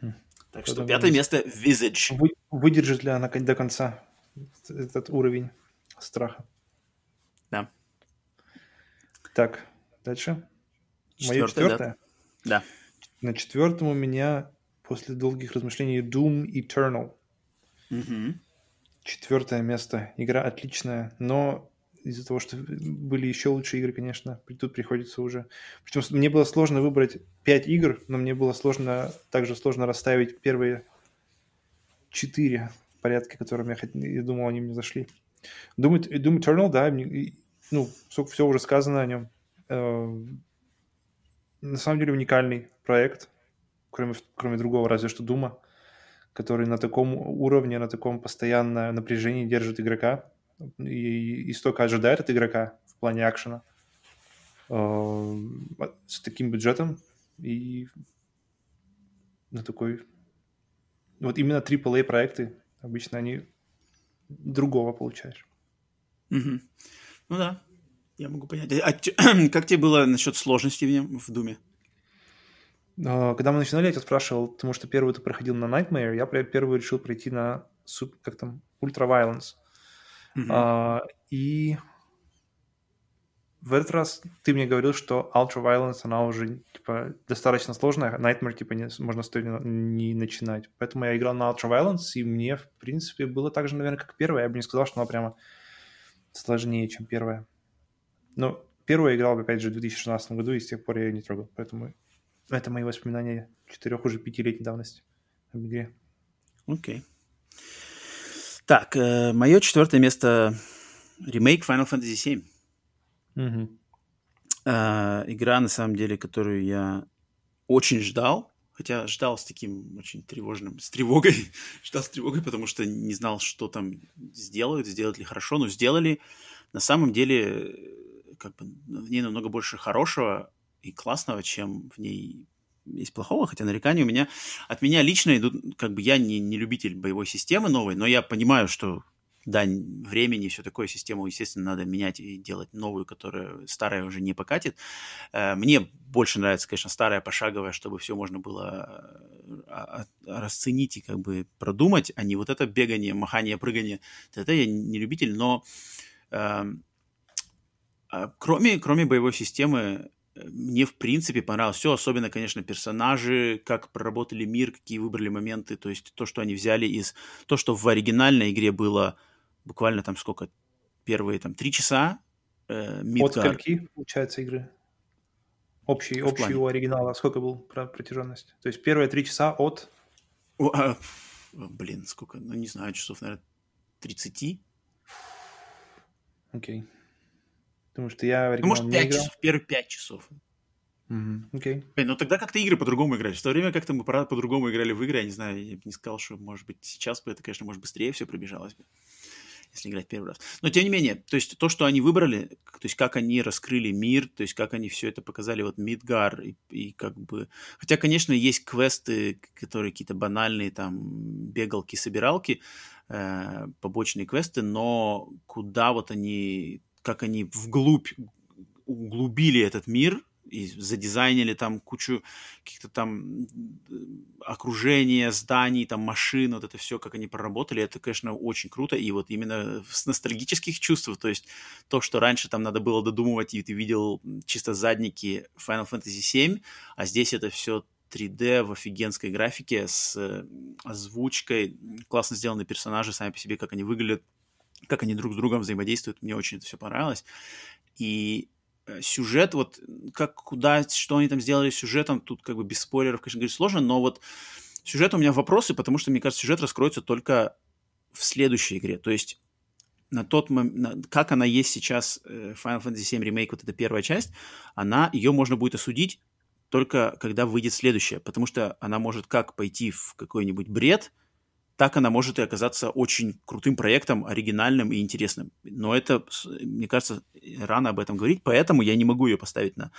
Хм. Так что пятое место Visage. Вы, выдержит ли она до конца этот уровень страха? Да. Так, дальше. Мое четвертое? Да. да. На четвертом у меня после долгих размышлений Doom Eternal. Мгм. Четвертое место. Игра отличная, но из-за того, что были еще лучшие игры, конечно, тут приходится уже... Причем мне было сложно выбрать пять игр, но мне было сложно, также сложно расставить первые четыре в порядке, которым я, хот- я думал, они мне зашли. Doom, Doom Eternal, да, мне- ну, все уже сказано о нем. На самом деле уникальный проект, кроме, кроме другого, разве что Дума, который на таком уровне, на таком постоянном напряжении держит игрока и, и столько ожидает от игрока в плане акшена э, с таким бюджетом и на такой... Вот именно AAA проекты обычно они другого получаешь. Мгм. Ну да, я могу понять. А [CLEARS THROAT] как тебе было насчет сложности в нем, в Думе? А, Когда мы начинали, я тебя спрашивал, потому что первый ты проходил на Nightmare, я первый решил пройти на как там, Ultra Violence. Мгм. А, и в этот раз ты мне говорил, что Ultra Violence, она уже типа, достаточно сложная, Nightmare типа не, можно стоит не начинать. Поэтому я играл на Ultra Violence, и мне, в принципе, было так же, наверное, как первая. Я бы не сказал, что она прямо сложнее, чем первая. Но первую я играл, опять же, в 2016 году, и с тех пор я ее не трогал. Поэтому это мои воспоминания четырех уже пятилетней давности об игре. Окей. Так, мое четвертое место ремейк Final Fantasy VII. Мгм. Э, игра, на самом деле, которую я очень ждал, хотя ждал с таким очень тревожным, с тревогой, [LAUGHS] ждал с тревогой, потому что не знал, что там сделают, сделают ли хорошо, но сделали. На самом деле, э, как бы в ней намного больше хорошего и классного, чем в ней есть плохого, хотя нарекания у меня... От меня лично идут... Как бы я не, не любитель боевой системы новой, но я понимаю, что дань времени и все такое, систему, естественно, надо менять и делать новую, которая старая уже не покатит. Э, Мне больше нравится, конечно, старая пошаговая, чтобы все можно было э, а- а- расценить и как бы продумать, а не вот это бегание, махание, прыгание. Это я не любитель, но эм, кроме, кроме боевой системы, э, мне в принципе понравилось все, особенно, конечно, персонажи, как проработали мир, какие выбрали моменты, то есть то, что они взяли из... То, что в оригинальной игре было буквально там сколько? Первые там три часа. Э, От скольки, получается, игры? Общий, В общий плане? у оригинала сколько был про протяженность? То есть первые три часа от... О, а, блин, сколько? Ну, не знаю, часов, наверное, 30. Окей. Потому что я Ну, может, не 5 играл. часов, первые 5 часов. Окей. Блин, ну тогда как-то игры по-другому играли. В то время как-то мы по-другому играли в игры. Я не знаю, я бы не сказал, что, может быть, сейчас бы это, конечно, может, быстрее все пробежалось бы, если играть первый раз. Но, тем не менее, то есть то, что они выбрали, то есть как они раскрыли мир, то есть как они все это показали, вот Мидгар, и, и как бы... Хотя, конечно, есть квесты, которые какие-то банальные, там, бегалки-собиралки, э, побочные квесты, но куда вот они, как они вглубь углубили этот мир и задизайнили там кучу каких-то там окружения, зданий, там машин, вот это все, как они проработали, это, конечно, очень круто. И вот именно с ностальгических чувств, то есть то, что раньше там надо было додумывать, и ты видел чисто задники Final Fantasy VII, а здесь это все 3D в офигенской графике с озвучкой, классно сделаны персонажи сами по себе, как они выглядят, как они друг с другом взаимодействуют. Мне очень это все понравилось. И э, сюжет, вот как, куда, что они там сделали с сюжетом, тут как бы без спойлеров, конечно, говорить сложно, но вот сюжет у меня вопросы, потому что, мне кажется, сюжет раскроется только в следующей игре. То есть на тот момент, как она есть сейчас, э, Final Fantasy VII Remake, вот эта первая часть, она, ее можно будет осудить только когда выйдет следующая, потому что она может как пойти в какой-нибудь бред, так она может и оказаться очень крутым проектом, оригинальным и интересным. Но это, мне кажется, рано об этом говорить, поэтому я не могу ее поставить на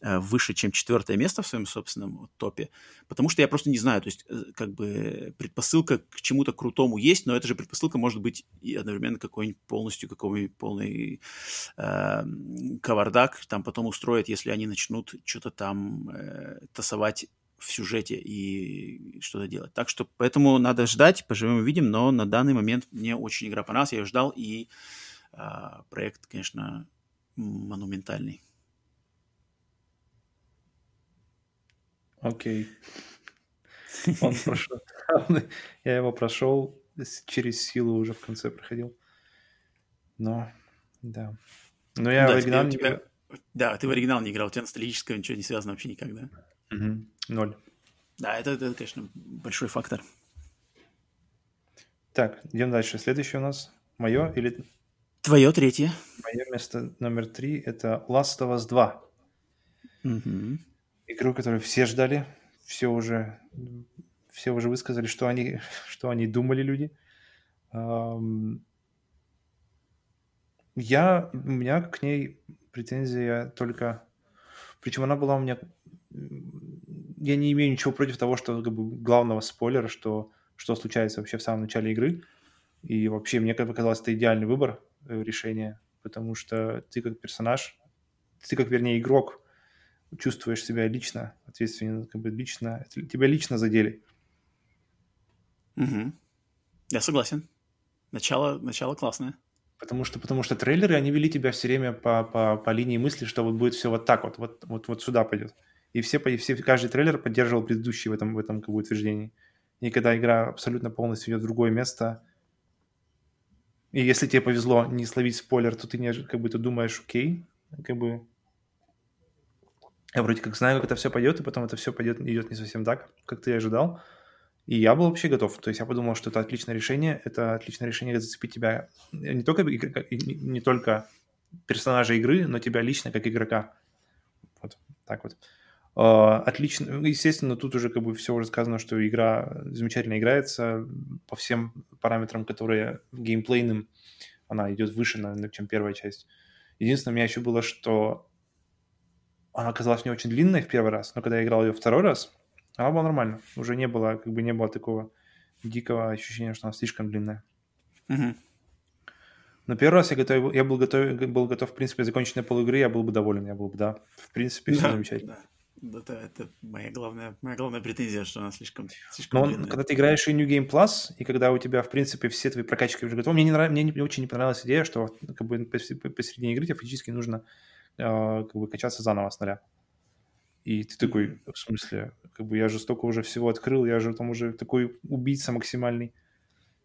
э, выше, чем четвертое место в своем собственном топе, потому что я просто не знаю, то есть э, как бы предпосылка к чему-то крутому есть, но эта же предпосылка может быть и одновременно какой-нибудь полностью какой-нибудь полный э, кавардак там потом устроят, если они начнут что-то там э, тасовать в сюжете и что-то делать. Так что поэтому надо ждать, поживем увидим, но на данный момент мне очень игра понравилась, я ее ждал, и а, проект, конечно, монументальный. Окей. [LAUGHS] Он прошел. [LAUGHS] Я его прошел через силу уже в конце проходил. Но, да. Но я да, в оригинал не тебя... Да, ты в оригинал не играл, у тебя ностальгического ничего не связано вообще никак, да? Угу. Ноль. Да, это, это, конечно, большой фактор. Так, идем дальше. Следующее у нас мое или... Твое третье. Мое место номер три – это Last of Us 2. Угу. Игру, которую все ждали, все уже, все уже высказали, что они, [LAUGHS] что они думали люди. Я, у меня к ней претензия только... Причем она была у меня... Я не имею ничего против того, что как бы, главного спойлера, что, что случается вообще в самом начале игры. И вообще, мне как показалось, это идеальный выбор э, решения, потому что ты как персонаж, ты как, вернее, игрок, чувствуешь себя лично ответственен, как бы лично, тебя лично задели. Угу. Я согласен. Начало, начало классное. Потому что, потому что трейлеры, они вели тебя все время по, по, по линии мысли, что вот будет все вот так вот, вот, вот, вот сюда пойдет. И все, все, каждый трейлер поддерживал предыдущий в этом, в этом как бы, утверждении. И когда игра абсолютно полностью идет в другое место, и если тебе повезло не словить спойлер, то ты не, как бы ты думаешь, окей, как бы я вроде как знаю, как это все пойдет, и потом это все пойдет, идет не совсем так, как ты ожидал. И я был вообще готов. То есть я подумал, что это отличное решение. Это отличное решение зацепить тебя не только, не только персонажа игры, но тебя лично как игрока. Вот так вот. А, отлично. Ну, естественно, тут уже как бы все уже сказано, что игра замечательно играется по всем параметрам, которые геймплейным она идет выше, наверное, чем первая часть. Единственное, у меня еще было, что она оказалась не очень длинной в первый раз, но когда я играл ее второй раз, она была нормально. Уже не было, как бы не было такого дикого ощущения, что она слишком длинная. Угу. Но первый раз я, готов, я был, готов, был готов, в принципе, закончить на полуигры, я был бы доволен, я был бы, да, в принципе, все да, замечательно. Да. Это, это моя главная, моя главная претензия, что она слишком, слишком Но он, когда ты играешь и New Game Plus, и когда у тебя, в принципе, все твои прокачки уже готовы, мне, не нрав... мне не, очень не понравилась идея, что как бы посередине игры тебе физически нужно э, как бы качаться заново с нуля. И ты такой, в смысле, как бы я же столько уже всего открыл, я же там уже такой убийца максимальный.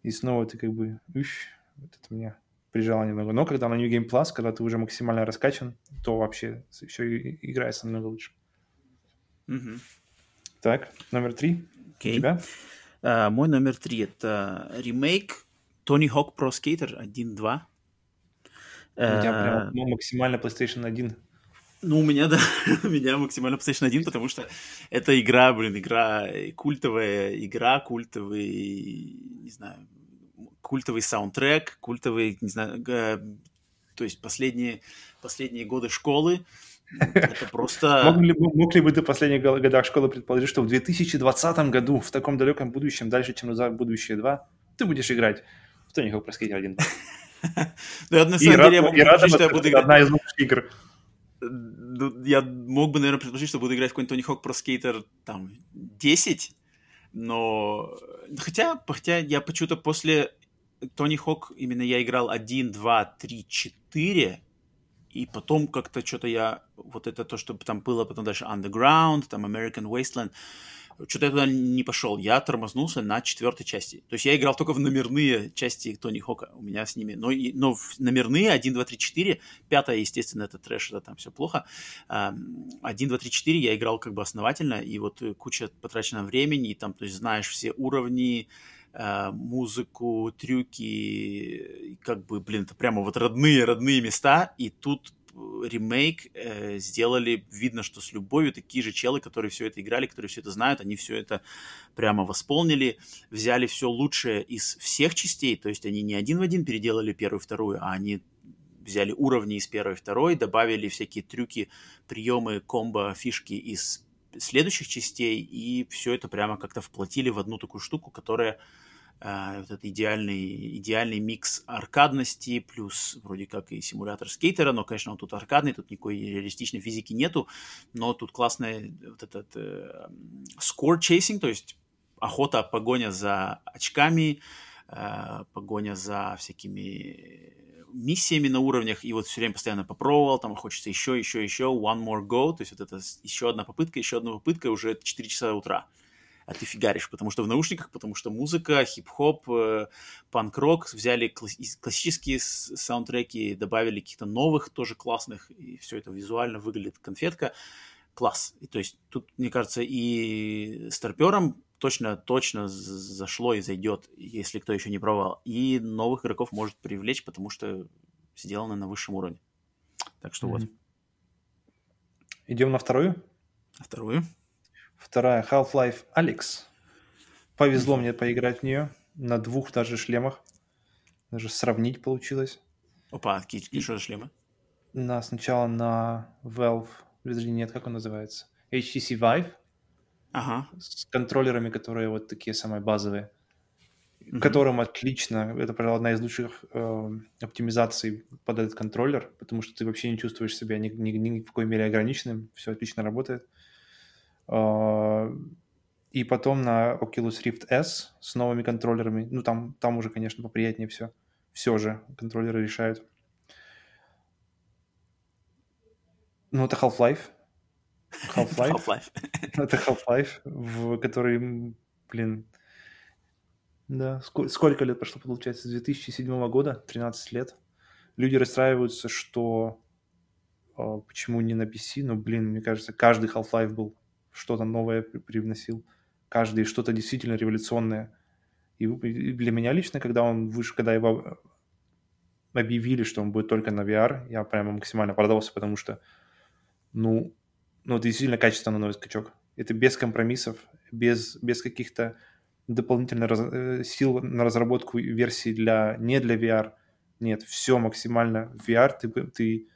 И снова ты как бы, уф, вот это меня прижало немного. Но когда на New Game Plus, когда ты уже максимально раскачан, то вообще все играется намного лучше. Угу. Так, номер три. Okay. У тебя? Uh, мой номер три это ремейк Tony Hawk Pro Skater 1.2. У тебя прям ну, максимально PlayStation 1 ну, у меня, [LAUGHS] да, у меня максимально PlayStation 1, потому что это игра, блин, игра, культовая игра, культовый, не знаю, культовый саундтрек, культовый, не знаю, то есть последние, последние годы школы, это просто... Мог [LAUGHS] ли, мог ли бы ты в последних годах школы предположить, что в 2020 году, в таком далеком будущем, дальше, чем назад будущее 2, ты будешь играть в Тони Хок Pro 1? Да, на самом деле я могу сказать, что я буду играть... Одна из лучших игр ну, я мог бы, наверное, предположить, что буду играть в какой-нибудь Тони Хок про скейтер там 10, но хотя, хотя я почему-то после Тони Хок именно я играл 1, 2, 3, 4, и потом как-то что-то я, вот это то, что там было потом дальше Underground, там American Wasteland, что-то я туда не пошел. Я тормознулся на четвертой части. То есть я играл только в номерные части Тони Хока. У меня с ними. Но, но в номерные 1, 2, 3, 4. Пятая, естественно, это трэш, это там все плохо. 1, 2, 3, 4 я играл как бы основательно. И вот куча потрачено времени. И там, то есть знаешь все уровни, музыку, трюки, как бы, блин, это прямо вот родные, родные места, и тут ремейк э, сделали, видно, что с любовью, такие же челы, которые все это играли, которые все это знают, они все это прямо восполнили, взяли все лучшее из всех частей, то есть они не один в один переделали первую, вторую, а они взяли уровни из первой, второй, добавили всякие трюки, приемы, комбо, фишки из следующих частей, и все это прямо как-то вплотили в одну такую штуку, которая Uh, вот этот идеальный, идеальный микс аркадности, плюс вроде как и симулятор скейтера, но, конечно, он тут аркадный, тут никакой реалистичной физики нету, но тут классный вот этот э, score chasing, то есть охота, погоня за очками, э, погоня за всякими миссиями на уровнях, и вот все время постоянно попробовал, там хочется еще, еще, еще, one more go, то есть вот это еще одна попытка, еще одна попытка, уже 4 часа утра а ты фигаришь, потому что в наушниках, потому что музыка, хип-хоп, э, панк-рок, взяли классические саундтреки, добавили каких-то новых, тоже классных, и все это визуально выглядит конфетка. Класс. И, то есть тут, мне кажется, и старперам точно, точно зашло и зайдет, если кто еще не пробовал. И новых игроков может привлечь, потому что сделано на высшем уровне. Так что mm-hmm. вот. Идем на вторую? На вторую. Вторая Half-Life Alex. Повезло mm-hmm. мне поиграть в нее на двух даже шлемах. Даже сравнить получилось. Опа, какие, какие что за шлемы? На, сначала на Valve, нет, как он называется? HTC Vive. Ага. С контроллерами, которые вот такие самые базовые. Mm-hmm. Которым отлично, это, пожалуй, одна из лучших э, оптимизаций под этот контроллер, потому что ты вообще не чувствуешь себя ни, ни, ни в какой мере ограниченным, все отлично работает. Э, и потом на Oculus Rift S с новыми контроллерами, ну там, там уже, конечно, поприятнее все. Все же контроллеры решают. Ну, это Half-Life. Half-Life. Half-Life. [LAUGHS] Это Half-Life, в который, блин, да, сколько, сколько лет прошло, получается, с 2007 года, 13 лет. Люди расстраиваются, что э, почему не на PC, но, блин, мне кажется, каждый Half-Life был что-то новое привносил, каждый что-то действительно революционное. И для меня лично, когда он вышел, когда его объявили, что он будет только на VR, я прямо максимально продался, потому что, ну, ну, это действительно качественный новый скачок. Это без компромиссов, без, без каких-то дополнительных раз, э, сил на разработку версий для, не для VR. Нет, все максимально VR. Ты, ты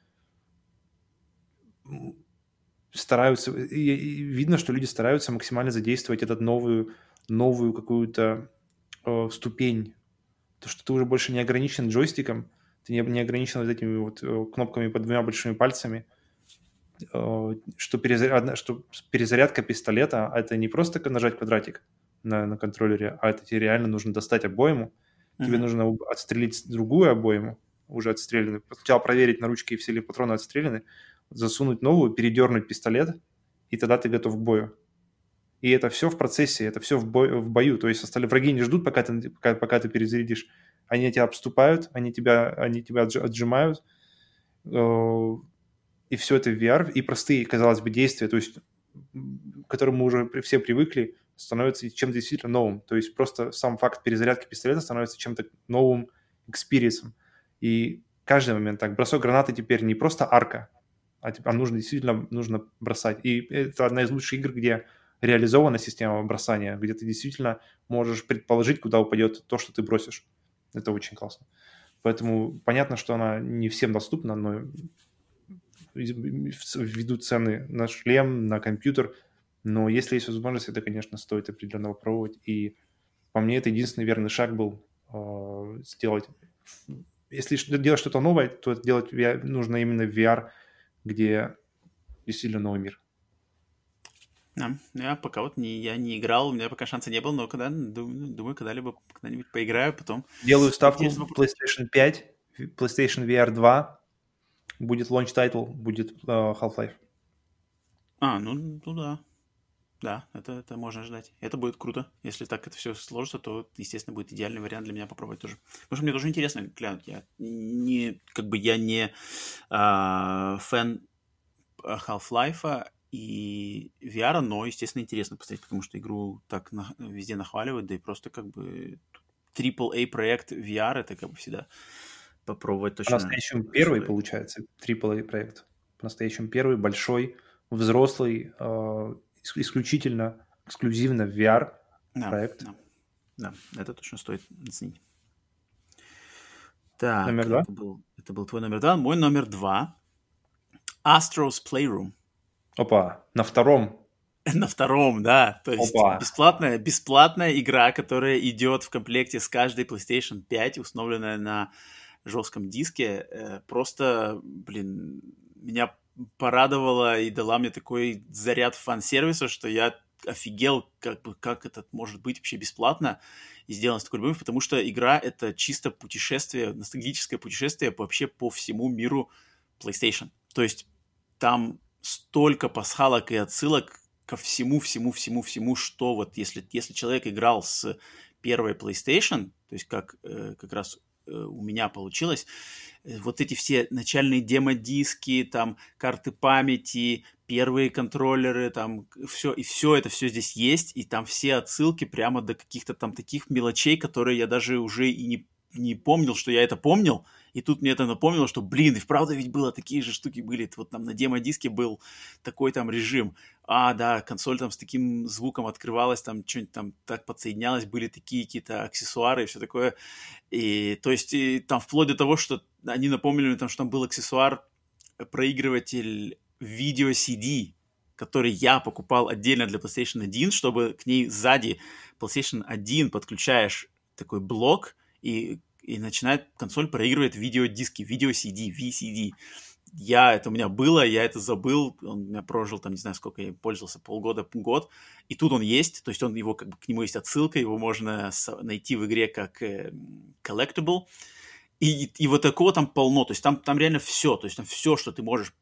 стараются, и, и видно, что люди стараются максимально задействовать этот новую, новую какую-то э, ступень. То, что ты уже больше не ограничен джойстиком, ты не, не ограничен вот этими вот э, кнопками под двумя большими пальцами – что, перезаряд, что перезарядка пистолета это не просто нажать квадратик на, на контроллере, а это тебе реально нужно достать обойму, mm-hmm. тебе нужно отстрелить другую обойму, уже отстрелянную, сначала проверить на ручке, все ли патроны отстреляны, засунуть новую, передернуть пистолет, и тогда ты готов к бою. И это все в процессе, это все в, бой, в бою. То есть остальные враги не ждут, пока ты, пока, пока ты перезарядишь. Они тебя обступают, они тебя, они тебя отжимают, э, и все это в VR, и простые, казалось бы, действия, то есть, к которым мы уже все привыкли, становятся чем-то действительно новым. То есть просто сам факт перезарядки пистолета становится чем-то новым experience ом. И каждый момент так, бросок гранаты теперь не просто арка, а, а нужно действительно нужно бросать. И это одна из лучших игр, где реализована система бросания, где ты действительно можешь предположить, куда упадет то, что ты бросишь. Это очень классно. Поэтому понятно, что она не всем доступна, но ввиду цены на шлем, на компьютер. Но если есть возможность, это, конечно, стоит определенно попробовать. И по мне это единственный верный шаг был э, сделать. Если делать что-то новое, то делать VR, нужно именно в VR, где действительно новый мир. Да, я пока вот не, я не играл, у меня пока шанса не было, но когда, думаю, думаю когда-либо когда-нибудь поиграю, потом... Делаю ставку PlayStation 5, PlayStation VR 2, будет launch title, будет uh, Half-Life. А, ну, ну да. Да, это, это можно ждать. Это будет круто. Если так это все сложится, то, естественно, будет идеальный вариант для меня попробовать тоже. Потому что мне тоже интересно глянуть. Я не, как бы я не а, фэн Half-Life и VR, но, естественно, интересно посмотреть, потому что игру так на, везде нахваливают, да и просто как бы AAA проект VR это как бы всегда попробовать точно. По-настоящему первый, стоит. получается, AAA проект. По-настоящему первый, большой, взрослый, э, исключительно, эксклюзивно VR да, проект. Да. да, это точно стоит оценить. Так, номер два? Это был, это был твой номер два. Мой номер два. Astro's Playroom. Опа, на втором. [LAUGHS] На втором, да. То есть Опа. бесплатная, бесплатная игра, которая идет в комплекте с каждой PlayStation 5, установленная на жестком диске, э, просто, блин, меня порадовала и дала мне такой заряд фан-сервиса, что я офигел, как бы, как это может быть вообще бесплатно и сделано с такой любовью, потому что игра — это чисто путешествие, ностальгическое путешествие вообще по всему миру PlayStation. То есть там столько пасхалок и отсылок ко всему, всему, всему, всему, что вот если, если человек играл с первой PlayStation, то есть как э, как раз у меня получилось, э, вот эти все начальные демо-диски, там, карты памяти, первые контроллеры, там, все, и все это все здесь есть, и там все отсылки прямо до каких-то там таких мелочей, которые я даже уже и не, не помнил, что я это помнил, и тут мне это напомнило, что, блин, и вправду ведь было такие же штуки были. Вот там на демо-диске был такой там режим. А, да, консоль там с таким звуком открывалась, там что-нибудь там так подсоединялось, были такие какие-то аксессуары и все такое. И то есть и, там вплоть до того, что они напомнили мне, там, что там был аксессуар, проигрыватель видео CD, который я покупал отдельно для PlayStation 1, чтобы к ней сзади PlayStation 1 подключаешь такой блок, и и начинает консоль проигрывает видеодиски, видео-CD, VCD. Я, это у меня было, я это забыл, он у меня прожил там, не знаю, сколько я пользовался, полгода, год, и тут он есть, то есть он его, как бы, к нему есть отсылка, его можно найти в игре как э, collectible, и, и вот такого там полно, то есть там, там реально все, то есть там все, что ты можешь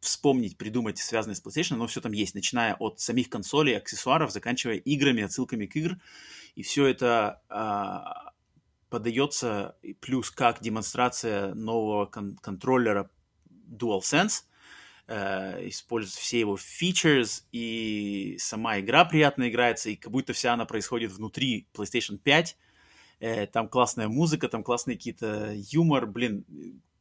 вспомнить, придумать, связанное с PlayStation, но все там есть, начиная от самих консолей, аксессуаров, заканчивая играми, отсылками к игр, и все это а, подается плюс как демонстрация нового кон- контроллера DualSense, э, использует все его features, и сама игра приятно играется, и как будто вся она происходит внутри PlayStation 5. Э, там классная музыка, там классные какие-то юмор, блин.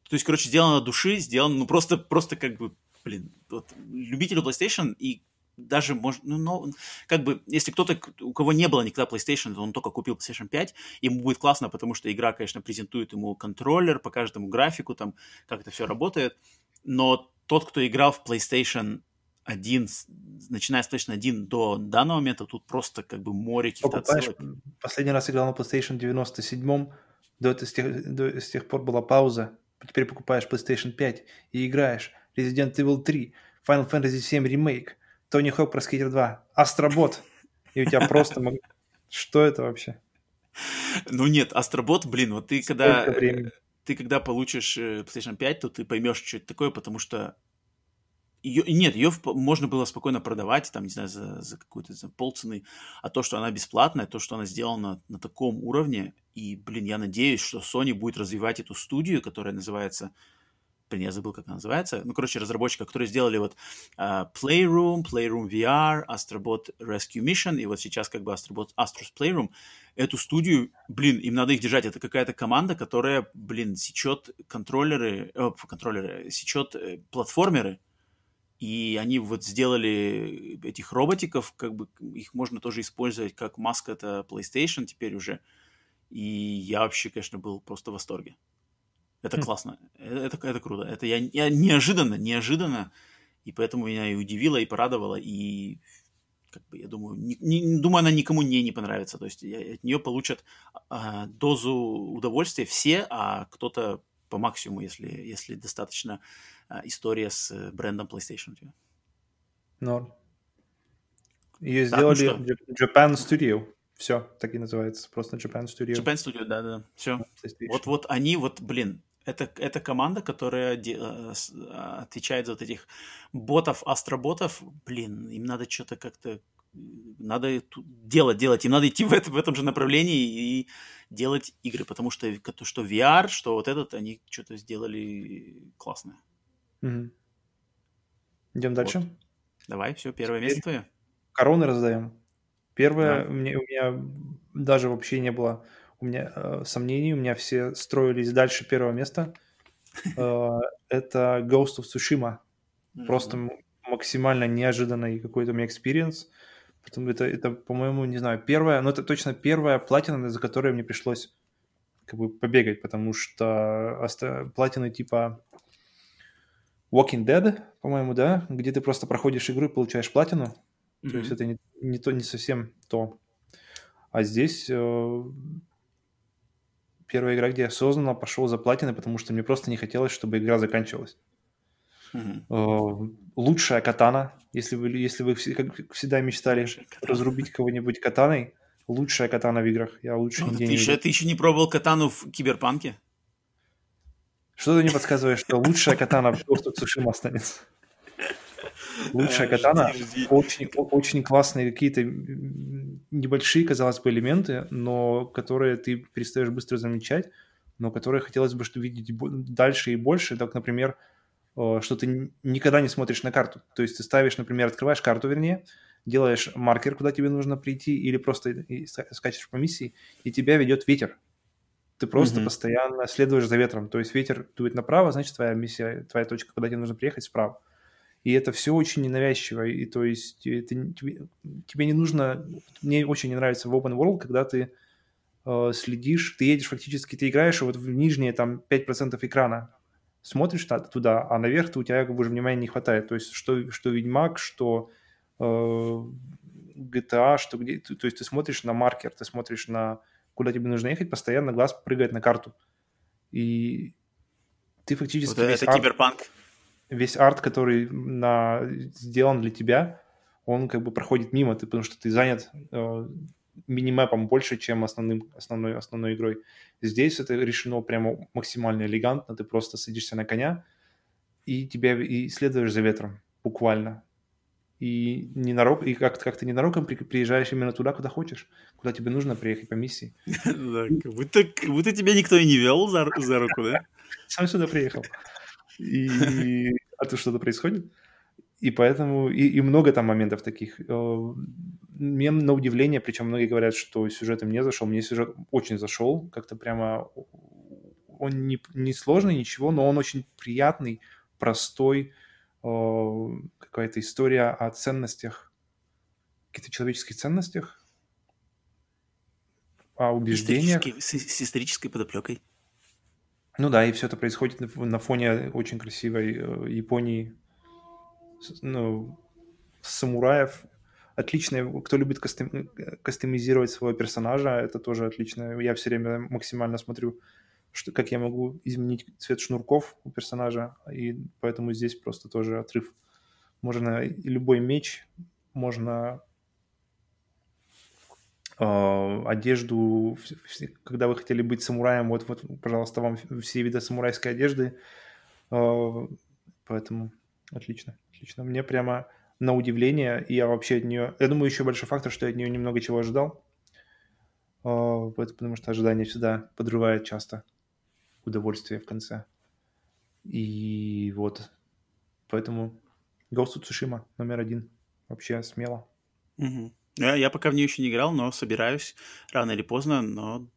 То есть, короче, сделано души, сделано, ну, просто, просто как бы, блин, вот, любителю PlayStation и даже, может, ну, но, как бы, если кто-то, у кого не было никогда PlayStation, то он только купил PlayStation 5, ему будет классно, потому что игра, конечно, презентует ему контроллер, покажет ему графику, там, как это все работает, но тот, кто играл в PlayStation 1, начиная с PlayStation 1 до данного момента, тут просто как бы море каких-то отсылок. Последний раз играл на PlayStation 97, до, это, с, тех, до, с тех пор была пауза, теперь покупаешь PlayStation 5 и играешь. Resident Evil 3, Final Fantasy 7 Remake – Тони Хок про Скейтер 2. Астробот. И у тебя просто... Что это вообще? Ну нет, Астробот, блин, вот ты когда... Ты когда получишь э, PlayStation 5, то ты поймешь, что это такое, потому что ее, нет, ее можно было спокойно продавать, там, не знаю, за, за какую-то за полцены, а то, что она бесплатная, то, что она сделана на таком уровне, и, блин, я надеюсь, что Sony будет развивать эту студию, которая называется блин, я забыл, как она называется, ну, короче, разработчика, которые сделали вот uh, Playroom, Playroom VR, Astrobot Rescue Mission, и вот сейчас как бы Astrobot Astros Playroom, эту студию, блин, им надо их держать, это какая-то команда, которая, блин, сечет контроллеры, э, контроллеры, сечет э, платформеры, и они вот сделали этих роботиков, как бы их можно тоже использовать как маска это PlayStation теперь уже, и я вообще, конечно, был просто в восторге. Это хм. классно, э, это, это круто. Это я, я неожиданно, неожиданно, и поэтому меня и удивило, и порадовало, и как бы, я думаю, не, не, думаю, она никому не, не понравится. То есть я, от нее получат а, дозу удовольствия все, а кто-то по максимуму, если, если достаточно а, история с брендом PlayStation у тебя. Норм. Ее сделали ну Japan Studio. Все, так и называется. Просто Japan Studio. Japan Studio, да-да. Все. Вот-вот они, вот, блин, это, это команда, которая де, э, а, отвечает за вот этих ботов, астроботов. Блин, им надо что-то как-то надо делать, делать. Им надо идти в, это, в этом же направлении и делать игры, потому что что VR, что вот этот, они что-то сделали классное. Угу. Идем дальше. Вот. Давай, все, первое место твое. Короны раздаем. Первое, да. мне, у меня даже вообще не было у меня э, сомнений, у меня все строились дальше первого места. [LAUGHS] Э, это Ghost of Tsushima. Просто максимально неожиданный какой-то у меня experience. Потому это, это, по-моему, не знаю, первая, но это точно первая платина, за которой мне пришлось как бы побегать, потому что оста- платины типа Walking Dead, по-моему, да, где ты просто проходишь игру и получаешь платину. Mm-hmm. То есть это не, не, то, не совсем то. А здесь э, первая игра, где я осознанно пошел за платиной, потому что мне просто не хотелось, чтобы игра заканчивалась. Mm-hmm. Лучшая катана, если вы, если вы как всегда мечтали разрубить кого-нибудь катаной, лучшая катана в играх. Я лучше ну, нигде ты не еще, Ты еще не пробовал катану в Киберпанке? Что ты мне подсказываешь, что лучшая катана в Ghost of Tsushima останется? Лучшая катана. Очень, очень классные какие-то небольшие, казалось бы, элементы, но которые ты перестаешь быстро замечать, но которые хотелось бы что видеть дальше и больше. Так, например, э, что ты никогда не смотришь на карту. То есть ты ставишь, например, открываешь карту, вернее, делаешь маркер, куда тебе нужно прийти, или просто скачешь по миссии, и тебя ведет ветер. Ты просто mm-hmm. постоянно следуешь за ветром. То есть ветер дует направо, значит, твоя миссия, твоя точка, куда тебе нужно приехать, справа. И это все очень ненавязчиво. И то есть это, тебе, тебе не нужно... Мне очень не нравится в Open World, когда ты э, следишь, ты едешь фактически, ты играешь вот в нижние там 5% экрана, смотришь туда, а наверх у тебя как бы уже внимания не хватает. То есть что, что Ведьмак, что э, GTA, что где... То есть ты смотришь на маркер, ты смотришь на куда тебе нужно ехать, постоянно глаз прыгает на карту. И ты фактически... Вот это арт, киберпанк. Весь арт, который на, сделан для тебя, он как бы проходит мимо, ты, потому что ты занят э, минимэпом больше, чем основным, основной, основной игрой. Здесь это решено прямо максимально элегантно, ты просто садишься на коня и тебя и следуешь за ветром, буквально и, ненарок, и как, как ты ненароком при, приезжаешь именно туда, куда хочешь, куда тебе нужно приехать по миссии. [LAUGHS] Да, как будто, как будто тебя никто и не вел за, за руку, да? [LAUGHS] Сам сюда приехал. И... А тут что-то происходит. И поэтому... И, и много там моментов таких. Э, мне на удивление, причем многие говорят, что сюжет им не зашел. Мне сюжет очень зашел. Как-то прямо... Он не, не сложный, ничего, но он очень приятный, простой, какая-то история о ценностях, каких-то человеческих ценностях, о убеждениях. С исторической подоплекой. Ну да, и все это происходит на фоне очень красивой э, Японии, ну, самураев. Отличная, кто любит кастом, кастомизировать своего персонажа, это тоже отлично. Я все время максимально смотрю что, как я могу изменить цвет шнурков у персонажа, и поэтому здесь просто тоже отрыв. Можно любой меч, можно э, одежду, когда вы хотели быть самураем, вот, вот, пожалуйста, вам все виды самурайской одежды, э, поэтому отлично, отлично. Мне прямо на удивление, я вообще от нее, я думаю, еще большой фактор, что я от нее немного чего ожидал, э, потому что ожидания всегда подрывают часто удовольствие в конце. И вот, поэтому Ghost of Tsushima номер один. Вообще смело. Угу. Я, я пока в нее еще не играл, но собираюсь рано или поздно, но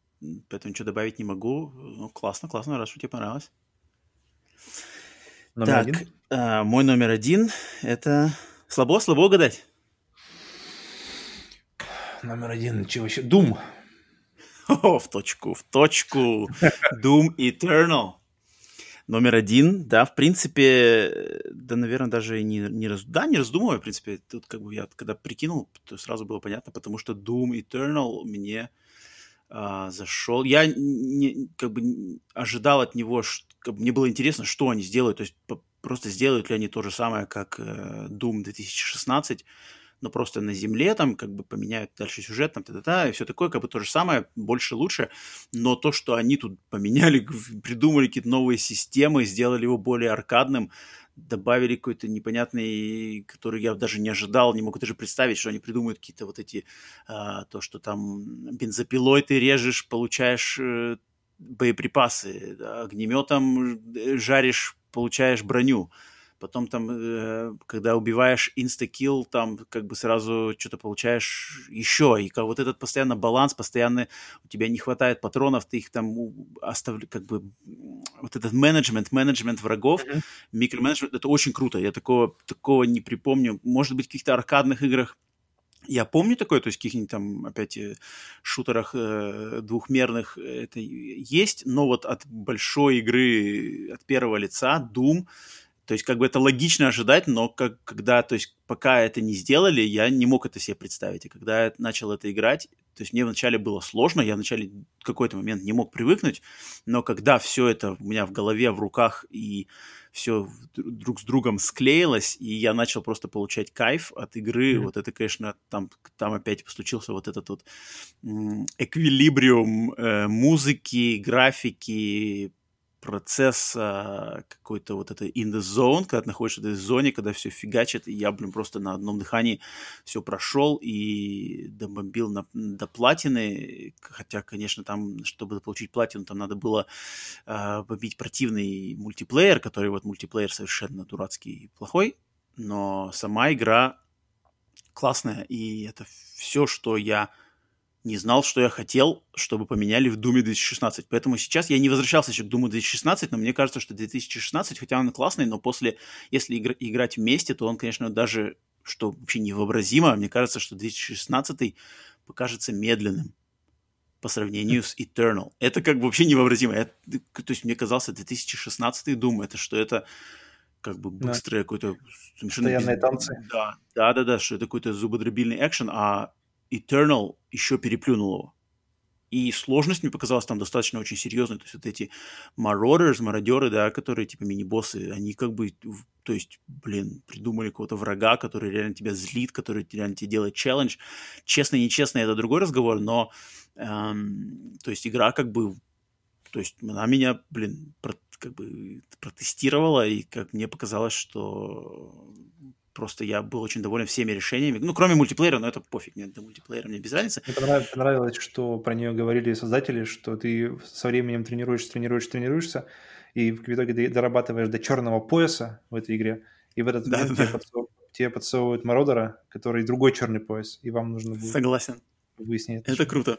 поэтому ничего добавить не могу. Ну, классно, классно, раз что тебе понравилось. Номер так, один? Э, мой номер один — это... Слабо, слабо угадать? Номер один, чего еще? Doom. [LAUGHS] О, в точку, в точку. Doom Eternal. Номер один, да, в принципе, да, наверное, даже не, не, раз, да, не раздумывая, в принципе, тут как бы я когда прикинул, то сразу было понятно, потому что Doom Eternal мне а, зашел. Я не, как бы ожидал от него, что, как бы, мне было интересно, что они сделают, то есть просто сделают ли они то же самое, как э, Doom 2016, но просто на земле там как бы поменяют дальше сюжет, там, та-та-та, и все такое, как бы то же самое, больше, лучше, но то, что они тут поменяли, [LAUGHS] придумали какие-то новые системы, сделали его более аркадным, добавили какой-то непонятный, который я даже не ожидал, не могу даже представить, что они придумают какие-то вот эти, а, то, что там бензопилой ты режешь, получаешь э, боеприпасы, огнеметом э, жаришь, получаешь броню потом там, э, когда убиваешь инстакилл, там как бы сразу что-то получаешь еще, и как вот этот постоянно баланс, постоянно у тебя не хватает патронов, ты их там оставляешь, как бы вот этот менеджмент, менеджмент врагов, mm-hmm. микроменеджмент, это очень круто, я такого, такого не припомню, может быть, в каких-то аркадных играх. Я помню такое, то есть каких-нибудь там, опять, э, шутерах э, двухмерных это есть, но вот от большой игры, от первого лица, Doom, то есть, как бы это логично ожидать, но как, когда, то есть, пока это не сделали, я не мог это себе представить. И когда я начал это играть, то есть мне вначале было сложно, я вначале в какой-то момент не мог привыкнуть, но когда все это у меня в голове, в руках и все друг с другом склеилось, и я начал просто получать кайф от игры, mm-hmm. вот это, конечно, там, там опять случился вот этот вот эквилибриум э, музыки, графики, процесс а, какой-то вот это in the zone, когда ты находишься в этой зоне, когда все фигачит, и я, блин, просто на одном дыхании все прошел и добомбил на, до платины, хотя, конечно, там, чтобы получить платину, там надо было а, побить противный мультиплеер, который вот мультиплеер совершенно дурацкий и плохой, но сама игра классная, и это все, что я не знал, что я хотел, чтобы поменяли в Думе 2016. Поэтому сейчас я не возвращался еще к Думу 2016, но мне кажется, что 2016, хотя он классный, но после, если игр, играть вместе, то он, конечно, даже, что вообще невообразимо, мне кажется, что 2016 покажется медленным по сравнению с Eternal. Это как бы вообще невообразимо. Я, то есть мне казался 2016 Doom, это что это как бы быстрое да. какое-то... Постоянные без... танцы. Да, да, да, да, что это какой-то зубодробильный экшен, а Eternal еще переплюнул его. И сложность мне показалась там достаточно очень серьезной. То есть вот эти Marauders, мародеры, да, которые типа мини-боссы, они как бы, то есть, блин, придумали какого-то врага, который реально тебя злит, который реально тебе делает челлендж. Честно, нечестно, это другой разговор, но, эм, то есть, игра как бы, то есть, она меня, блин, про, как бы протестировала, и как мне показалось, что Просто я был очень доволен всеми решениями. Ну, кроме мультиплеера, но это пофиг, мне до мультиплеера мне без разницы. Мне понравилось, понравилось, что про нее говорили создатели, что ты со временем тренируешься, тренируешься, тренируешься, и в итоге ты дорабатываешь до черного пояса в этой игре, и в этот да, момент да. Тебе, подсовывают, тебе подсовывают Мародера, который другой черный пояс, и вам нужно будет Согласен. выяснить. Это, это круто.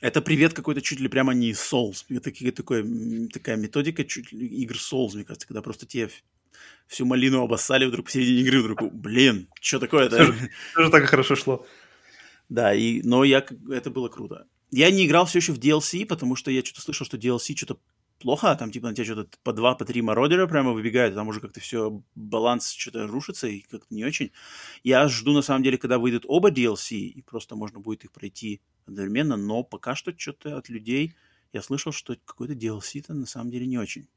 Это привет какой-то чуть ли прямо не Souls. Это такой, такая методика чуть ли игр Souls, мне кажется, когда просто тебе всю малину обоссали вдруг посередине игры, вдруг, блин, что такое-то? Тоже так хорошо шло. Да, и, но я, это было круто. Я не играл все еще в DLC, потому что я что-то слышал, что DLC что-то плохо, там типа на тебя что-то по два, по три мародера прямо выбегают, там уже как-то все, баланс что-то рушится и как-то не очень. Я жду на самом деле, когда выйдут оба DLC, и просто можно будет их пройти одновременно, но пока что что-то от людей я слышал, что какой-то DLC-то на самом деле не очень.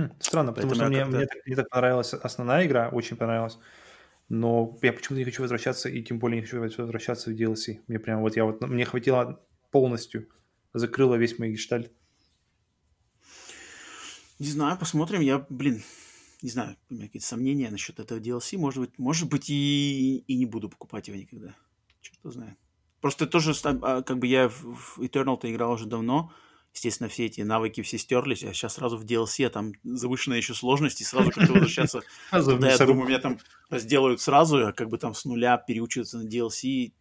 Хм, странно, потому Поэтому что мне, мне, так, мне так понравилась основная игра, очень понравилась. Но я почему-то не хочу возвращаться, и тем более не хочу возвращаться в DLC. Мне прям вот я вот мне хватило полностью, закрыла весь мой гештальт. Не знаю, посмотрим. Я, блин, не знаю, у меня какие-то сомнения насчет этого DLC. Может быть, может быть и, и не буду покупать его никогда. Черт знает. Просто тоже, а, как бы я в Eternal-то играл уже давно, естественно, все эти навыки все стерлись, а сейчас сразу в DLC, там завышенная еще сложность, и сразу как-то возвращаться [LAUGHS] туда, я думаю, меня там сделают сразу, а как бы там с нуля переучиваться на DLC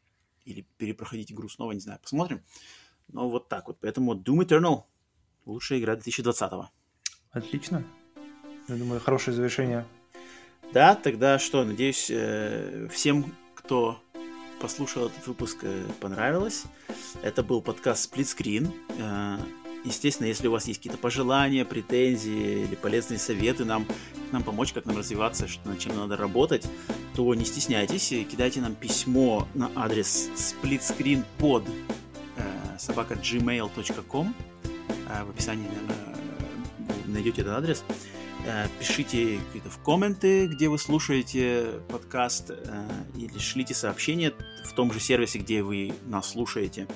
или перепроходить игру снова, не знаю, посмотрим. Но вот так вот, поэтому Doom Eternal лучшая игра 2020-го. Отлично. Я думаю, хорошее завершение. Да, тогда что, надеюсь, э, всем, кто послушал этот выпуск, э, понравилось. Это был подкаст Split Screen. Э, естественно, если у вас есть какие-то пожелания, претензии или полезные советы нам, нам помочь, как нам развиваться, что, над чем надо работать, то не стесняйтесь, кидайте нам письмо на адрес splitscreenpod э, gmail.com в описании, наверное, найдете этот адрес. Э, пишите какие-то в комменты, где вы слушаете подкаст, э, или шлите сообщения в том же сервисе, где вы нас слушаете.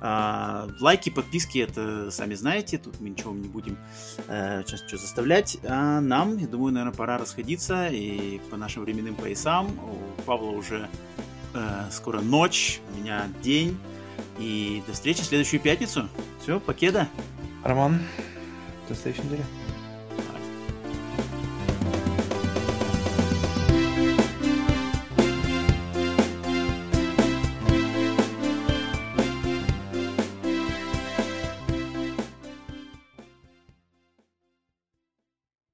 А, лайки, подписки, это сами знаете, тут мы ничего не будем э, сейчас что заставлять. А нам, я думаю, наверное, пора расходиться и по нашим временным поясам. У Павла уже скоро ночь, у меня день. И до встречи в следующую пятницу. Все, покеда. Роман, до следующей недели.